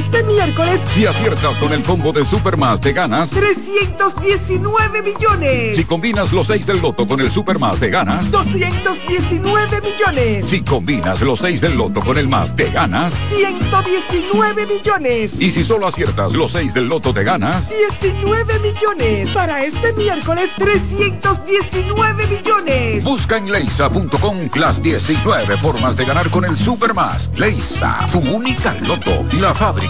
[SPEAKER 13] este miércoles,
[SPEAKER 14] Si aciertas con el combo de Supermas, te ganas.
[SPEAKER 13] 319 millones.
[SPEAKER 14] Si combinas los 6 del loto con el Supermas, te ganas.
[SPEAKER 13] 219 millones.
[SPEAKER 14] Si combinas los 6 del loto con el más, te ganas.
[SPEAKER 13] 119 millones.
[SPEAKER 14] Y si solo aciertas los 6 del loto, te ganas.
[SPEAKER 13] 19 millones. Para este miércoles, 319 millones.
[SPEAKER 14] Busca en leisa.com las 19 formas de ganar con el Supermas. Leisa, tu única loto, la fábrica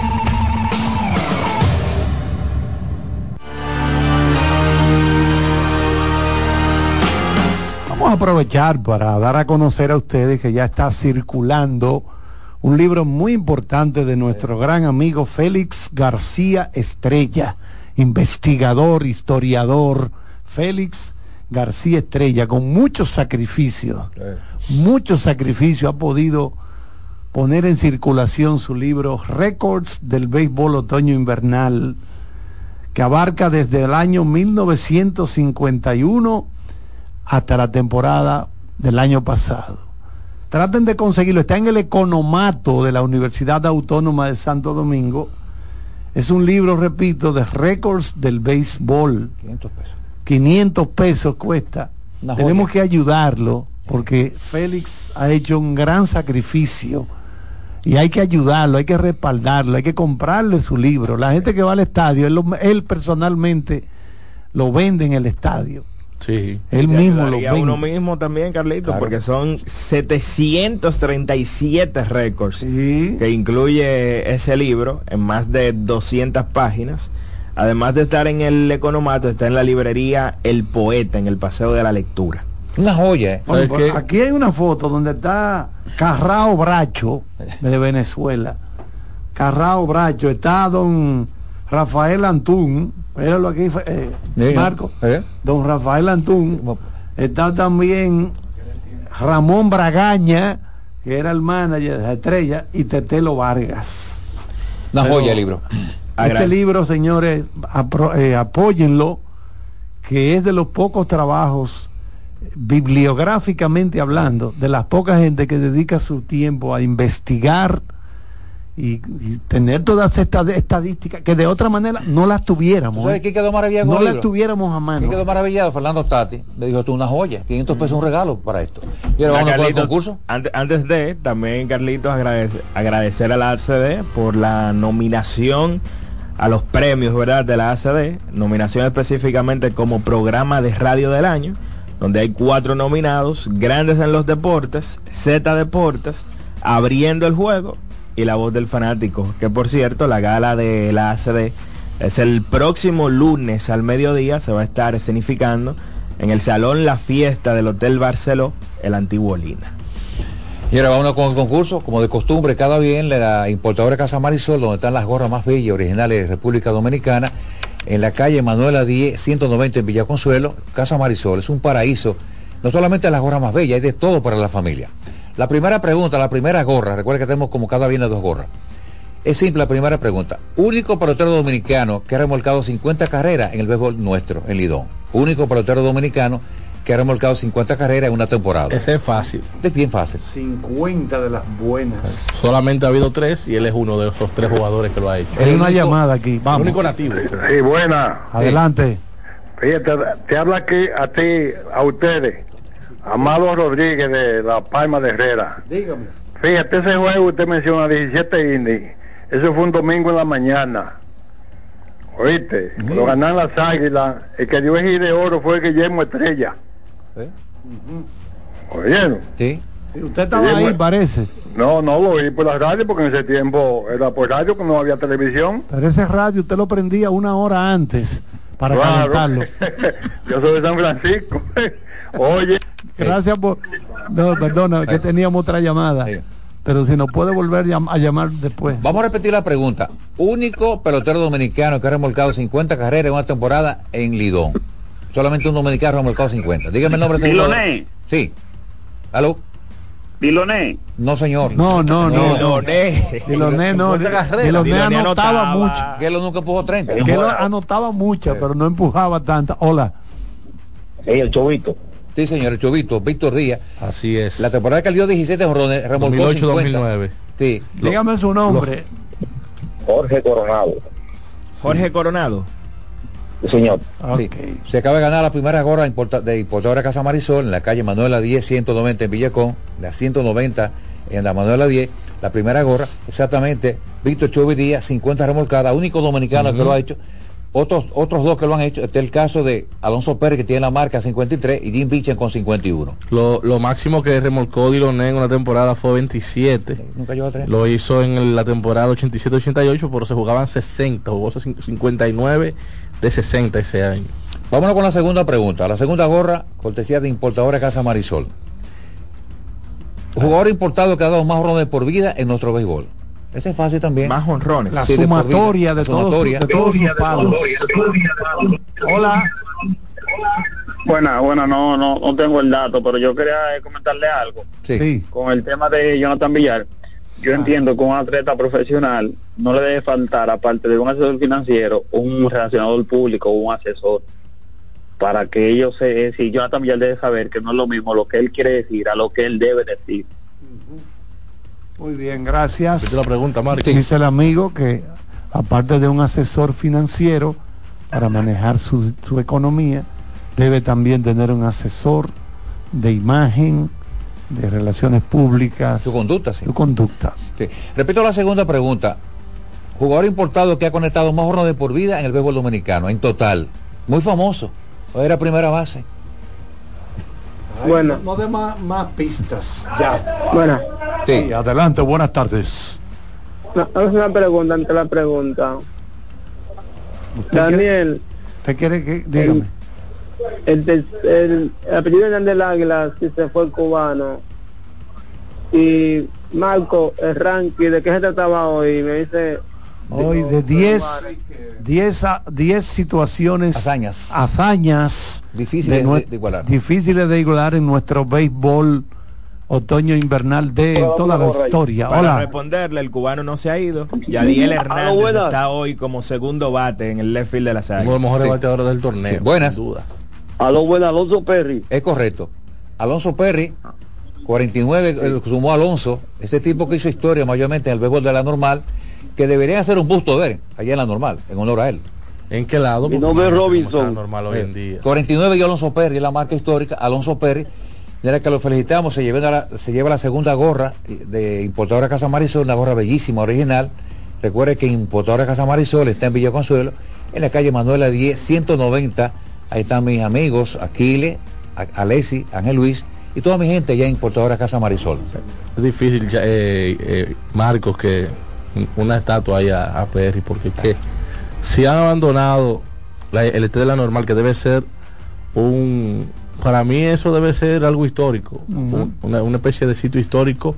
[SPEAKER 4] A aprovechar para dar a conocer a ustedes que ya está circulando un libro muy importante de nuestro gran amigo Félix García Estrella, investigador, historiador, Félix García Estrella, con muchos sacrificios, muchos sacrificios ha podido poner en circulación su libro Records del Béisbol Otoño Invernal, que abarca desde el año 1951 hasta la temporada del año pasado. Traten de conseguirlo, está en el economato de la Universidad Autónoma de Santo Domingo. Es un libro, repito, de récords del béisbol.
[SPEAKER 9] 500 pesos.
[SPEAKER 4] 500 pesos cuesta. Tenemos que ayudarlo porque Félix ha hecho un gran sacrificio y hay que ayudarlo, hay que respaldarlo, hay que comprarle su libro. La gente que va al estadio, él, él personalmente lo vende en el estadio.
[SPEAKER 6] Sí.
[SPEAKER 4] Él
[SPEAKER 8] Se
[SPEAKER 4] mismo lo vende.
[SPEAKER 8] uno mismo también, Carlito,
[SPEAKER 4] Claro.
[SPEAKER 8] porque son 737 récords que incluye ese libro en más de 200 páginas. Además de estar en el economato, está en la librería El Poeta, en el Paseo de la Lectura.
[SPEAKER 9] Una joya. ¿eh?
[SPEAKER 4] Bueno, aquí hay una foto donde está Carrao Bracho de Venezuela. Carrao Bracho, está don Rafael Antún, míralo aquí, eh,
[SPEAKER 9] Sí,
[SPEAKER 4] Marco,
[SPEAKER 9] ¿eh?
[SPEAKER 4] don Rafael Antún, está también Ramón Bragaña, que era el manager de la estrella, y Tetelo Vargas.
[SPEAKER 9] Una
[SPEAKER 4] Pero
[SPEAKER 9] joya el libro.
[SPEAKER 4] Este libro, señores, apro- eh, apóyenlo, que es de los pocos trabajos, bibliográficamente hablando, de las pocas gente que dedica su tiempo a investigar y, y tener todas estas estadísticas que de otra manera no las tuviéramos.
[SPEAKER 9] ¿Sabes
[SPEAKER 4] ¿eh?
[SPEAKER 9] quién quedó maravillado
[SPEAKER 4] No las tuviéramos a mano.
[SPEAKER 9] ¿Quién quedó maravillado? Fernando Tati. Me dijo, es una joya. 500 pesos un regalo para esto. Y ahora
[SPEAKER 8] Ah,
[SPEAKER 9] vamos concurso.
[SPEAKER 8] Antes, antes de, también Carlitos, agradece- agradecer a la ACD por la nominación a los premios, ¿verdad? De la ACD, nominación específicamente como programa de radio del año, donde hay cuatro nominados, grandes en los deportes, Z Deportes, abriendo el juego y la voz del fanático, que por cierto, la gala de la ACD es el próximo lunes al mediodía, se va a estar escenificando en el Salón La Fiesta del Hotel Barceló, el antiguo Lina.
[SPEAKER 9] Y ahora vamos con el concurso, como de costumbre, cada bien la importadora Casa Marisol, donde están las gorras más bellas originales de República Dominicana, en la calle Manuela 10, 190 en Villa Consuelo, Casa Marisol, es un paraíso, no solamente las gorras más bellas, hay de todo para la familia. La primera pregunta, la primera gorra, recuerda que tenemos como cada bien dos gorras. Es simple la primera pregunta. Único pelotero dominicano que ha remolcado 50 carreras en el béisbol nuestro, en Lidón. Único pelotero dominicano que ha remolcado 50 carreras en una temporada.
[SPEAKER 6] Ese es fácil.
[SPEAKER 9] Es bien fácil.
[SPEAKER 4] 50 de las buenas.
[SPEAKER 6] Solamente ha habido tres y él es uno de esos tres jugadores que lo ha hecho.
[SPEAKER 4] Hay una llamada aquí, vamos.
[SPEAKER 6] El único nativo.
[SPEAKER 40] Sí, buena.
[SPEAKER 4] Adelante.
[SPEAKER 40] Fíjate, te habla aquí a ti, a ustedes. Amado Rodríguez de La Palma de Herrera.
[SPEAKER 4] Dígame.
[SPEAKER 40] Fíjate, ese juego usted menciona 17 innings. Eso fue un domingo en la mañana. ¿Oíste? Lo ganan las águilas. El que dio el de oro fue Guillermo Estrella. ¿Oyeron?
[SPEAKER 9] Sí.
[SPEAKER 4] usted estaba ahí, parece.
[SPEAKER 40] No, no lo oí por la radio porque en ese tiempo era por radio que no había televisión.
[SPEAKER 4] Pero ese radio usted lo prendía una hora antes para
[SPEAKER 40] Claro.
[SPEAKER 4] calentarlo.
[SPEAKER 40] Yo soy de San Francisco. Oye.
[SPEAKER 4] Gracias por... No, perdona, que teníamos otra llamada. Pero si nos puede volver a llamar después.
[SPEAKER 9] Vamos a repetir la pregunta. Único pelotero dominicano que ha remolcado 50 carreras en una temporada en Lidón. Solamente un dominicano ha remolcado 50. Dígame el nombre de ese jugador.
[SPEAKER 41] Diloné.
[SPEAKER 9] Sí. ¿Aló?
[SPEAKER 41] Diloné.
[SPEAKER 9] No, señor.
[SPEAKER 4] No, no, no.
[SPEAKER 9] Diloné.
[SPEAKER 4] Diloné no. Diloné anotaba mucho.
[SPEAKER 9] Que él nunca empujó 30.
[SPEAKER 4] Que él anotaba muchas, pero no empujaba tanta. Hola.
[SPEAKER 9] el Chovito. Sí, señor, el Chovito, Víctor Díaz.
[SPEAKER 6] Así es.
[SPEAKER 9] La temporada que dio 17 jonrones, remolcó 50.
[SPEAKER 6] 2008-2009.
[SPEAKER 9] Sí.
[SPEAKER 4] Dígame su nombre.
[SPEAKER 9] Jorge Coronado.
[SPEAKER 8] Jorge Coronado.
[SPEAKER 9] Señor. Sí. Se acaba de ganar la primera gorra importa- de importadora Casa Marisol en la calle Manuela 10, 190 en Villacón, la 190 en la Manuela 10, la primera gorra, exactamente, Víctor Chovi Díaz, 50 remolcadas, único dominicano que lo ha hecho. Otros, otros dos que lo han hecho, este es el caso de Alonso Pérez que tiene la marca 53 y Jim Bichen con 51.
[SPEAKER 6] Lo, lo máximo que remolcó Diloné en una temporada fue 27.
[SPEAKER 9] Nunca llegó a tres.
[SPEAKER 6] Lo hizo en la temporada 87-88, pero se jugaban 60, jugó 59 de 60 ese año.
[SPEAKER 9] Vámonos con la segunda pregunta. La segunda gorra, cortesía de importadora Casa Marisol. Jugador importado que ha dado más honrones por vida en nuestro béisbol. Ese es fácil también.
[SPEAKER 8] Más honrones.
[SPEAKER 4] La
[SPEAKER 9] Sí, de
[SPEAKER 4] sumatoria de, todos, sus-
[SPEAKER 9] Sumatoria.
[SPEAKER 4] de todos sus palos. Hola.
[SPEAKER 41] Buena, bueno, no, no, no tengo el dato, pero yo quería eh, comentarle algo.
[SPEAKER 9] Sí.
[SPEAKER 41] Con el tema de Jonathan Villar, yo entiendo que un atleta profesional no le debe faltar, aparte de un asesor financiero, un relacionador público o un asesor, para que ellos se, si Jonathan Villar debe saber que no es lo mismo lo que él quiere decir a lo que él debe decir.
[SPEAKER 4] Muy bien, gracias.
[SPEAKER 6] La pregunta, Marco.
[SPEAKER 4] Dice el amigo que aparte de un asesor financiero para manejar su, su economía, debe también tener un asesor de imagen, de relaciones públicas.
[SPEAKER 9] Su conducta, sí.
[SPEAKER 4] Su conducta.
[SPEAKER 9] Sí. Repito la segunda pregunta. Jugador importado que ha conectado más honrones por vida en el béisbol dominicano, en total. Muy famoso. Era primera base.
[SPEAKER 4] Bueno. No, dé más, más pistas. Ya.
[SPEAKER 42] Bueno,
[SPEAKER 4] Sí, adelante, buenas tardes.
[SPEAKER 42] no, una pregunta ante la pregunta. Daniel,
[SPEAKER 4] ¿Usted quiere que.? Dígame.
[SPEAKER 42] el, el, el apellido de del Águila, si se fue cubano. Y Marco, el ranking, ¿de qué se trataba hoy? Me dice.
[SPEAKER 4] Hoy de 10 10 a- 10 situaciones
[SPEAKER 9] Hazañas.
[SPEAKER 4] hazañas
[SPEAKER 9] Difíciles de- de igualar.
[SPEAKER 4] difíciles de igualar en nuestro béisbol otoño invernal de toda la historia.
[SPEAKER 8] Para
[SPEAKER 4] Hola.
[SPEAKER 8] responderle, el cubano no se ha ido. Yadiel Hernández
[SPEAKER 4] buenas.
[SPEAKER 8] está hoy como segundo bate en el left field de las águilas.
[SPEAKER 9] Uno de los mejores bateadores
[SPEAKER 6] del torneo.
[SPEAKER 9] buenas.
[SPEAKER 6] dudas.
[SPEAKER 9] Aló, buenas, Alonso Perry. Es correcto. Alonso Perry, 49, eh, sumó Alonso, ese tipo que hizo historia mayormente en el béisbol de la normal, que deberían hacer un busto de él, allá en la normal, en honor a él.
[SPEAKER 6] ¿En qué lado?
[SPEAKER 9] Mi nombre es Robinson.
[SPEAKER 6] normal hoy en día.
[SPEAKER 9] 49 y Alonso Perry, es la marca histórica, Alonso Perry, de la que lo felicitamos, se lleva la, se lleva la segunda gorra de importadora Casa Marisol, una gorra bellísima, original. Recuerde que importadora Casa Marisol está en Villa Consuelo, en la calle Manuela 10, 190. Ahí están mis amigos, Aquile, Alessi, Ángel Luis y toda mi gente allá en importadora Casa Marisol.
[SPEAKER 6] Es difícil, ya, eh, eh, Marcos, que una estatua ahí a, a Perry, porque es que si han abandonado la, el este de la normal, que debe ser un... Para mí eso debe ser algo histórico, un- una, una especie de sitio histórico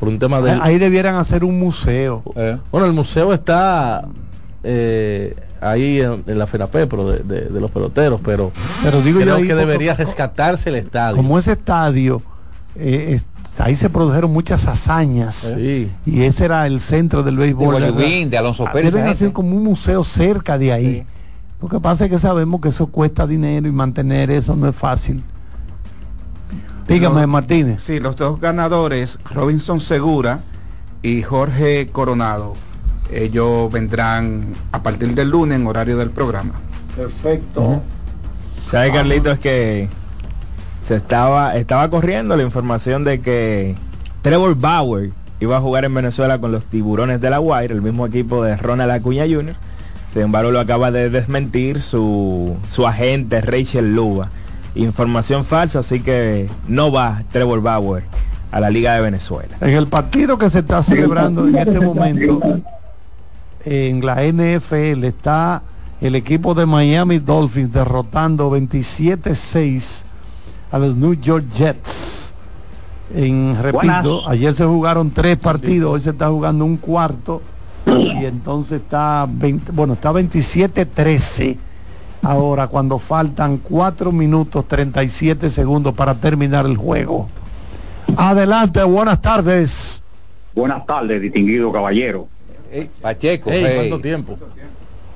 [SPEAKER 6] por un tema de...
[SPEAKER 4] Ahí debieran hacer un museo.
[SPEAKER 6] Bueno, el museo está eh, ahí en, en la FENAPE, pero de, de- de los peloteros, pero,
[SPEAKER 4] Pero digo yo
[SPEAKER 6] creo
[SPEAKER 4] ahí
[SPEAKER 6] que debería rescatarse el estadio.
[SPEAKER 4] Como ese estadio, eh, es- ahí se produjeron muchas hazañas.
[SPEAKER 6] Sí.
[SPEAKER 4] Y ese era el centro del béisbol.
[SPEAKER 9] De. Guayubín, de Alonso
[SPEAKER 4] Ah,
[SPEAKER 9] Pérez,
[SPEAKER 4] Deben hacer como un museo cerca de ahí. Lo que pasa es que sabemos que eso cuesta dinero y mantener eso no es fácil. Dígame,
[SPEAKER 43] Los-
[SPEAKER 4] Martínez.
[SPEAKER 43] Sí, los dos ganadores, Robinson Segura y Jorge Coronado, ellos vendrán a partir del lunes en horario del programa.
[SPEAKER 4] Perfecto.
[SPEAKER 8] ¿Sabe, Carlito? Es que se estaba, estaba corriendo la información de que Trevor Bauer iba a jugar en Venezuela con los tiburones de la Guaira, el mismo equipo de Ronald Acuña Jr. Sin embargo, lo acaba de desmentir su, su agente Rachel Luba. Información falsa, así que no va Trevor Bauer a la Liga de Venezuela.
[SPEAKER 4] En el partido que se está celebrando en este momento en la NFL está el equipo de Miami Dolphins derrotando 27-6 a los New York Jets. En repito,
[SPEAKER 44] Buenas.
[SPEAKER 4] ayer se jugaron tres partidos, hoy se está jugando un cuarto y entonces está 20, bueno, está 27-13 ahora cuando faltan 4 minutos 37 segundos para terminar el juego. Adelante, buenas tardes.
[SPEAKER 44] Buenas tardes, distinguido caballero.
[SPEAKER 9] Pacheco,
[SPEAKER 6] Ey,
[SPEAKER 9] hey.
[SPEAKER 6] ¿cuánto tiempo?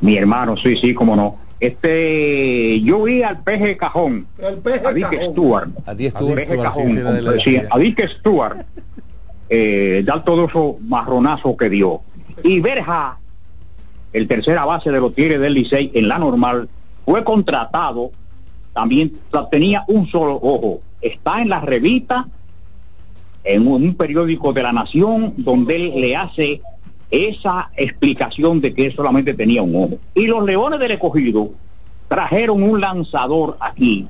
[SPEAKER 44] Mi hermano, sí, sí, cómo no. Este, yo vi al peje cajón, a Dick Stewart,
[SPEAKER 9] A 10
[SPEAKER 44] al peje cajón, sí, a Dick Stewart, eh, dar todo eso marronazo que dio. Y Berja, el tercera base de los Tigres del Licey en la normal, fue contratado, también tenía un solo ojo, está en la revista, en un, un periódico de la Nación, donde él le hace esa explicación de que solamente tenía un ojo. Y los Leones del Escogido trajeron un lanzador aquí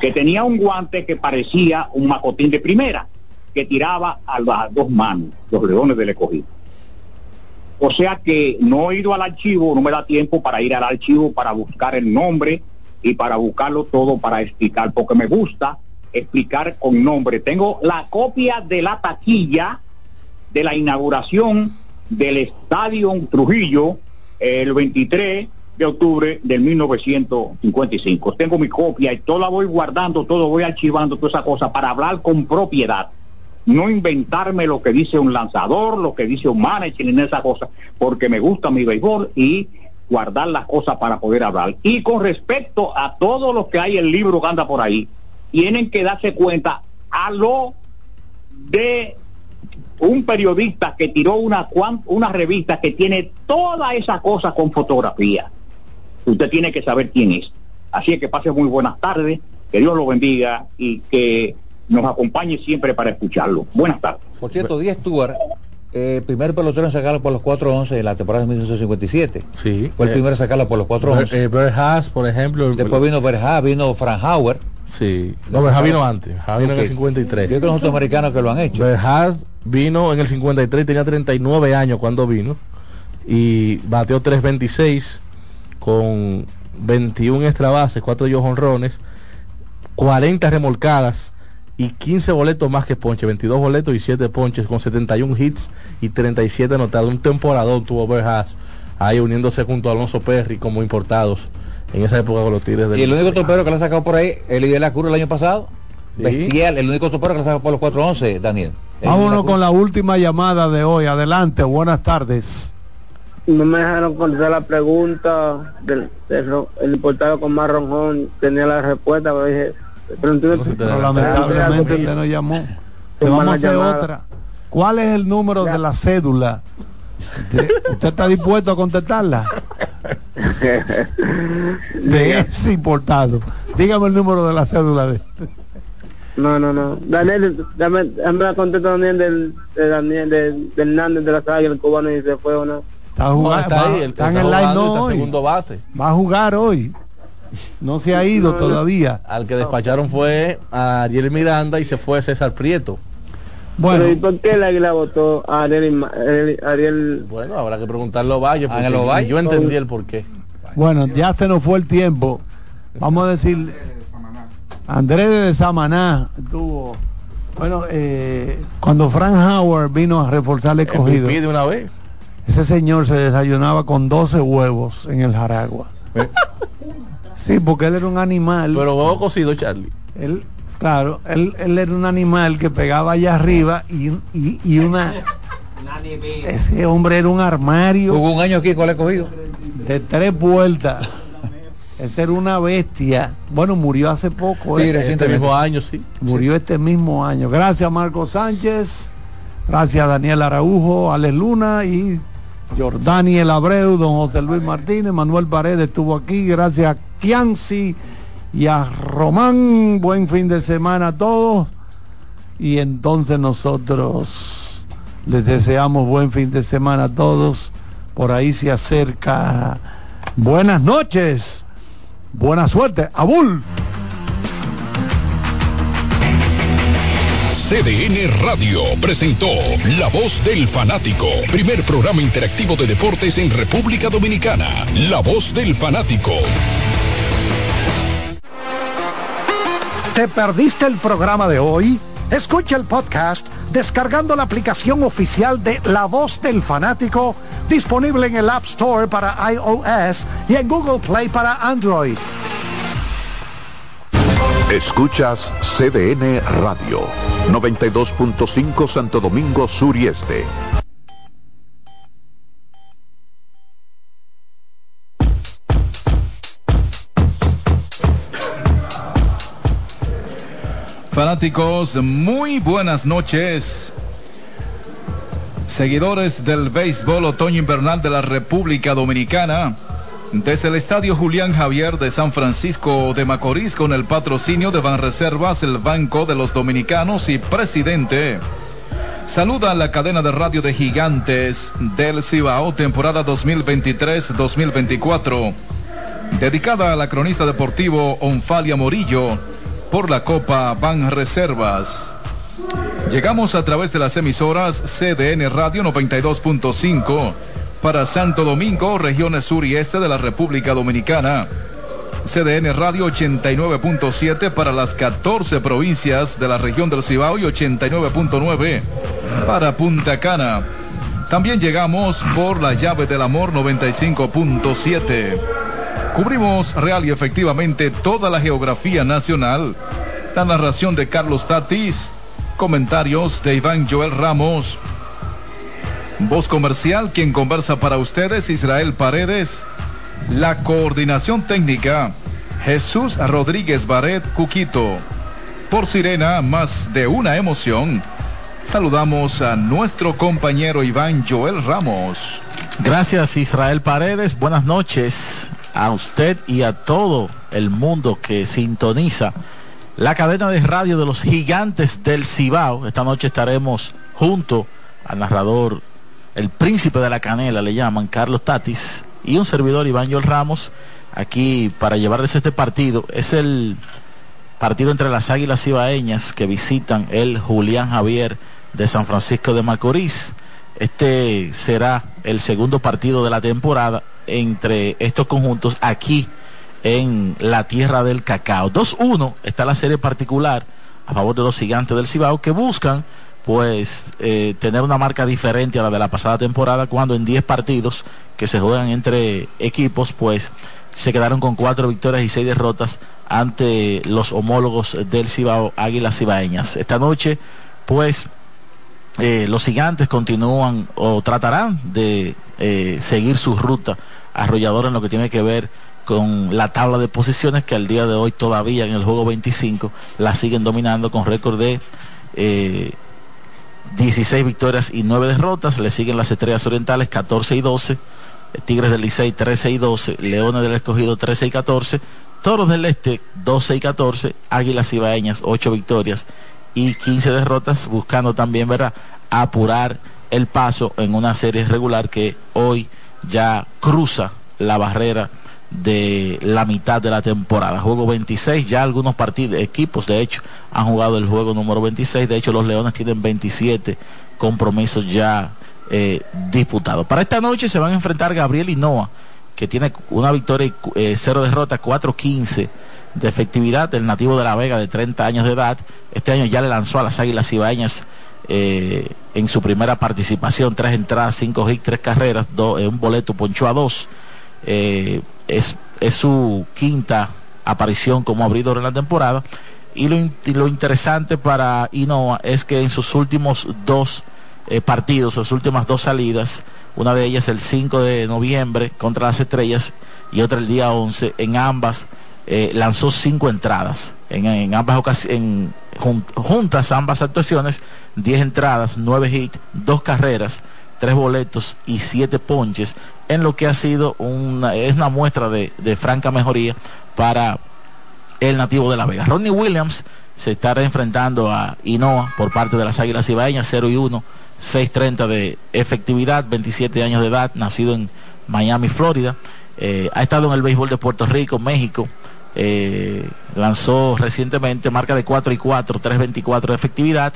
[SPEAKER 44] que tenía un guante que parecía un macotín de primera, que tiraba a las dos manos, los Leones del Escogido. O sea que no he ido al archivo, no me da tiempo para ir al archivo para buscar el nombre y para buscarlo todo para explicar, porque me gusta explicar con nombre. Tengo la copia de la taquilla de la inauguración del Estadio Trujillo el 23 de octubre del 1955. Tengo mi copia y todo la voy guardando, todo voy archivando, toda esa cosa para hablar con propiedad. No inventarme lo que dice un lanzador, lo que dice un manager, ni esa cosa, porque me gusta mi béisbol y guardar las cosas para poder hablar. Y con respecto a todo lo que hay el libro que anda por ahí, tienen que darse cuenta a lo de un periodista que tiró una, una revista que tiene toda esa cosa con fotografía. Usted tiene que saber quién es. Así es que pase muy buenas tardes, que Dios lo bendiga y que nos acompañe siempre para escucharlo. Buenas tardes.
[SPEAKER 9] Por cierto, 10 Stuart, eh, primer pelotero en sacarlo por los 4-11 en la temporada de 1957.
[SPEAKER 6] Sí.
[SPEAKER 9] Fue el
[SPEAKER 6] Eh,
[SPEAKER 9] primero en sacarlo por los 4-11.
[SPEAKER 6] Eh, Bert Haas, por ejemplo. el-
[SPEAKER 9] Después vino Berja, vino Frank Hauer.
[SPEAKER 6] Sí. No, Berja vino antes. Berja vino en el
[SPEAKER 9] Ok.
[SPEAKER 6] 53.
[SPEAKER 9] Yo creo que los norteamericanos que lo han hecho.
[SPEAKER 6] Berjas vino en el 53, tenía 39 años cuando vino y bateó 326 con 21 extra bases, 4 de ellos honrones, 40 remolcadas y 15 boletos más que ponche, 22 boletos y 7 ponches con 71 hits y 37 anotados. Un temporadón tuvo Berjas ahí uniéndose junto a Alonso Perry como importados en esa época con los Tigres del
[SPEAKER 9] Y el único torpero que le ha sacado por ahí, el de la Cruz el año pasado. Bestial, el único topero que saca por los 411, Daniel.
[SPEAKER 4] Vámonos con la última llamada de hoy. Adelante, buenas tardes.
[SPEAKER 42] No me dejaron contestar la pregunta del, del el importado con más ronjón. Tenía la respuesta, pero dije... Pero, entonces-
[SPEAKER 4] Pero lamentablemente usted no llamó. Le vamos a hacer otra. ¿Cuál es el número de la cédula? De- ¿Usted está dispuesto a contestarla? De ese importado. Dígame el número de la cédula de.
[SPEAKER 42] No, no, no. Daniel, dame, dame la contesta Daniel del, de Daniel, de, de Hernández de la Saga, el cubano, y se fue o no.
[SPEAKER 4] Está, jugando,
[SPEAKER 6] está ahí, el
[SPEAKER 4] está en el line no hoy.
[SPEAKER 6] segundo bate.
[SPEAKER 4] Va a jugar hoy. No se ha ido todavía.
[SPEAKER 6] Al que despacharon fue a Ariel Miranda y se fue César Prieto.
[SPEAKER 4] Bueno.
[SPEAKER 42] Pero ¿y por qué el águila votó a Ariel, Ariel, Ariel-
[SPEAKER 6] Bueno, habrá que preguntarle a Valle, porque
[SPEAKER 9] Ángel Ovalle.
[SPEAKER 6] yo entendí el porqué.
[SPEAKER 4] Bueno, ya se nos fue el tiempo. Vamos a decir, Andrés de Samaná tuvo, bueno, eh, cuando Frank Howard vino a reforzar el escogido,
[SPEAKER 6] MVP de una vez.
[SPEAKER 4] ese señor se desayunaba con 12 huevos en el Jaragua. Sí, porque él era un animal.
[SPEAKER 6] Pero huevo cocido, Charlie.
[SPEAKER 4] Él, claro, él, él era un animal que pegaba allá arriba y, y, y una... Ese hombre era un armario
[SPEAKER 9] Hubo un año aquí con el escogido.
[SPEAKER 4] de tres vueltas. Ese era una bestia. Bueno, murió hace poco.
[SPEAKER 9] Sí,
[SPEAKER 4] ¿eh?
[SPEAKER 6] Este mismo año, sí.
[SPEAKER 4] Murió este mismo año. Gracias Marco Sánchez. Gracias Daniel Araujo, Alex Luna y Jordaniel Abreu, don José Luis Martínez, Manuel Paredes estuvo aquí. Gracias a Kianci y a Román. Buen fin de semana a todos. Y entonces nosotros les deseamos buen fin de semana a todos. Por ahí se acerca. Buenas noches. Buena suerte. Abul.
[SPEAKER 3] CDN Radio presentó La Voz del Fanático, primer programa interactivo de deportes en República Dominicana. La Voz del Fanático.
[SPEAKER 45] ¿Te perdiste el programa de hoy? Escucha el podcast descargando la aplicación oficial de La Voz del Fanático, disponible en el App Store para iOS y en Google Play para Android.
[SPEAKER 14] Escuchas CDN Radio, 92.5 Santo Domingo Sur y Este.
[SPEAKER 46] Fanáticos, muy buenas noches. Seguidores del béisbol otoño invernal de la República Dominicana. Desde el Estadio Julián Javier de San Francisco de Macorís con el patrocinio de Banreservas, el Banco de los Dominicanos y presidente. Saluda a la cadena de radio de gigantes del Cibao temporada 2023-2024. Dedicada a la cronista deportivo Onfalia Morillo por la Copa Ban Reservas. Llegamos a través de las emisoras CDN Radio 92.5 para Santo Domingo, regiones sur y este de la República Dominicana. CDN Radio 89.7 para las 14 provincias de la región del Cibao y 89.9 para Punta Cana. También llegamos por la llave del amor 95.7. Cubrimos real y efectivamente toda la geografía nacional. La narración de Carlos Tatis, comentarios de Iván Joel Ramos. Voz comercial, quien conversa para ustedes, Israel Paredes. La coordinación técnica, Jesús Rodríguez Baret Cuquito. Por Sirena, más de una emoción. Saludamos a nuestro compañero Iván Joel Ramos.
[SPEAKER 47] Gracias Israel Paredes, buenas noches a usted y a todo el mundo que sintoniza la cadena de radio de los gigantes del Cibao. Esta noche estaremos junto al narrador, el príncipe de la canela, le llaman Carlos Tatis, y un servidor Iván Joel Ramos, aquí para llevarles este partido. Es el partido entre las Águilas Cibaeñas que visitan el Julián Javier de San Francisco de Macorís. Este será el segundo partido de la temporada entre estos conjuntos aquí en la tierra del cacao. 2-1 está la serie particular a favor de los gigantes del Cibao que buscan pues eh, tener una marca diferente a la de la pasada temporada cuando en 10 partidos que se juegan entre equipos pues se quedaron con cuatro victorias y seis derrotas ante los homólogos del Cibao, Águilas Cibaeñas. Esta noche, pues, eh, los gigantes continúan o tratarán de eh, seguir su ruta arrolladora en lo que tiene que ver con la tabla de posiciones que al día de hoy todavía en el juego 25 la siguen dominando con récord de 16 eh, victorias y 9 derrotas. Le siguen las Estrellas Orientales 14 y 12. Tigres del Licey 13 y 12, Leones del Escogido 13 y 14, Toros del Este 12 y 14, Águilas Ibaeñas 8 victorias y 15 derrotas, buscando también ¿verdad? apurar el paso en una serie regular que hoy ya cruza la barrera de la mitad de la temporada. Juego 26, ya algunos partidos, equipos de hecho han jugado el juego número 26, de hecho los Leones tienen 27 compromisos ya eh, disputados. Para esta noche se van a enfrentar Gabriel Noah, que tiene una victoria y eh, cero derrotas, 4-15 de efectividad, el nativo de La Vega de 30 años de edad. Este año ya le lanzó a las Águilas Ibaeñas eh, en su primera participación, tres entradas, cinco hits, tres carreras, un boleto ponchó a dos. es, es su quinta aparición como abridor en la temporada. Y lo, lo interesante para Inoa es que en sus últimos dos eh, partidos, las últimas dos salidas, una de ellas el 5 de noviembre contra las Estrellas y otra el día 11, en ambas eh, lanzó cinco entradas, en, ambas ocasiones, juntas ambas actuaciones, 10 entradas, 9 hits, dos carreras, tres boletos y siete ponches, en lo que ha sido una, es una muestra de, de franca mejoría para el nativo de La Vega. Ronnie Williams se estará enfrentando a Inoa por parte de las Águilas Ibaeñas, 0 y 1 6.30 de efectividad, 27 años de edad, nacido en Miami, Florida. Eh, ha estado en el béisbol de Puerto Rico, México. Eh, lanzó recientemente marca de 4 y 4, 3.24 de efectividad,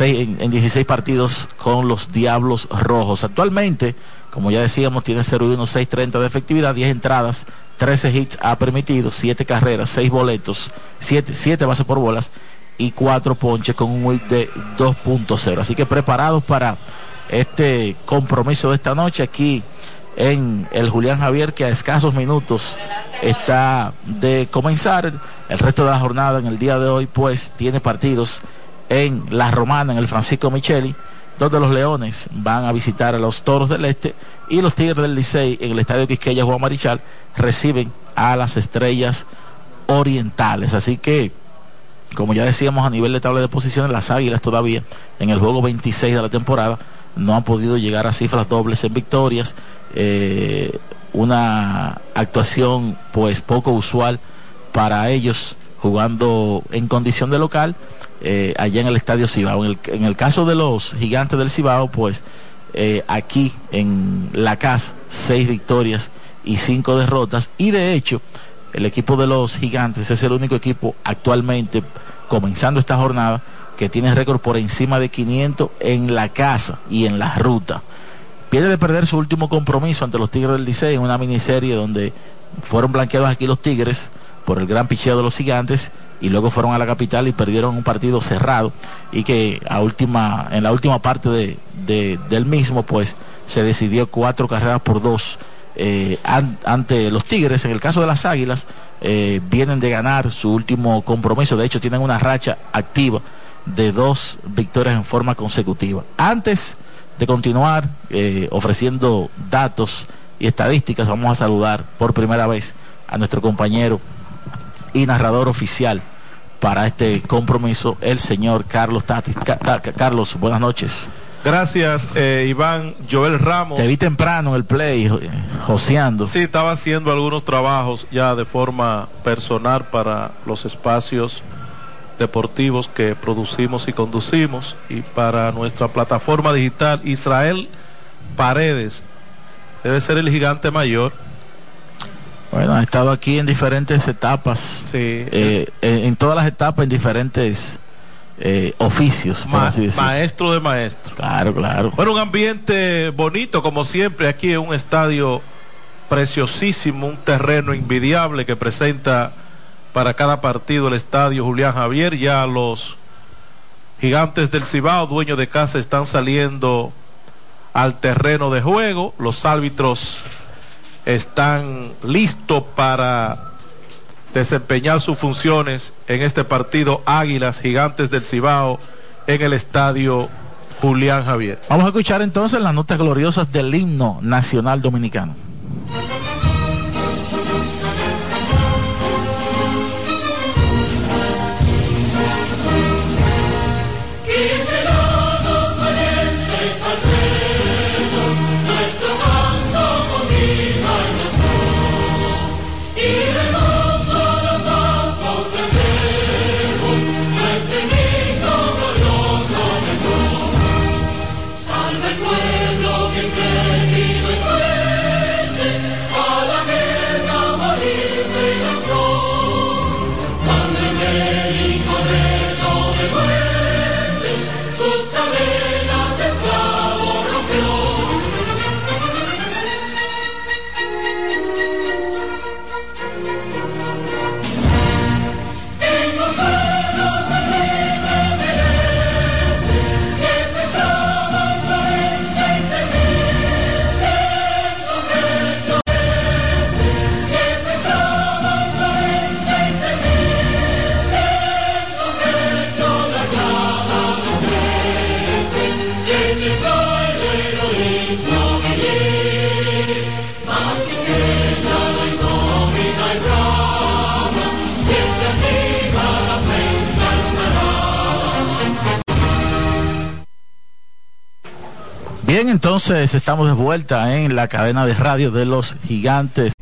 [SPEAKER 47] en, en, 16 partidos con los Diablos Rojos. Actualmente, como ya decíamos, tiene 0 y 1, 6.30 de efectividad, 10 entradas, 13 hits ha permitido, 7 carreras, 6 boletos, 7, 7 bases por bolas y cuatro ponches con un WIP de 2.0. Así que preparados para este compromiso de esta noche aquí en el Julián Javier que a escasos minutos está de comenzar. El resto de la jornada en el día de hoy pues tiene partidos en La Romana, en el Francisco Micheli, donde los Leones van a visitar a los Toros del Este y los Tigres del Licey en el Estadio Quisqueya Juan Marichal reciben a las Estrellas Orientales. Así que como ya decíamos a nivel de tabla de posiciones, las Águilas todavía en el juego 26 de la temporada no han podido llegar a cifras dobles en victorias. Eh, una actuación pues poco usual para ellos jugando en condición de local eh, allá en el Estadio Cibao. En el, en el, caso de los gigantes del Cibao, pues eh, aquí en la casa, seis victorias y cinco derrotas. Y de hecho, el equipo de los gigantes es el único equipo actualmente, comenzando esta jornada, que tiene récord por encima de 500 en la casa y en la ruta. Pierde de perder su último compromiso ante los Tigres del Licey en una miniserie donde fueron blanqueados aquí los Tigres por el gran picheo de los gigantes y luego fueron a la capital y perdieron un partido cerrado y que a última, en la última parte de, del mismo pues se decidió cuatro carreras por dos eh, ante los Tigres. En el caso de las Águilas, eh, vienen de ganar su último compromiso. De hecho, tienen una racha activa de dos victorias en forma consecutiva. Antes de continuar eh, ofreciendo datos y estadísticas, vamos a saludar por primera vez a nuestro compañero y narrador oficial para este compromiso, el señor Carlos Tatis. Carlos, buenas noches.
[SPEAKER 18] Gracias, eh, Iván. Joel Ramos.
[SPEAKER 47] Te vi temprano en el play, joseando.
[SPEAKER 18] Sí, estaba haciendo algunos trabajos ya de forma personal para los espacios deportivos que producimos y conducimos y para nuestra plataforma digital Israel Paredes. Debe ser el gigante mayor.
[SPEAKER 47] Bueno, ha estado aquí en diferentes etapas.
[SPEAKER 18] Sí.
[SPEAKER 47] Eh, en todas las etapas, en diferentes eh, oficios,
[SPEAKER 18] Maestro de maestro.
[SPEAKER 47] Claro, claro.
[SPEAKER 18] Bueno, un ambiente bonito, como siempre, aquí en un estadio preciosísimo, un terreno envidiable que presenta para cada partido el estadio Julián Javier. Ya los gigantes del Cibao, dueños de casa, están saliendo al terreno de juego. Los árbitros están listos para desempeñar sus funciones en este partido Águilas Gigantes del Cibao en el estadio Julián Javier.
[SPEAKER 47] Vamos a escuchar entonces las notas gloriosas del himno nacional dominicano. Bien, entonces estamos de vuelta en la cadena de radio de los gigantes